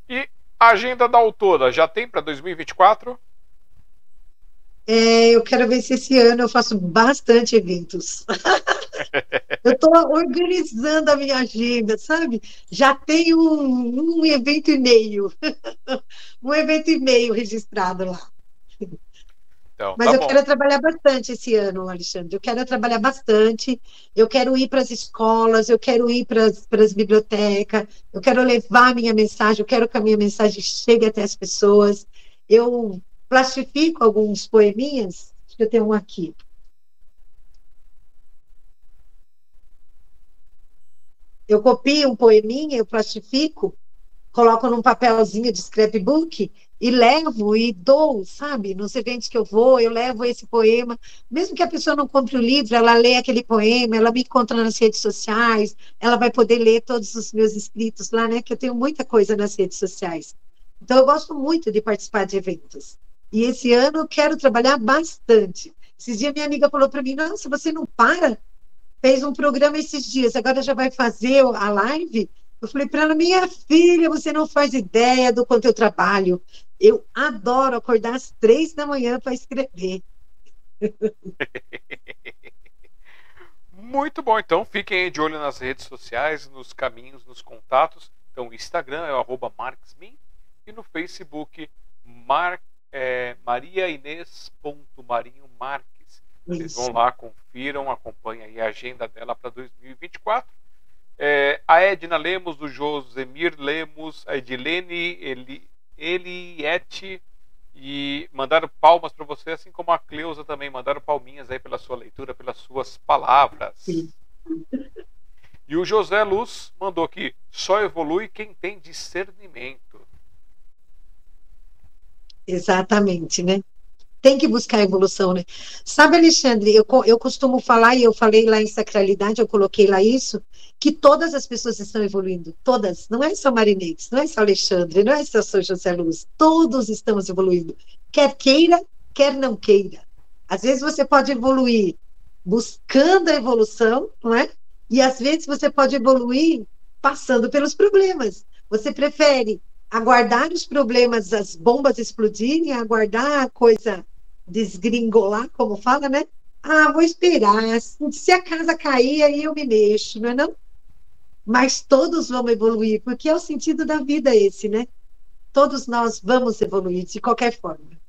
E a agenda da autora já tem para 2024? É, eu quero ver se esse ano eu faço bastante eventos. <laughs> eu estou organizando a minha agenda, sabe? Já tenho um, um evento e meio. <laughs> um evento e meio registrado lá. Então, Mas tá eu bom. quero trabalhar bastante esse ano, Alexandre. Eu quero trabalhar bastante. Eu quero ir para as escolas, eu quero ir para as bibliotecas, eu quero levar a minha mensagem, eu quero que a minha mensagem chegue até as pessoas. Eu plastifico alguns poeminhas, acho que eu tenho um aqui. Eu copio um poeminha, eu plastifico, coloco num papelzinho de scrapbook e levo e dou, sabe? Nos eventos que eu vou, eu levo esse poema. Mesmo que a pessoa não compre o livro, ela lê aquele poema, ela me encontra nas redes sociais, ela vai poder ler todos os meus escritos lá, né? Que eu tenho muita coisa nas redes sociais. Então, eu gosto muito de participar de eventos. E esse ano eu quero trabalhar bastante. Esses dias minha amiga falou para mim: Nossa, você não para? Fez um programa esses dias, agora já vai fazer a live? Eu falei para ela, minha filha, você não faz ideia do quanto eu trabalho. Eu adoro acordar às três da manhã para escrever. <laughs> Muito bom, então fiquem de olho nas redes sociais, nos caminhos, nos contatos. Então, Instagram é o marxmin e no Facebook Mar, é, mariainês.marinhomarques. Vocês vão lá, confiram, acompanhem a agenda dela para 2024 é, a Edna Lemos, o Josemir Lemos, a Edilene Eli, Eliette e mandaram palmas para você, assim como a Cleusa também mandaram palminhas aí pela sua leitura, pelas suas palavras. E o José Luz mandou aqui: só evolui quem tem discernimento. Exatamente, né? tem que buscar evolução, né? Sabe, Alexandre, eu, eu costumo falar, e eu falei lá em Sacralidade, eu coloquei lá isso, que todas as pessoas estão evoluindo, todas, não é só Marinex, não é só Alexandre, não é só José Luz, todos estamos evoluindo, quer queira, quer não queira. Às vezes você pode evoluir buscando a evolução, não é? E às vezes você pode evoluir passando pelos problemas. Você prefere aguardar os problemas, as bombas explodirem, aguardar a coisa desgringolar, como fala, né? Ah, vou esperar. Se a casa cair, aí eu me mexo, não é não? Mas todos vão evoluir, porque é o sentido da vida esse, né? Todos nós vamos evoluir de qualquer forma.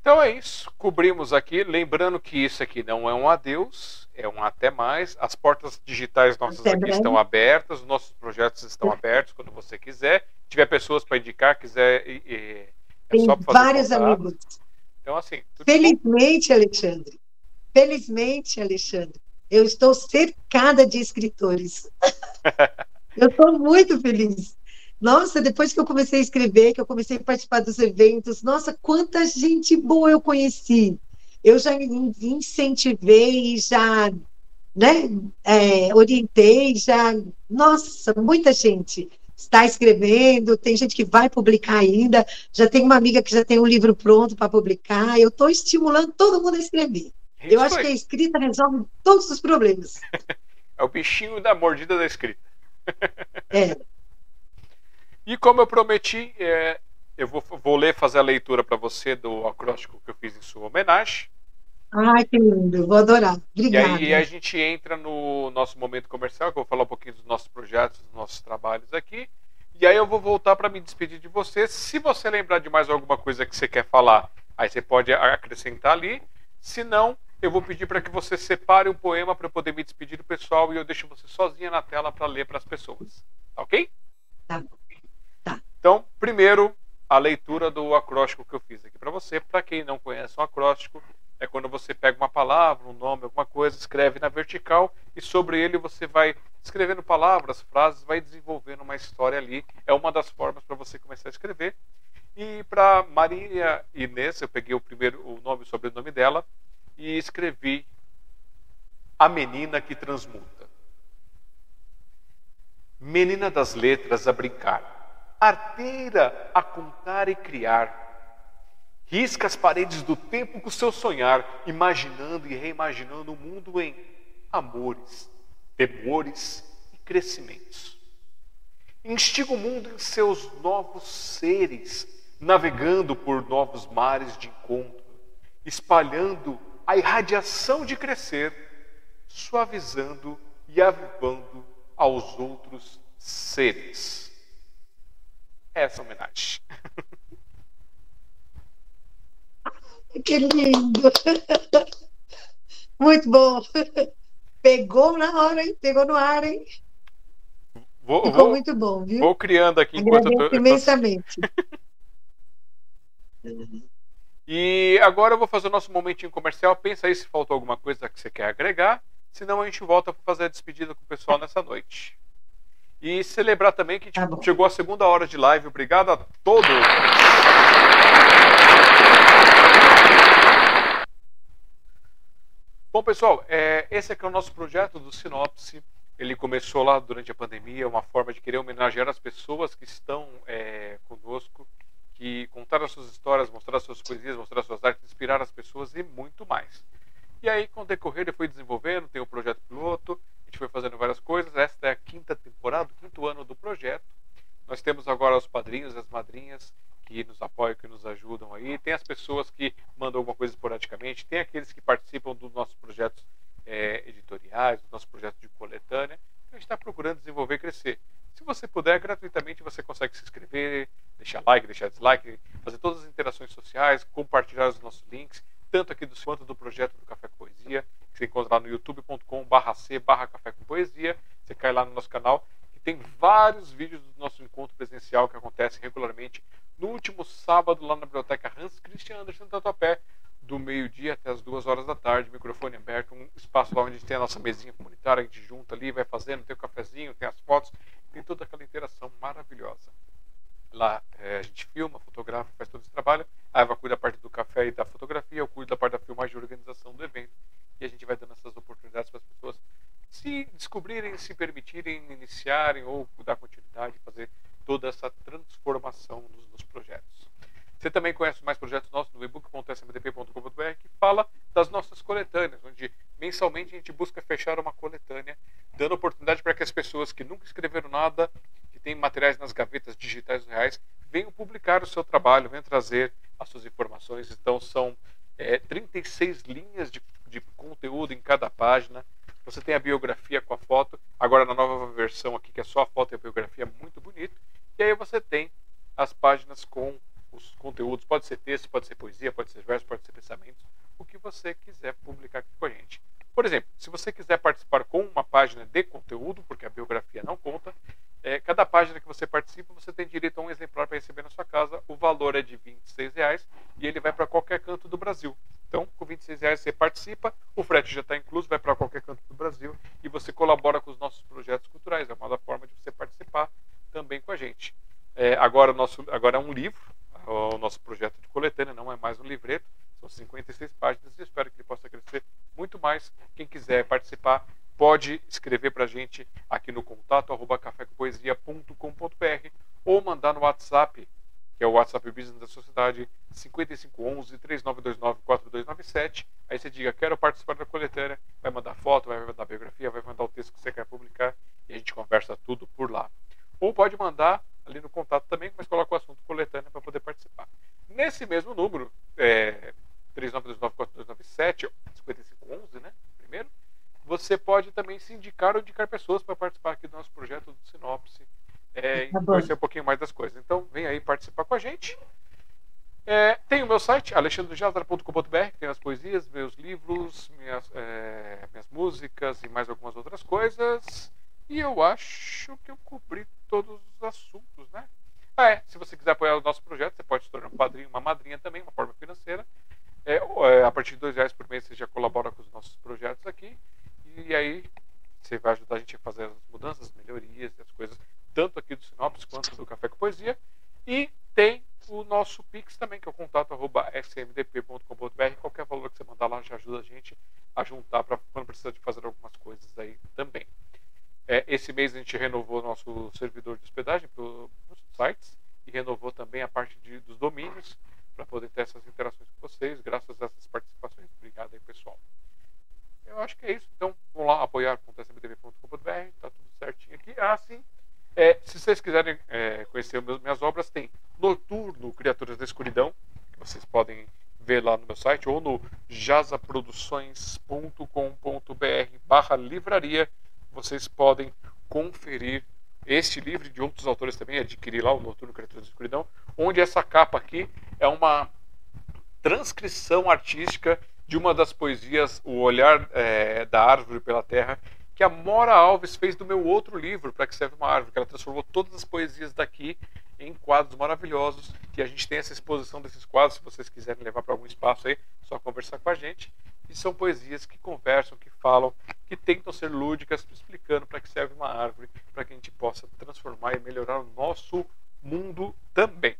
Então é isso, cobrimos aqui. Lembrando que isso aqui não é um adeus, é um até mais. As portas digitais nossas até aqui estão abertas, os nossos projetos estão abertos quando você quiser. Se tiver pessoas para indicar, quiser é tem vários contato. amigos. Então, assim. Felizmente, bom. Alexandre. Felizmente, Alexandre. Eu estou cercada de escritores. <laughs> eu estou muito feliz. Nossa, depois que eu comecei a escrever, que eu comecei a participar dos eventos, nossa, quanta gente boa eu conheci. Eu já incentivei, já né, é, orientei, já. Nossa, muita gente está escrevendo, tem gente que vai publicar ainda, já tem uma amiga que já tem um livro pronto para publicar. Eu estou estimulando todo mundo a escrever. Isso eu acho que a escrita resolve todos os problemas. <laughs> é o bichinho da mordida da escrita. <laughs> é. E como eu prometi, é, eu vou, vou ler, fazer a leitura para você do acróstico que eu fiz em sua homenagem. Ai, que lindo, vou adorar. Obrigada. E aí a gente entra no nosso momento comercial, que eu vou falar um pouquinho dos nossos projetos, dos nossos trabalhos aqui. E aí eu vou voltar para me despedir de você. Se você lembrar de mais alguma coisa que você quer falar, aí você pode acrescentar ali. Se não, eu vou pedir para que você separe um poema para eu poder me despedir do pessoal e eu deixo você sozinha na tela para ler para as pessoas. Tá ok? Tá. tá. Então, primeiro, a leitura do acróstico que eu fiz aqui para você. Para quem não conhece um acróstico, é quando você pega uma palavra, um nome, alguma coisa, escreve na vertical e sobre ele você vai escrevendo palavras, frases, vai desenvolvendo uma história ali. É uma das formas para você começar a escrever. E para Maria Inês, eu peguei o primeiro o nome sobre o nome dela e escrevi A Menina que Transmuta. Menina das letras a brincar, arteira a contar e criar Risca as paredes do tempo com seu sonhar, imaginando e reimaginando o mundo em amores, temores e crescimentos. Instiga o mundo em seus novos seres, navegando por novos mares de encontro, espalhando a irradiação de crescer, suavizando e avivando aos outros seres. Essa é homenagem. <laughs> Que lindo! Muito bom! Pegou na hora, hein? Pegou no ar, hein? Vou, Ficou vou, muito bom, viu? vou criando aqui enquanto eu tô, Agradeço eu tô- imensamente. E agora eu vou fazer o nosso momentinho comercial. Pensa aí se faltou alguma coisa que você quer agregar. Senão a gente volta para fazer a despedida com o pessoal nessa noite. E celebrar também que Tá tipo, bom. chegou a segunda hora de live. Obrigado a todos. Bom, pessoal, é, esse aqui é o nosso projeto do Sinopse. Ele começou lá durante a pandemia, uma forma de querer homenagear as pessoas que estão é, conosco, que contaram as suas histórias, mostrar as suas poesias, mostrar as suas artes, inspirar as pessoas e muito mais. E aí, com o decorrer, ele foi desenvolvendo, tem o projeto piloto, a gente foi fazendo várias coisas. Esta é a quinta temporada, o quinto ano do projeto. Nós temos agora os padrinhos as madrinhas que nos apoiam, que nos ajudam aí. Tem as pessoas que mandam alguma coisa esporadicamente, tem aqueles que participam dos nossos projetos eh, editoriais, dos nossos projetos de coletânea. A gente está procurando desenvolver e crescer. Se você puder, gratuitamente você consegue se inscrever, deixar like, deixar dislike, fazer todas as interações sociais, compartilhar os nossos links, tanto aqui do quanto do projeto do Café com Poesia, que você encontra lá no youtube.com/barra c barra Café com Poesia. Você cai lá no nosso canal, tem vários vídeos do nosso encontro presencial que acontece regularmente no último sábado lá na biblioteca Hans Christian Andersen Tatuapé, do meio-dia até as duas horas da tarde, microfone aberto, um espaço lá onde a gente tem a nossa mesinha comunitária, a gente junta ali, vai fazendo, tem o cafezinho, tem as fotos, tem toda aquela interação maravilhosa. Lá é, a gente filma, fotografa, faz todo esse trabalho. A Eva cuida da parte do café e da fotografia, eu cuido da parte da filmagem e organização do evento. E a gente vai dando essas oportunidades para as pessoas se descobrirem, se permitirem iniciarem ou dar continuidade, fazer toda essa transformação nos, nos projetos. Você também conhece mais projetos nossos no ebook.smdp.com.br que fala das nossas coletâneas, onde mensalmente a gente busca fechar uma coletânea, dando oportunidade para que as pessoas que nunca escreveram nada, que têm materiais nas gavetas digitais reais, venham publicar o seu trabalho, venham trazer as suas informações. Então são é, 36 linhas de, de conteúdo em cada página. Você tem a biografia com a foto, agora na nova versão aqui, que é só a foto e a biografia, muito bonito. E aí você tem as páginas com os conteúdos, pode ser texto, pode ser poesia, pode ser verso, pode ser pensamentos, o que você quiser publicar aqui com a gente. Por exemplo, se você quiser participar com uma página de conteúdo, porque a biografia não conta, é, cada página que você participa, você tem direito a um exemplar para receber na sua casa. O valor é de 26 reais e ele vai para qualquer canto do Brasil. Então, com 26 reais você participa, o frete já está incluso, vai para qualquer canto do Brasil e você colabora com os nossos projetos culturais. É uma forma de você participar também com a gente. É, agora, nosso, agora é um livro, o nosso projeto de coletânea, não é mais um livreto, são 56 páginas e espero que ele possa crescer muito mais. Quem quiser participar, pode escrever para a gente aqui no contato arroba cafécompoesia.com.br ou mandar no WhatsApp, que é o WhatsApp Business da Sociedade, 5511 3929 4297. Aí você diga, quero participar da coletânea, vai mandar foto, vai mandar biografia, vai mandar o texto que você quer publicar e a gente conversa tudo por lá. Ou pode mandar ali no contato também, mas coloca o assunto coletânea para poder participar. Nesse mesmo número, é, 39294297, 5511, né? Primeiro, você pode também se indicar ou indicar pessoas para participar aqui do nosso projeto do Sinopse é, Tá conhecer um pouquinho mais das coisas. Então, vem aí participar com a gente. É, tem o meu site, alexandrejazara.com.br, que tem as poesias, meus livros, minhas, é, minhas músicas e mais algumas outras coisas. E eu acho que eu cobri todos os assuntos, né? Ah, é. Se você quiser apoiar o nosso projeto, você pode se tornar um padrinho, uma madrinha também, uma forma financeira. É, é, a partir de dois reais por mês você já colabora com os nossos projetos aqui. E aí você vai ajudar a gente a fazer as mudanças, as melhorias, as coisas, tanto aqui do Sinopse quanto do Café com Poesia. E tem o nosso Pix também, que é o contato arroba smdp.com.br. Qualquer valor que você mandar lá já ajuda a gente a juntar para quando precisa de fazer algumas coisas aí também. É, esse mês a gente renovou nosso servidor de hospedagem para os sites e renovou também a parte de, dos domínios para poder ter essas interações com vocês, graças a essas participações. Obrigado aí, pessoal. Eu acho que é isso. Então, vamos lá, apoiar.smtv.com.br, tá tudo certinho aqui. Ah, sim. É, se vocês quiserem é, conhecer minhas obras, tem Noturno, Criaturas da Escuridão, que vocês podem ver lá no meu site, ou no jazaproduções.com.br barra livraria. Vocês podem conferir este livro de outros autores também, adquirir lá o Noturno, Criaturas da Escuridão, onde essa capa aqui é uma transcrição artística de uma das poesias, O Olhar é, da Árvore pela Terra, que a Mora Alves fez do meu outro livro, Para que serve uma árvore, que ela transformou todas as poesias daqui em quadros maravilhosos. E a gente tem essa exposição desses quadros, se vocês quiserem levar para algum espaço aí, só conversar com a gente. E são poesias que conversam, que falam, que tentam ser lúdicas, explicando para que serve uma árvore, para que a gente possa transformar e melhorar o nosso mundo também.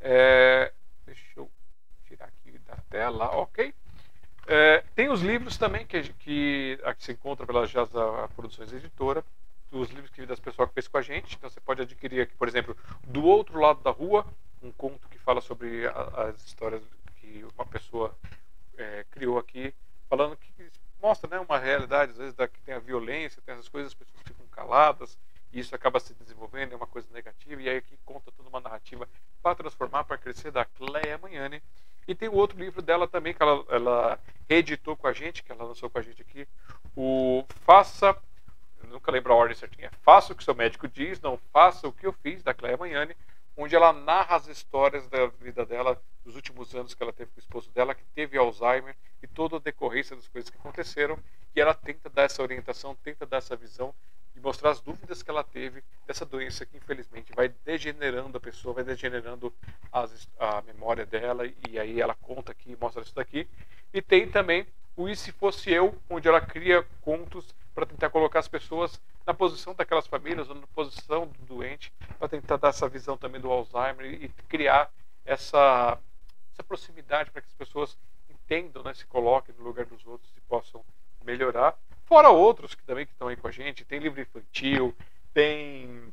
É, deixa eu tirar aqui da tela, ok? É, tem os livros também que, que, que se encontra pela Jaza Produções Editora, os livros que das pessoas que fez com a gente. Então você pode adquirir aqui, por exemplo, Do Outro Lado da Rua, um conto que fala sobre a, as histórias que uma pessoa é, criou aqui, falando que mostra né, uma realidade, às vezes, da, que tem a violência, tem essas coisas, as pessoas ficam caladas, e isso acaba se desenvolvendo, é uma coisa negativa, e aí aqui conta toda uma narrativa para transformar, para crescer, da Cleia Manhane. E tem o outro livro dela também, que ela, ela reeditou com a gente, que ela lançou com a gente aqui, o Faça, nunca lembro a ordem certinha, Faça o que seu médico diz, não faça o que eu fiz, da Cleia Manhane, onde ela narra as histórias da vida dela, dos últimos anos que ela teve com o esposo dela, que teve Alzheimer, e toda a decorrência das coisas que aconteceram, e ela tenta dar essa orientação, tenta dar essa visão e mostrar as dúvidas que ela teve dessa doença que infelizmente vai degenerando a pessoa, vai degenerando as, a memória dela e aí ela conta aqui, mostra isso daqui. E tem também o E se fosse eu, onde ela cria contos para tentar colocar as pessoas na posição daquelas famílias ou na posição do doente, para tentar dar essa visão também do Alzheimer e criar essa, essa proximidade para que as pessoas entendam, né, se coloquem no lugar dos outros e possam melhorar. Fora outros que também que estão aí com a gente, tem livro infantil, tem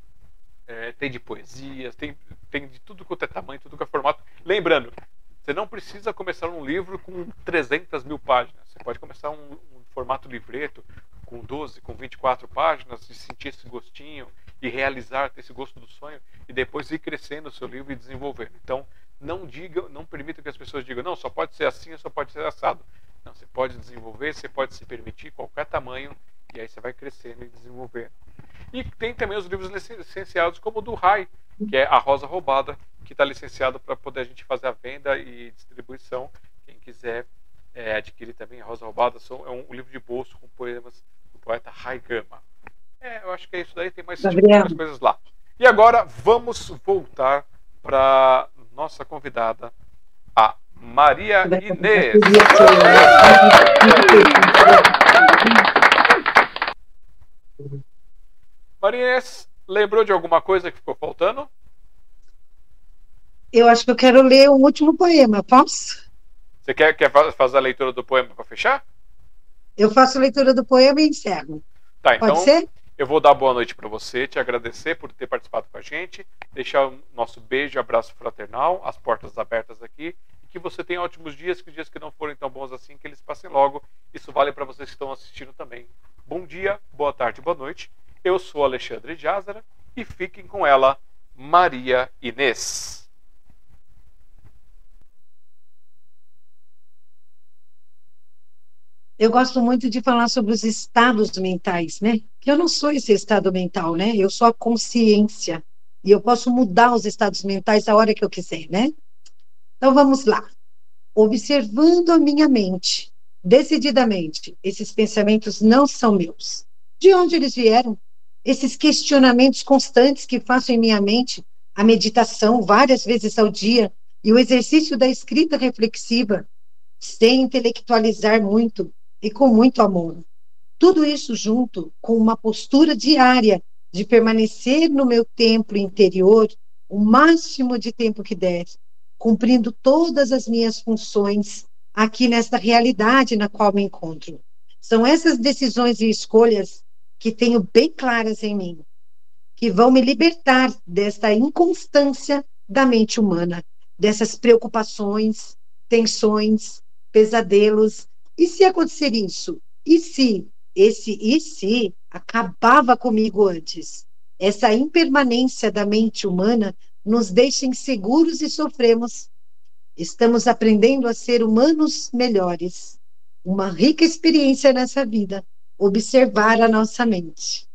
é, tem de poesias, tem, tem de tudo quanto é tamanho, tudo que é formato. Lembrando, você não precisa começar um livro com 300 mil páginas. Você pode começar um, um formato livreto com 12, com 24 páginas e sentir esse gostinho e realizar, ter esse gosto do sonho e depois ir crescendo o seu livro e desenvolvendo. Então, não diga, não permita que as pessoas digam, não, só pode ser assim, só pode ser assado. Não, você pode desenvolver, você pode se permitir qualquer tamanho e aí você vai crescendo e desenvolvendo. E tem também os livros licenciados, como o do Rai, que é A Rosa Roubada, que está licenciado para poder a gente fazer a venda e distribuição. Quem quiser é, adquirir também A Rosa Roubada, é um, livro de bolso com poemas poeta Rai Gama. É, eu acho que é isso daí, tem mais tipo, coisas lá. E agora vamos voltar para nossa convidada, a Maria Inês. Maria Inês, lembrou de alguma coisa que ficou faltando? Eu acho que eu quero ler o último poema, posso? Você quer, quer fazer a leitura do poema para fechar? Eu faço a leitura do poema e encerro. Tá, então. Pode ser? Eu vou dar boa noite para você, te agradecer por ter participado com a gente, deixar o nosso beijo e abraço fraternal, as portas abertas aqui, e que você tenha ótimos dias, que os dias que não forem tão bons assim, que eles passem logo. Isso vale para vocês que estão assistindo também. Bom dia, boa tarde, boa noite. Eu sou Alexandre Jázara e fiquem com ela, Maria Inês. Eu gosto muito de falar sobre os estados mentais, né? Que eu não sou esse estado mental, né? Eu sou a consciência. E eu posso mudar os estados mentais a hora que eu quiser, né? Então vamos lá. Observando a minha mente, decididamente, esses pensamentos não são meus. De onde eles vieram? Esses questionamentos constantes que faço em minha mente, a meditação várias vezes ao dia e o exercício da escrita reflexiva, sem intelectualizar muito, e com muito amor. Tudo isso junto com uma postura diária de permanecer no meu templo interior o máximo de tempo que der, cumprindo todas as minhas funções aqui nesta realidade na qual me encontro. São essas decisões e escolhas que tenho bem claras em mim, que vão me libertar desta inconstância da mente humana, dessas preocupações, tensões, pesadelos e se acontecer isso? E se? Esse e se acabava comigo antes. Essa impermanência da mente humana nos deixa inseguros e sofremos. Estamos aprendendo a ser humanos melhores. Uma rica experiência nessa vida, observar a nossa mente.